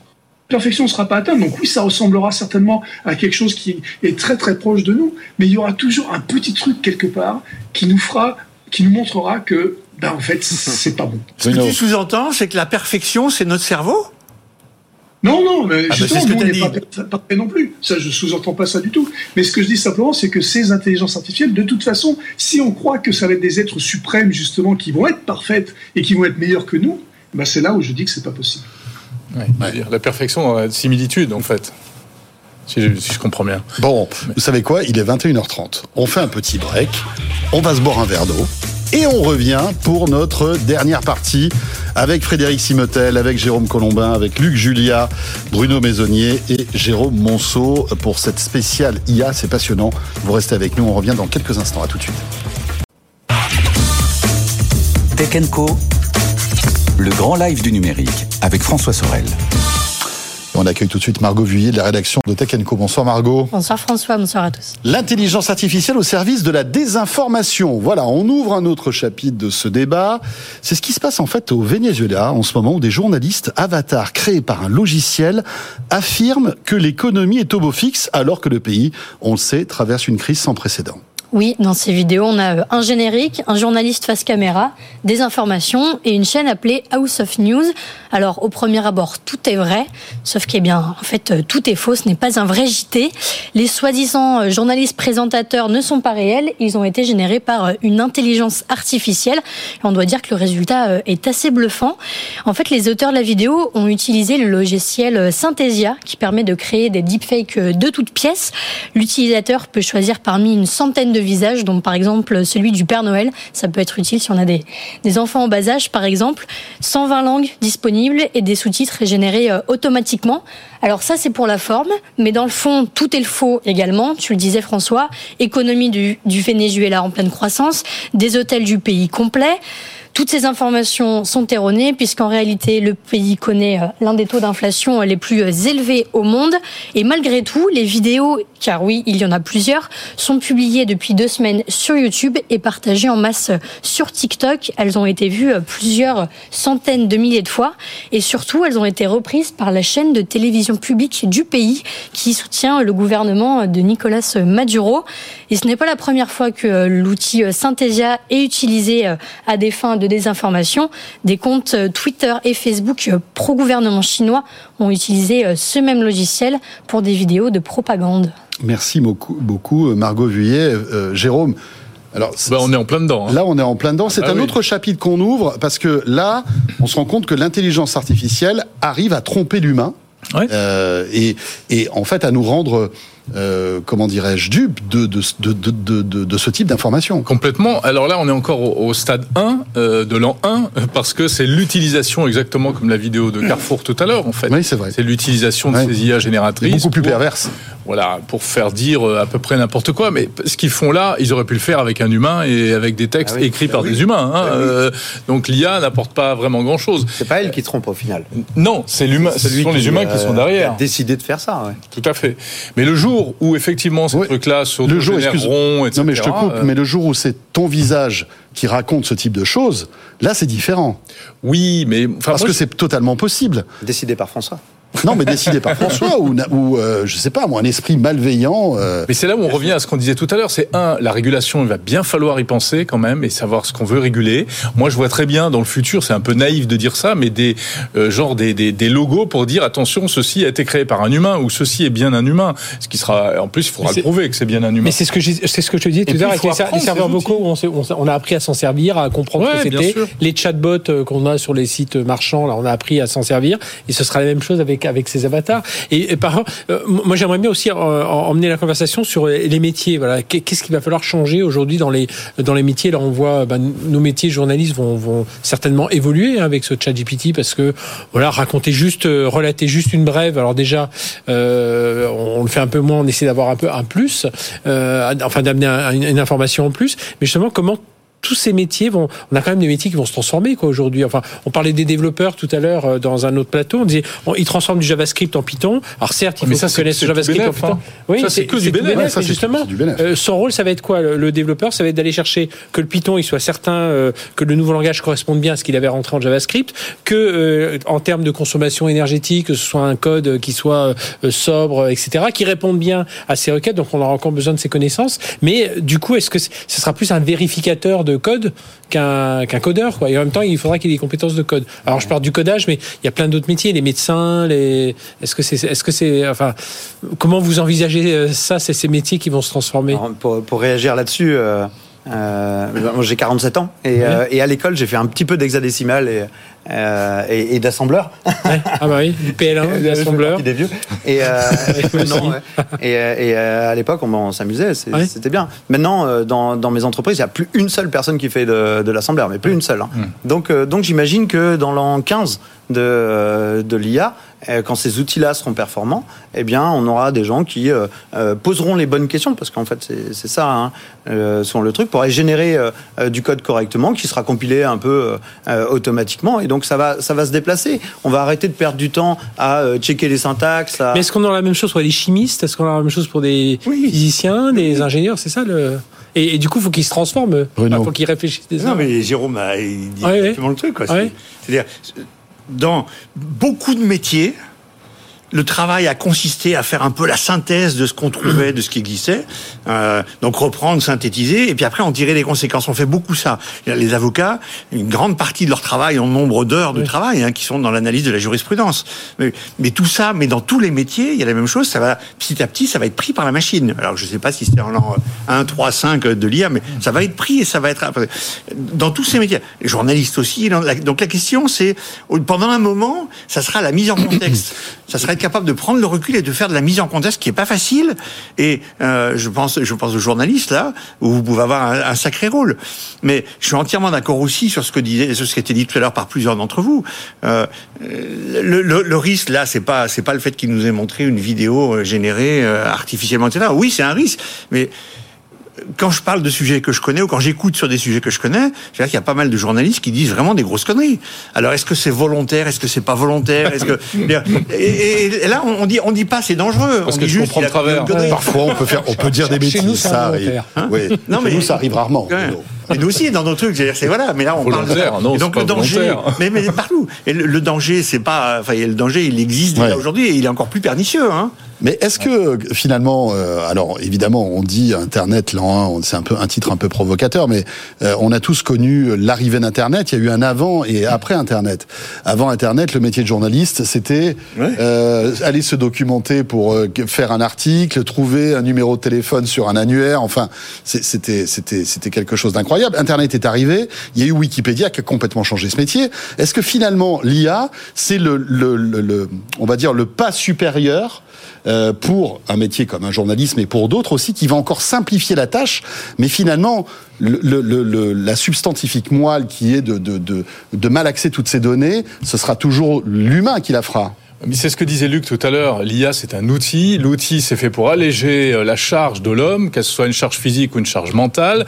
La perfection ne sera pas atteinte, donc oui, ça ressemblera certainement à quelque chose qui est très très proche de nous, mais il y aura toujours un petit truc quelque part qui nous fera, qui nous montrera que, ben en fait, c'est pas bon. Ce que tu sous-entends, c'est que la perfection, c'est notre cerveau? Non, non, mais Ah bah, justement, c'est ce que nous, on n'est pas parfait non plus. Ça, je sous-entends pas ça du tout. Mais ce que je dis simplement, c'est que ces intelligences artificielles, de toute façon, si on croit que ça va être des êtres suprêmes, justement, qui vont être parfaites et qui vont être meilleurs que nous, ben c'est là où je dis que c'est pas possible. Ouais, La perfection dans la similitude, en fait. Si je, si je comprends bien. Bon, vous savez quoi? Il est 21h30. On fait un petit break. On va se boire un verre d'eau. Et on revient pour notre dernière partie avec Frédéric Simotel, avec Jérôme Colombin, avec Luc Julia, Bruno Maisonnier et Jérôme Monceau pour cette spéciale IA. C'est passionnant. Vous restez avec nous. On revient dans quelques instants. À tout de suite. Tech Co, le grand live du numérique avec François Sorel. On accueille tout de suite Margot Vuillet de la rédaction de Tech Co. Bonsoir Margot. Bonsoir François, bonsoir à tous. L'intelligence artificielle au service de la désinformation. Voilà, on ouvre un autre chapitre de ce débat. C'est ce qui se passe en fait au Venezuela en ce moment où des journalistes avatars créés par un logiciel affirment que l'économie est au beau fixe alors que le pays, on le sait, traverse une crise sans précédent. Oui, dans ces vidéos, on a euh, un générique, un journaliste face caméra, des informations et une chaîne appelée House of News. Alors, au premier abord, tout est vrai, sauf qu'eh bien, en fait, euh, tout est faux, ce n'est pas un vrai JT. Les soi-disant euh, journalistes présentateurs ne sont pas réels, ils ont été générés par une intelligence artificielle. Et on doit dire que le résultat est assez bluffant. En fait, les auteurs de la vidéo ont utilisé le logiciel Synthesia, qui permet de créer des deepfakes de toutes pièces. L'utilisateur peut choisir parmi une centaine de visages, dont par exemple celui du Père Noël. Ça peut être utile si on a des, des enfants en bas âge, par exemple. 120 langues disponibles et des sous-titres générés euh, automatiquement. Alors ça, c'est pour la forme, mais dans le fond, tout est le faux également. Tu le disais, François. Économie du, du Venezuela en pleine croissance, des hôtels du pays complet. Toutes ces informations sont erronées puisqu'en réalité le pays connaît euh, l'un des taux d'inflation les plus euh, élevés au monde et malgré tout les vidéos, car oui il y en a plusieurs, sont publiées depuis deux semaines sur YouTube et partagées en masse euh, sur TikTok. Elles ont été vues plusieurs centaines de milliers de fois et surtout elles ont été reprises par la chaîne de télévision publique du pays qui soutient le gouvernement de Nicolas Maduro. Et ce n'est pas la première fois que l'outil Synthesia est utilisé à des fins de de désinformation. Des comptes euh, Twitter et Facebook euh, pro-gouvernement chinois ont utilisé euh, ce même logiciel pour des vidéos de propagande. Merci beaucoup, beaucoup Margot Vuillet. Euh, Jérôme, alors, bah, on est en plein dedans. Hein. Là, on est en plein dedans. C'est Ah un oui. autre chapitre qu'on ouvre parce que là, on se rend compte que l'intelligence artificielle arrive à tromper l'humain euh, et, et en fait à nous rendre, euh, comment dirais-je, dupes de, de, de, de, de, de ce type d'information. Complètement. Alors là, on est encore au, au stade 1 euh, de l'an 1 euh, parce que c'est l'utilisation exactement comme la vidéo de Carrefour tout à l'heure en fait. Oui, c'est vrai. C'est l'utilisation de Ouais. ces IA génératrices. Beaucoup plus pour- perverse. Voilà, pour faire dire euh, à peu près n'importe quoi. Mais ce qu'ils font là, ils auraient pu le faire avec un humain et avec des textes Ah oui. écrits Bah par oui. des humains. hein. Bah oui. Euh, donc l'IA n'apporte pas vraiment grand-chose. C'est pas elle qui trompe au final. Non, c'est l'humain. Ce sont les humains qui euh, sont derrière. a décidé de faire ça. Ouais. Tout à fait. Mais le jour où effectivement ces trucs-là se Le jour, etc. Non, mais je te coupe, euh, mais le jour où c'est ton visage qui raconte ce type de choses, là, c'est différent. Oui, mais. Parce moi, que je- c'est totalement possible. Décidé par François. Non, mais décidé par François ou, ou euh, je sais pas, moi, un esprit malveillant. euh, Mais c'est là où on revient à ce qu'on disait tout à l'heure. C'est un, la régulation, il va bien falloir y penser quand même et savoir ce qu'on veut réguler. Moi, je vois très bien dans le futur, c'est un peu naïf de dire ça, mais des euh, genre des, des, des logos pour dire attention, ceci a été créé par un humain ou ceci est bien un humain. Ce qui sera, en plus, il faudra le prouver que c'est bien un humain. Mais c'est ce que c'est ce que je te disais tout à l'heure avec les, serveurs vocaux. On, a appris à s'en servir, à comprendre Ouais, ce que bien c'était. sûr. Les chatbots euh, qu'on a sur les sites marchands, là, on a appris à s'en servir. Et ce sera la même chose avec avec ces avatars. Et, par euh, moi, j'aimerais bien aussi euh, en- emmener la conversation sur les métiers. Voilà, Qu'est- qu'est-ce qu'il va falloir changer aujourd'hui dans les dans les métiers? Là, on voit ben, nos métiers journalistes vont, vont certainement évoluer hein, avec ce chat GPT parce que voilà, raconter juste, euh, relater juste une brève. Alors déjà, euh, on, le fait un peu moins. On essaie d'avoir un peu un plus, euh, enfin d'amener un- une, une information en plus. Mais justement, comment tous ces métiers vont, on a quand même des métiers qui vont se transformer quoi aujourd'hui. Enfin, on parlait des développeurs tout à l'heure euh, dans un autre plateau. On disait, on- ils transforment du JavaScript en Python. Alors certes, il faut connaissent c'est le JavaScript en bénef, Python. hein. Ça, c'est que du bénef. Ouais, justement, du euh, son rôle, ça va être quoi? Le, le développeur, ça va être d'aller chercher que le Python, il soit certain euh, que le nouveau langage corresponde bien à ce qu'il avait rentré en JavaScript, que euh, en termes de consommation énergétique, que ce soit un code qui soit euh, sobre, etc., qui réponde bien à ces requêtes. Donc, on aura encore besoin de ces connaissances. Mais du coup, est-ce que ce sera plus un vérificateur de code qu'un qu'un codeur, quoi Et en même temps, il faudra qu'il ait des compétences de code. Alors, je parle du codage, mais il y a plein d'autres métiers, les médecins, les. Est-ce que c'est, est-ce que c'est, enfin, comment vous envisagez euh, ça, c'est ces métiers qui vont se transformer? Pour, pour réagir là-dessus, euh, euh, j'ai 47 ans et, euh, et à l'école j'ai fait un petit peu d'hexadécimal et, euh, et, et d'assembleur. Ah bah oui, du PL1, de l'assembleur. des vieux. Et, euh, non, et, à l'époque, on, on s'amusait, c'était bien. Maintenant, dans, dans mes entreprises, il n'y a plus une seule personne qui fait de, de l'assembleur, mais plus une seule. hein. Donc, euh, donc j'imagine que dans l'an 15 de, de l'IA, quand ces outils-là seront performants, eh bien, on aura des gens qui euh, euh, poseront les bonnes questions, parce qu'en fait, c'est ça, hein, euh, le truc, pour aller générer euh, euh, du code correctement, qui sera compilé un peu euh, euh, automatiquement, et donc ça va, ça va se déplacer. On va arrêter de perdre du temps à euh, checker les syntaxes. À... Mais est-ce qu'on aura la même chose pour les chimistes? Est-ce qu'on aura la même chose pour des physiciens, des ingénieurs? C'est ça le. Et, et du coup, il faut qu'ils se transforment. Il faut qu'ils réfléchissent. Des Non, mais Jérôme a il dit Ouais, exactement le truc. quoi. C'est- Ouais. C'est-à-dire, dans beaucoup de métiers, le travail a consisté à faire un peu la synthèse de ce qu'on trouvait, de ce qui existait. Euh, donc reprendre, synthétiser, et puis après en tirer les conséquences. On fait beaucoup ça. Les avocats, une grande partie de leur travail en nombre d'heures de travail, hein, qui sont dans l'analyse de la jurisprudence. Mais, mais tout ça, mais dans tous les métiers, il y a la même chose. Ça va petit à petit, ça va être pris par la machine. Alors je sais pas si c'était en l'an 1, 3, 5 de l'IA, mais ça va être pris et ça va être dans tous ces métiers. Les journalistes aussi. Donc la question, c'est pendant un moment, ça sera la mise en contexte. ça sera capable de prendre le recul et de faire de la mise en contexte qui est pas facile. Et euh, je pense, je pense aux journalistes là, où vous pouvez avoir un, sacré rôle. Mais je suis entièrement d'accord aussi sur ce que disait, ce qui a été dit tout à l'heure par plusieurs d'entre vous. Euh, le, le- risque là, c'est pas, c'est pas le fait qu'il nous ait montré une vidéo euh, générée euh, artificiellement, etc. Oui, c'est un risque, mais quand je parle de sujets que je connais ou quand j'écoute sur des sujets que je connais, je veux dire qu'il y a pas mal de journalistes qui disent vraiment des grosses conneries. Alors est-ce que c'est volontaire, est-ce que c'est pas volontaire, est-ce que et, et- et là on dit on dit pas c'est dangereux, Parce on que dit je juste travers. Parfois, on peut faire, on peut dire des Chez nous, bêtises. c'est Ça arrive. Hein oui. Non, Chez mais- nous, ça arrive rarement. Ouais. Et nous aussi, dans nos trucs, c'est-à-dire, c'est voilà, mais là, on parle de non, Et donc, pas le danger, mais, mais partout. Et le, le danger, c'est pas, enfin, le danger, il existe déjà Ouais. aujourd'hui et il est encore plus pernicieux, hein. Mais est-ce que finalement, euh, alors évidemment, on dit Internet l'an 1, c'est un peu un titre un peu provocateur, mais euh, on a tous connu l'arrivée d'Internet. Il y a eu un avant et après Internet. Avant Internet, le métier de journaliste, c'était euh, aller se documenter pour euh, faire un article, trouver un numéro de téléphone sur un annuaire. Enfin, c'était c'était c'était quelque chose d'incroyable. Internet est arrivé. Il y a eu Wikipédia qui a complètement changé ce métier. Est-ce que finalement l'IA, c'est le, le, le, le- on va dire le pas supérieur euh, pour un métier comme un journalisme et pour d'autres aussi, qui va encore simplifier la tâche, mais finalement, le, le- le- le- la substantifique moelle qui est de, de, de, de mal accès toutes ces données, ce sera toujours l'humain qui la fera. Mais c'est ce que disait Luc tout à l'heure. L'IA, c'est un outil. L'outil, c'est fait pour alléger euh, la charge de l'homme, qu'elle soit une charge physique ou une charge mentale.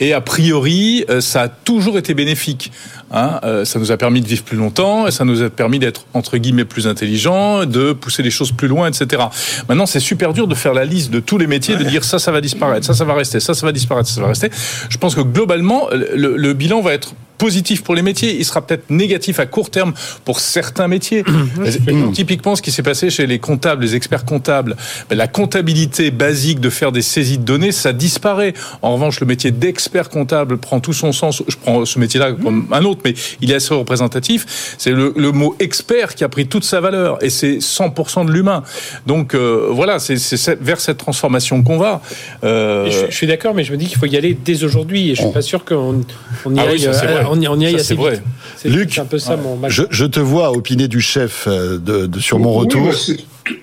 Et a priori, euh, ça a toujours été bénéfique. Hein Euh, ça nous a permis de vivre plus longtemps, et ça nous a permis d'être entre guillemets plus intelligents, de pousser les choses plus loin, etc. Maintenant, c'est super dur de faire la liste de tous les métiers, de dire ça, ça va disparaître, ça, ça va rester, ça, ça va disparaître, ça va rester. Je pense que globalement, le, le bilan va être positif pour les métiers. Il sera peut-être négatif à court terme pour certains métiers. Donc, typiquement, ce qui s'est passé chez les comptables, les experts comptables, ben, la comptabilité basique de faire des saisies de données, ça disparaît. En revanche, le métier d'expert comptable prend tout son sens. Je prends ce métier-là comme un autre, mais il est assez représentatif. C'est le, le mot expert qui a pris toute sa valeur et c'est 100% de l'humain. Donc euh, voilà, c'est c'est vers cette transformation qu'on va. Euh, Je, je suis d'accord, mais je me dis qu'il faut y aller dès aujourd'hui. Et je suis pas sûr qu'on on y Ah oui, aille, ça, c'est euh, vrai. on y, on y aille Ça, assez c'est vrai. vite. C'est Luc, c'est un peu ça mon. Je, je te vois opiner du chef euh, de, de- sur mon Oui, retour. bah,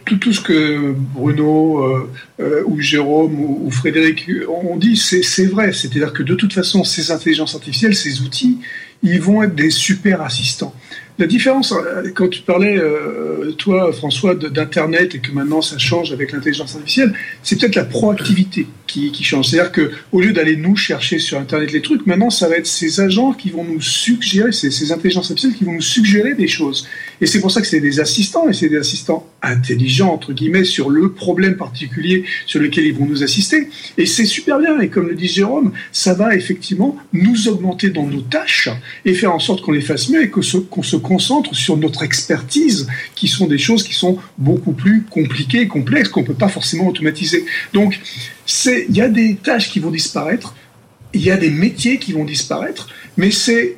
tout, ce que Bruno euh, euh, ou Jérôme ou, ou Frédéric ont dit, c'est vrai. C'est-à-dire que de toute façon, ces intelligences artificielles, ces outils, ils vont être des super assistants. La différence, euh, quand tu parlais, euh, toi, François, d'Internet et que maintenant ça change avec l'intelligence artificielle, c'est peut-être la proactivité qui, change. C'est-à-dire que au lieu d'aller nous chercher sur Internet les trucs, maintenant ça va être ces agents qui vont nous suggérer, ces, ces intelligences artificielles qui vont nous suggérer des choses. Et c'est pour ça que c'est des assistants, et c'est des assistants intelligents, entre guillemets, sur le problème particulier sur lequel ils vont nous assister. Et c'est super bien, et comme le dit Jérôme, ça va effectivement nous augmenter dans nos tâches et faire en sorte qu'on les fasse mieux et que se- qu'on se concentre sur notre expertise, qui sont des choses qui sont beaucoup plus compliquées complexes, qu'on ne peut pas forcément automatiser. Donc, c'est- il y a des tâches qui vont disparaître, il y a des métiers qui vont disparaître, mais c'est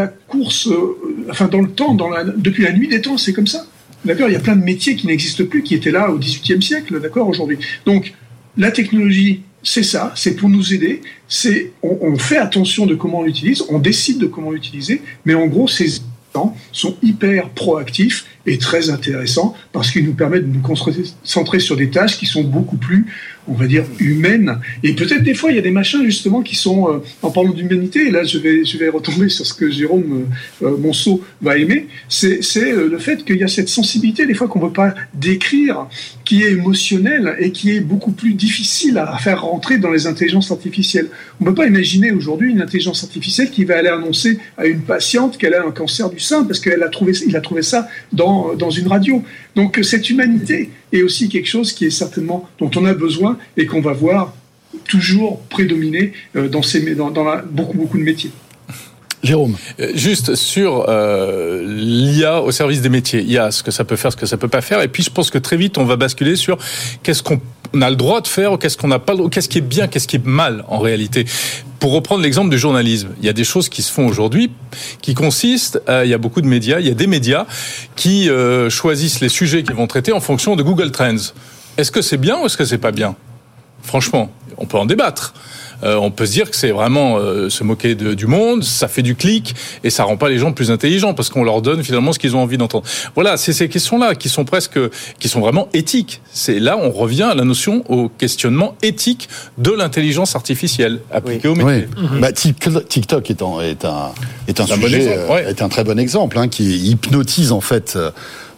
la course, euh, enfin dans le temps, depuis la nuit des temps, c'est comme ça. D'accord Il y a plein de métiers qui n'existent plus, qui étaient là au XVIIIe siècle, d'accord, aujourd'hui. Donc, la technologie, c'est ça, c'est pour nous aider, c'est on, on fait attention de comment on l'utilise, on décide de comment l'utiliser, mais en gros, ces assistants sont hyper proactifs et très intéressants parce qu'ils nous permettent de nous concentrer sur des tâches qui sont beaucoup plus, on va dire, humaines. Et peut-être des fois, il y a des machins justement qui sont, euh, en parlant d'humanité, et là je vais, je vais retomber sur ce que Jérôme euh, euh, Monceau va aimer, c'est euh, le fait qu'il y a cette sensibilité des fois qu'on ne peut pas décrire, qui est émotionnelle et qui est beaucoup plus difficile à faire rentrer dans les intelligences artificielles. On ne peut pas imaginer aujourd'hui une intelligence artificielle qui va aller annoncer à une patiente qu'elle a un cancer du sein parce qu'il a a trouvé ça dans, dans une radio. Donc euh, cette humanité est aussi quelque chose qui est certainement dont on a besoin et qu'on va voir toujours prédominer euh, dans, ces, dans, beaucoup, beaucoup de métiers. Jérôme. Euh, Juste sur euh, l'IA au service des métiers, il y a ce que ça peut faire, ce que ça peut pas faire, et puis je pense que très vite on va basculer sur qu'est-ce qu'on a le droit de faire, qu'est-ce qu'on n'a pas, qu'est-ce qui est bien, qu'est-ce qui est mal en réalité. Pour reprendre l'exemple du journalisme, il y a des choses qui se font aujourd'hui qui consistent, il y a beaucoup de médias, il y a des médias qui euh, choisissent les sujets qu'ils vont traiter en fonction de Google Trends. Est-ce que c'est bien ou est-ce que c'est pas bien? Franchement, on peut en débattre. Euh, on peut se dire que c'est vraiment euh, se moquer de- du monde, ça fait du clic et ça rend pas les gens plus intelligents parce qu'on leur donne finalement ce qu'ils ont envie d'entendre. Voilà, c'est ces questions-là qui sont presque, qui sont vraiment éthiques. C'est là on revient à la notion au questionnement éthique de l'intelligence artificielle appliquée au métier. Oui. Bah, Tik- TikTok est, en- est un, est un C'est un bon sujet, exemple, euh, ouais. est un très bon exemple, hein, qui hypnotise en fait euh,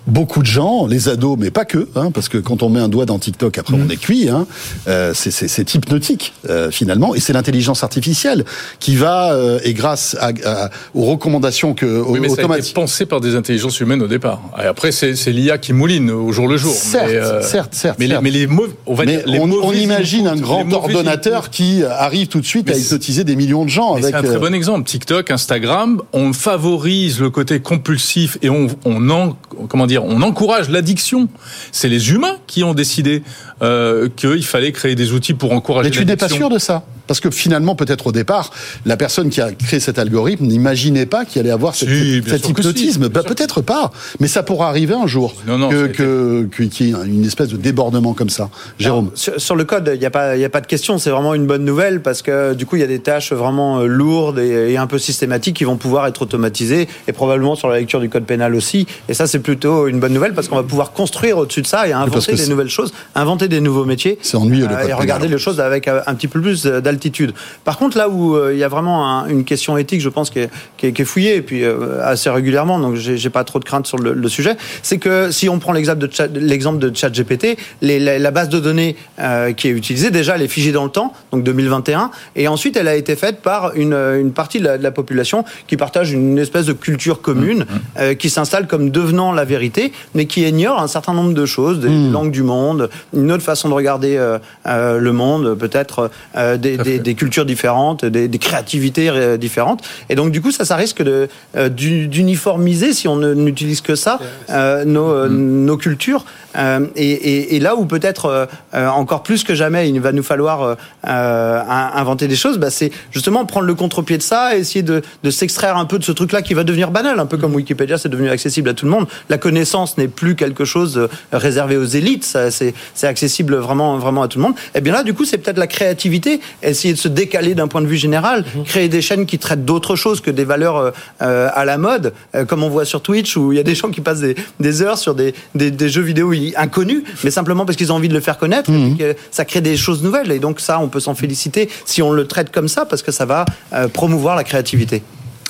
beaucoup de gens, les ados, mais pas que, hein, parce que quand on met un doigt dans TikTok, après on est cuit. Hein, euh, c'est- hypnotique euh, finalement, et c'est l'intelligence artificielle qui va, euh, et grâce à, à- aux recommandations que Oui, mais ça a été pensé par des intelligences humaines au départ. Et après, c'est l'IA qui mouline au jour le jour. Certes, mais, euh, certes, certes, Mais, les- mais les on va Mais dire, les on, on imagine un grand ordonnateur qui arrive tout de suite à hypnotiser des millions de gens c'est un très euh, bon exemple. TikTok, Instagram, on favorise le côté compulsif et on, on en, comment dire, dire, on encourage l'addiction. C'est les humains qui ont décidé euh, qu'il fallait créer des outils pour encourager Mais tu n'es pas l'addiction. sûr de ça? Parce que finalement, peut-être au départ, la personne qui a créé cet algorithme n'imaginait pas qu'il allait avoir cette- Si, bien cet si, hypnotisme. Bah, peut-être pas, mais ça pourra arriver un jour. Non, que, que- qu'il y ait une espèce de débordement comme ça. Jérôme. Sur, sur le code, il n'y a, pas- il y a pas de question. C'est vraiment une bonne nouvelle parce que du coup, il y a des tâches vraiment euh, lourdes et, et un peu systématiques qui vont pouvoir être automatisées et probablement sur la lecture du code pénal aussi. Et ça, c'est plutôt une bonne nouvelle parce qu'on va pouvoir construire au-dessus de ça et inventer des nouvelles choses, inventer des nouveaux métiers. C'est ennuyeux, le euh, code et regarder pénal. les choses avec euh, un petit peu plus euh, d'altitude. Par contre, là où euh, il y a vraiment un- une question éthique, je pense, qui est, qui est- qui est fouillée et puis euh, assez régulièrement, donc j'ai pas trop de crainte sur le, le sujet, c'est que si on prend l'exemple de Chat- l'exemple de ChatGPT, les- la, la base de données euh, qui est utilisée, déjà, elle est figée dans le temps, donc 2021, et ensuite elle a été faite par une, une partie de la, de la population qui partage une espèce de culture commune, euh, qui s'installe comme devenant la vérité, mais qui ignore un certain nombre de choses, des langues du monde, une autre façon de regarder euh, euh, le monde, peut-être euh, des, des- des cultures différentes, des, des créativités euh, différentes. Et donc, du coup, ça, ça risque de, euh, d'u- d'uniformiser, si on n'utilise que ça, euh, nos, euh, nos cultures. Euh, et, et- et là où peut-être euh, euh, encore plus que jamais, il va nous falloir euh, euh, in- inventer des choses, bah, c'est justement prendre le contre-pied de ça, essayer de, de s'extraire un peu de ce truc-là qui va devenir banal, un peu comme Wikipédia, c'est devenu accessible à tout le monde. La connaissance n'est plus quelque chose réservé aux élites, ça, c'est, c'est accessible vraiment, vraiment à tout le monde. Et bien là, du coup, c'est peut-être la créativité, essayer de se décaler d'un point de vue général, créer des chaînes qui traitent d'autres choses que des valeurs à la mode, comme on voit sur Twitch, où il y a des gens qui passent des, des heures sur des, des, des jeux vidéo i- inconnus, mais simplement parce qu'ils ont envie de le faire connaître, et que ça crée des choses nouvelles. Et donc ça, on peut s'en féliciter si on le traite comme ça, parce que ça va euh, promouvoir la créativité.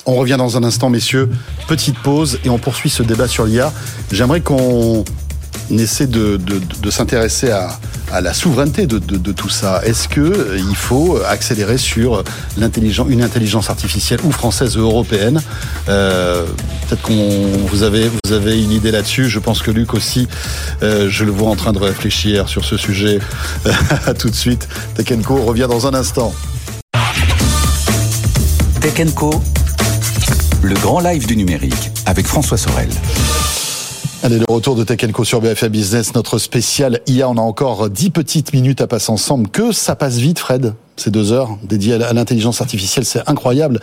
On revient dans un instant, messieurs. Petite pause et on poursuit ce débat sur l'IA. J'aimerais qu'on essaie de, s'intéresser à, la souveraineté de, de- tout ça. Est-ce que euh, il faut accélérer sur une intelligence artificielle ou française ou européenne Euh, Peut-être qu'on vous avez vous avez une idée là-dessus. Je pense que Luc aussi. euh, je le vois en train de réfléchir sur ce sujet. à tout de suite. Co revient dans un instant. Co, le grand live du numérique avec François Sorel. Allez, le retour de Tech sur BFM Business, notre spécial IA. On a encore 10 petites minutes à passer ensemble. Que ça passe vite, Fred? Ces deux heures dédiées à l'intelligence artificielle, c'est incroyable.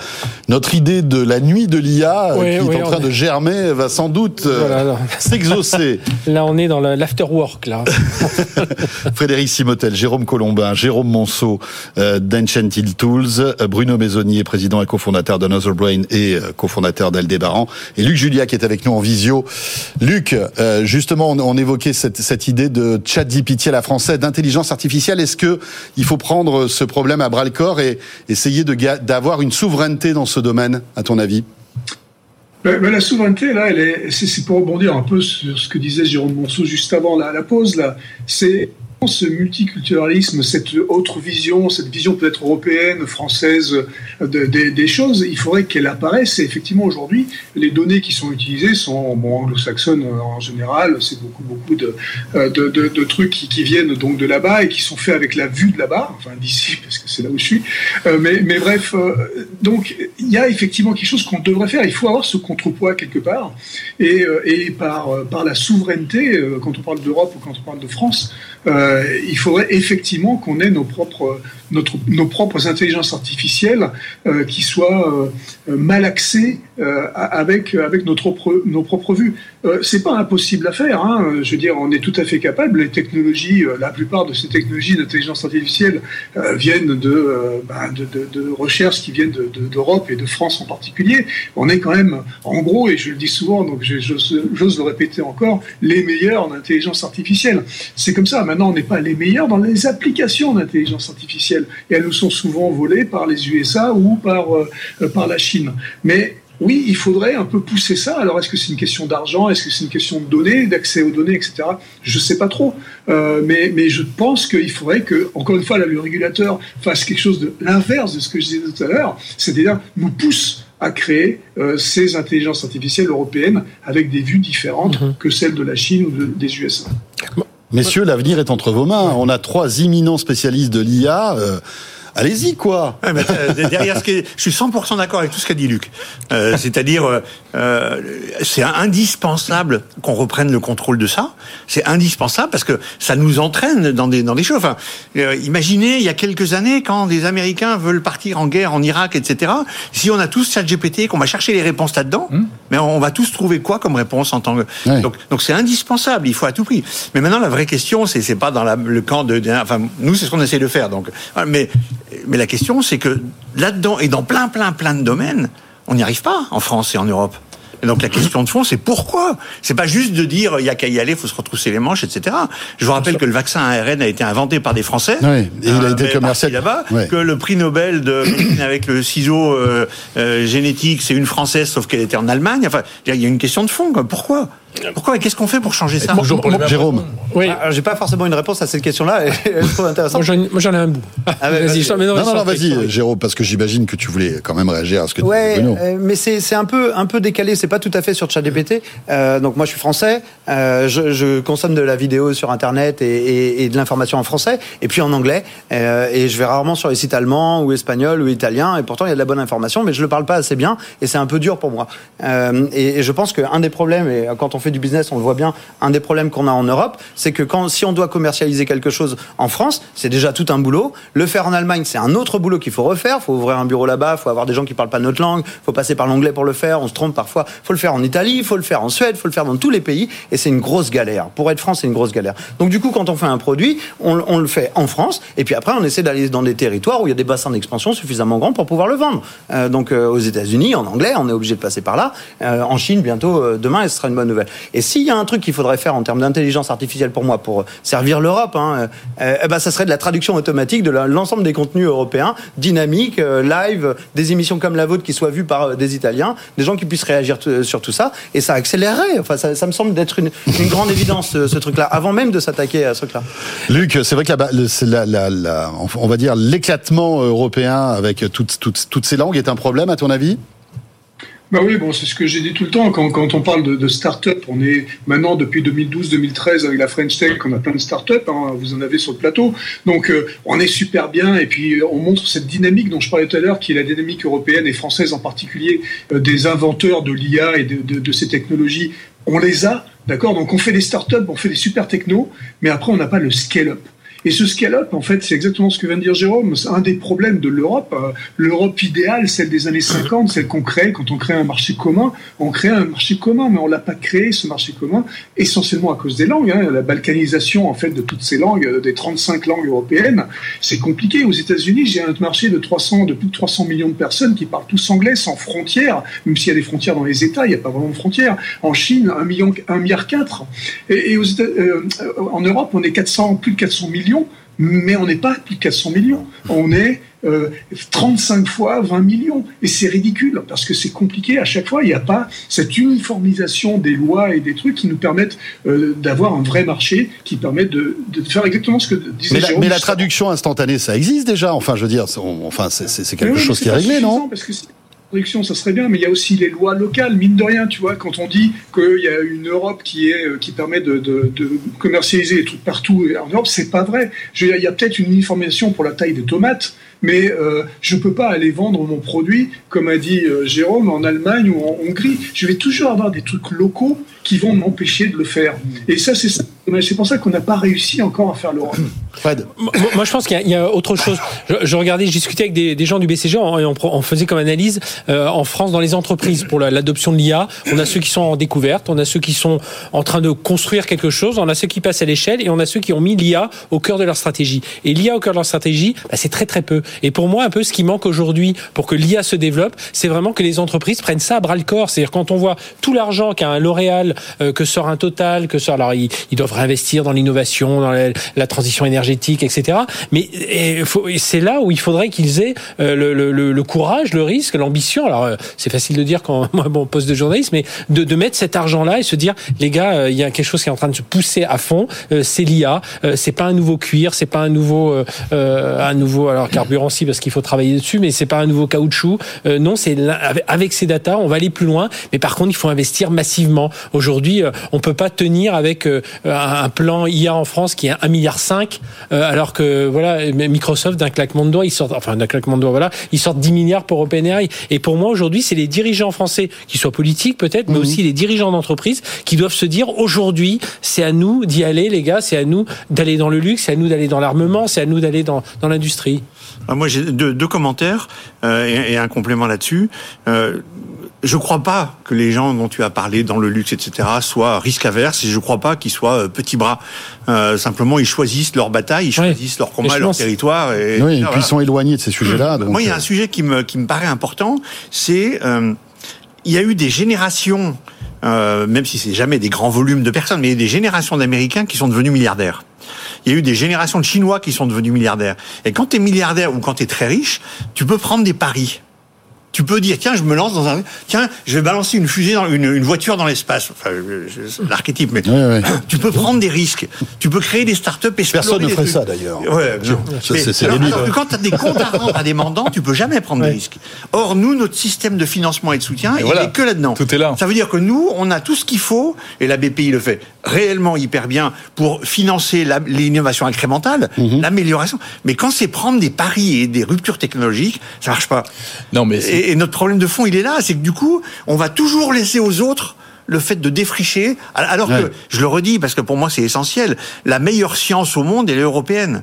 Notre idée de la nuit de l'IA Oui, qui oui, est en train est- de germer va sans doute euh, Voilà, s'exaucer. Là, on est dans l'afterwork, là. Frédéric Simotel, Jérôme Colombin, Jérôme Monceau euh, d'Enchanted Tools, euh, Bruno Maisonnier, président et cofondateur d'Another Brain et euh, cofondateur d'Aldébaran, et Luc Julia qui est avec nous en visio. Luc, euh, justement, on, on évoquait cette, cette idée de chat GPT à la française, d'intelligence artificielle. Est-ce que il faut prendre ce problème à bras le corps et essayer d'avoir une souveraineté dans ce domaine, à ton avis? La souveraineté, là, est, c'est, c'est pour rebondir un peu sur ce que disait Jérôme Monceau juste avant la, la pause, là. C'est ce multiculturalisme, cette autre vision, cette vision peut-être européenne, française de- des- choses, il faudrait qu'elle apparaisse. Et effectivement, aujourd'hui, les données qui sont utilisées sont anglo-saxonnes euh, en général. C'est beaucoup, beaucoup de, euh, trucs qui, viennent donc de là-bas et qui sont faits avec la vue de là-bas, enfin d'ici, parce que c'est là où je suis. Euh, mais, bref, donc il y a effectivement quelque chose qu'on devrait faire. Il faut avoir ce contrepoids quelque part. Et, par, la souveraineté, quand on parle d'Europe ou quand on parle de France, il faudrait effectivement qu'on ait nos propres, nos propres intelligences artificielles euh, qui soient euh, mal axées euh, avec, avec notre propre, nos propres vues. Euh, c'est pas impossible à faire. Hein. Je veux dire, on est tout à fait capable. Les technologies, euh, la plupart de ces technologies d'intelligence artificielle euh, viennent de, euh, bah, de, de, recherches qui viennent de- de- d'Europe et de France en particulier. On est quand même, en gros, et je le dis souvent, donc j'ose le répéter encore, les meilleurs en intelligence artificielle. C'est comme ça. Maintenant, on n'est pas les meilleurs dans les applications d'intelligence artificielle. Et elles nous sont souvent volées par les USA ou par, euh, par la Chine. Mais oui, il faudrait un peu pousser ça. Alors, est-ce que c'est une question d'argent? Est-ce que c'est une question de données, d'accès aux données, etc. Je ne sais pas trop. Euh, mais, mais je pense qu'il faudrait que, encore une fois, là, le régulateur fasse quelque chose de l'inverse de ce que je disais tout à l'heure, c'est-à-dire nous pousse à créer euh, ces intelligences artificielles européennes avec des vues différentes que celles de la Chine ou de- des USA. Messieurs, l'avenir est entre vos mains. On a trois imminents spécialistes de l'IA. euh, allez-y, quoi. Ouais, mais, euh, derrière ce qui est- je suis 100% d'accord avec tout ce qu'a dit Luc. Euh, C'est-à-dire, euh, euh, c'est indispensable qu'on reprenne le contrôle de ça. C'est indispensable parce que ça nous entraîne dans des dans des choses. Enfin, euh, imaginez il y a quelques années quand des Américains veulent partir en guerre en Irak, etc. Si on a tous ChatGPT, qu'on va chercher les réponses là-dedans, mais on va tous trouver quoi comme réponse en tant que donc donc c'est indispensable. Il faut à tout prix. Mais maintenant la vraie question, c'est c'est pas dans la- le camp de, de- enfin nous c'est ce qu'on essaie de faire. Donc mais mais la question c'est que là-dedans et dans plein plein plein de domaines, on n'y arrive pas en France et en Europe. Et donc la question de fond, c'est pourquoi? C'est pas juste de dire il y a qu'à y aller, faut se retrousser les manches, etc. Je vous rappelle que le vaccin ARN a été inventé par des Français. Oui, et il a été mais commercial- là-bas. Que le prix Nobel de avec le ciseau euh, euh, génétique, c'est une française, sauf qu'elle était en Allemagne. Enfin, il y a une question de fond. quoi. Pourquoi? Pourquoi et qu'est-ce qu'on fait pour changer ça Jérôme. Oui. Ah, J'ai pas forcément une réponse à cette question-là. et Je trouve intéressant. Moi, j'en moi, j'en ai un bout. Ah ouais, Vas-y, dans Non, non, non, vas-y. Jérôme, parce que j'imagine que tu voulais quand même réagir à ce que Ouais, dit Bruno. euh, mais c'est c'est un peu un peu décalé. C'est pas tout à fait sur ChatGPT. Euh, donc moi, je suis français. Euh, je, je consomme de la vidéo sur Internet et, et, et de l'information en français et puis en anglais. Euh, et je vais rarement sur les sites allemands ou espagnols ou italiens. Et pourtant, il y a de la bonne information, mais je le parle pas assez bien et c'est un peu dur pour moi. Euh, et, et je pense qu'un des problèmes, et quand on fait du business, on le voit bien, un des problèmes qu'on a en Europe, c'est que quand si on doit commercialiser quelque chose en France, c'est déjà tout un boulot. Le faire en Allemagne, c'est un autre boulot qu'il faut refaire. Il faut ouvrir un bureau là-bas, il faut avoir des gens qui parlent pas notre langue, il faut passer par l'anglais pour le faire. On se trompe parfois. Il faut le faire en Italie, il faut le faire en Suède, il faut le faire dans tous les pays. Et c'est une grosse galère. Pour être France, c'est une grosse galère. Donc du coup, quand on fait un produit, on, le fait en France. Et puis après, on essaie d'aller dans des territoires où il y a des bassins d'expansion suffisamment grands pour pouvoir le vendre. Euh, donc euh, aux États-Unis, en anglais, on est obligé de passer par là. Euh, en Chine, bientôt, demain, ce sera une bonne nouvelle. Et s'il y a un truc qu'il faudrait faire en termes d'intelligence artificielle pour moi, pour servir l'Europe, hein, euh, eh ben, ça serait de la traduction automatique de l'ensemble des contenus européens, dynamiques, euh, live, des émissions comme la vôtre qui soient vues par euh, des Italiens, des gens qui puissent réagir sur tout ça, et ça accélérerait. Enfin, ça, ça me semble d'être une, grande évidence, ce, truc-là, avant même de s'attaquer à ce truc-là. Luc, c'est vrai que on va dire l'éclatement européen avec toutes ces langues est un problème à ton avis? Bah oui, bon, c'est ce que j'ai dit tout le temps. Quand, on parle de, de start-up, on est maintenant depuis 2012-2013 avec la French Tech, on a plein de start-up, hein, vous en avez sur le plateau. Donc euh, on est super bien et puis euh, on montre cette dynamique dont je parlais tout à l'heure, qui est la dynamique européenne et française en particulier, euh, des inventeurs de l'IA et de ces technologies. On les a, d'accord? Donc on fait des start-up, on fait des super technos, mais après on n'a pas le scale-up. Et ce scale-up, en fait, c'est exactement ce que vient de dire Jérôme. C'est un des problèmes de l'Europe. L'Europe idéale, celle des années 50, celle qu'on crée quand on crée un marché commun. On crée un marché commun, mais on l'a pas créé, ce marché commun, essentiellement à cause des langues. hein. La balkanisation, en fait, de toutes ces langues, euh, des 35 langues européennes, c'est compliqué. Aux États-Unis, j'ai un marché de 300, de plus de 300 millions de personnes qui parlent tous anglais, sans frontières, même s'il y a des frontières dans les États, il n'y a pas vraiment de frontières. En Chine, 1 million, 1 milliard 4. Et, et aux États- euh, en Europe, on est 400, plus de 400 millions, mais on n'est pas plus de 400 millions. On est euh, 35 fois 20 millions. Et c'est ridicule, parce que c'est compliqué. À chaque fois, il n'y a pas cette uniformisation des lois et des trucs qui nous permettent euh, d'avoir un vrai marché, qui permet de, de faire exactement ce que disait mais la, Jérôme mais la traduction instantanée, ça existe déjà. Enfin, je veux dire, on- enfin, c'est quelque oui, chose qui est réglé, non? Parce que production, ça serait bien, mais il y a aussi les lois locales, mine de rien, tu vois, quand on dit qu'il y a une Europe qui est euh, qui permet de, de- de commercialiser les trucs partout en Europe, c'est pas vrai. Je il y a peut-être une uniformisation pour la taille des tomates, mais euh, je peux pas aller vendre mon produit, comme a dit euh, Jérôme, en Allemagne ou en Hongrie. Je vais toujours avoir des trucs locaux qui vont m'empêcher de le faire. Et ça, c'est ça. C'est pour ça qu'on n'a pas réussi encore à faire l'Europe. Fred Moi, moi, je pense qu'il y a- il y, a autre chose. Je, je regardais, je discutais avec des, des gens du BCG on, on faisait comme analyse euh, en France dans les entreprises pour la- l'adoption de l'IA. On a ceux qui sont en découverte, on a ceux qui sont en train de construire quelque chose, on a ceux qui passent à l'échelle et on a ceux qui ont mis l'IA au cœur de leur stratégie. Et l'IA au cœur de leur stratégie, bah, c'est très très peu. Et pour moi, un peu ce qui manque aujourd'hui pour que l'IA se développe, c'est vraiment que les entreprises prennent ça à bras le corps. C'est-à-dire quand on voit tout l'argent qu'a un L'Oréal, euh, que sort un Total, que sort alors ils, ils doivent réinvestir dans l'innovation, dans la, transition énergétique, etc. Mais c'est là où il faudrait qu'ils aient euh, le, le- le- courage, le risque, l'ambition. Alors euh, c'est facile de dire quand moi mon poste de journaliste, mais de, de mettre cet argent-là et se dire les gars, euh, il y a quelque chose qui est en train de se pousser à fond. c'est l'IA, c'est pas un nouveau cuir, c'est pas un nouveau un nouveau alors carburant si parce qu'il faut travailler dessus, mais c'est pas un nouveau caoutchouc. Non, c'est avec- ces datas, on va aller plus loin. Mais par contre, il faut investir massivement. Aujourd'hui, on peut pas tenir avec un, plan IA en France qui est 1,5 milliard, euh, alors que voilà, Microsoft d'un claquement de doigts, ils sortent, enfin d'un claquement de doigts, voilà, ils sortent 10 milliards pour OpenAI. Et pour moi aujourd'hui, c'est les dirigeants français, qui soient politiques peut-être, mais aussi les dirigeants d'entreprise, qui doivent se dire aujourd'hui, c'est à nous d'y aller, les gars, c'est à nous d'aller dans le luxe, c'est à nous d'aller dans l'armement, c'est à nous d'aller dans, dans l'industrie. Ah, Moi, j'ai deux, deux commentaires euh, et, et un complément là-dessus. Euh, je crois pas que les gens dont tu as parlé dans le luxe, etc., soient risque averses et je crois pas qu'ils soient euh, petits bras. Euh, simplement, ils choisissent leur bataille, ils choisissent leur combat, leur pense- territoire. Et, Oui, et puis voilà. ils sont éloignés de ces sujets-là. donc, Moi, il y a euh, un sujet qui me, qui me paraît important, c'est euh, il y a eu des générations, euh, même si c'est jamais des grands volumes de personnes, mais il y a eu des générations d'Américains qui sont devenus milliardaires. Il y a eu des générations de Chinois qui sont devenus milliardaires. Et quand tu es milliardaire ou quand tu es très riche, tu peux prendre des paris. Tu peux dire tiens je me lance dans un tiens je vais balancer une fusée dans une, une voiture dans l'espace. Enfin l'archétype mais tu peux prendre des risques. Tu peux créer des startups explorer Personne ne ferait ça, d'ailleurs. ouais, quand tu as des comptes à rendre à des mandants tu peux jamais prendre des risques. Or nous notre système de financement et de soutien Et il voilà. est que là-dedans. Tout est là. ça veut dire que nous on a tout ce qu'il faut et la BPI le fait réellement hyper bien pour financer l'innovation incrémentale Mhm. l'amélioration. Mais quand c'est prendre des paris et des ruptures technologiques ça marche pas. Non, mais c'est- et, et notre problème de fond, il est là, c'est que du coup, on va toujours laisser aux autres le fait de défricher, alors Ouais. que, je le redis, parce que pour moi c'est essentiel, la meilleure science au monde, elle est européenne.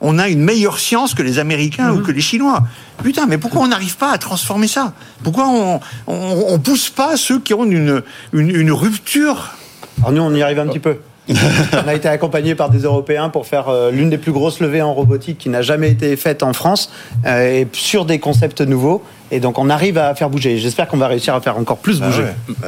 On a une meilleure science que les Américains ou que les Chinois. Putain, mais pourquoi on n'arrive pas à transformer ça? Pourquoi on, on, on pousse pas ceux qui ont une, une, une rupture? Alors nous, on y arrive un petit peu. on a été accompagné par des Européens pour faire euh, l'une des plus grosses levées en robotique qui n'a jamais été faite en France euh, et sur des concepts nouveaux. Et donc on arrive à faire bouger. J'espère qu'on va réussir à faire encore plus Bah bouger.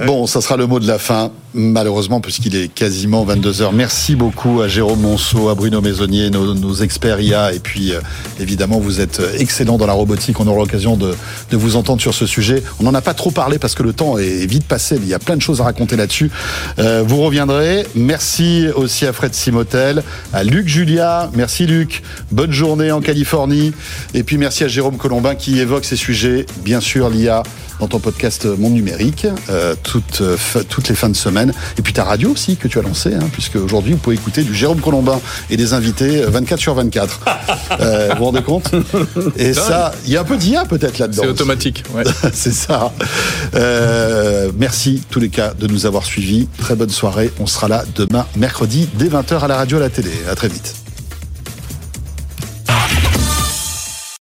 Bon, ça sera le mot de la fin, malheureusement, puisqu'il est quasiment 22h. Merci beaucoup à Jérôme Monceau, à Bruno Maisonnier, nos, nos experts IA. Et puis, euh, évidemment, vous êtes excellents dans la robotique. On aura l'occasion de, de vous entendre sur ce sujet. On n'en a pas trop parlé parce que le temps est vite passé, mais il y a plein de choses à raconter là-dessus. Euh, vous reviendrez. Merci aussi à Fred Simotel, à Luc Julia. Merci Luc. Bonne journée en Californie. Et puis merci à Jérôme Colombin qui évoque ces sujets. Bien sûr, l'IA dans ton podcast Monde Numérique, euh, toutes, euh, toutes les fins de semaine. Et puis ta radio aussi que tu as lancée, hein, puisque aujourd'hui vous pouvez écouter du Jérôme Colombin et des invités euh, 24 sur 24. Euh, vous vous rendez compte? Et ça, il y a un peu d'IA peut-être là-dedans. c'est automatique. ouais. C'est ça. Euh, merci tous les cas de nous avoir suivis. Très bonne soirée. On sera là demain, mercredi, dès 20h à la radio, à la télé. À très vite.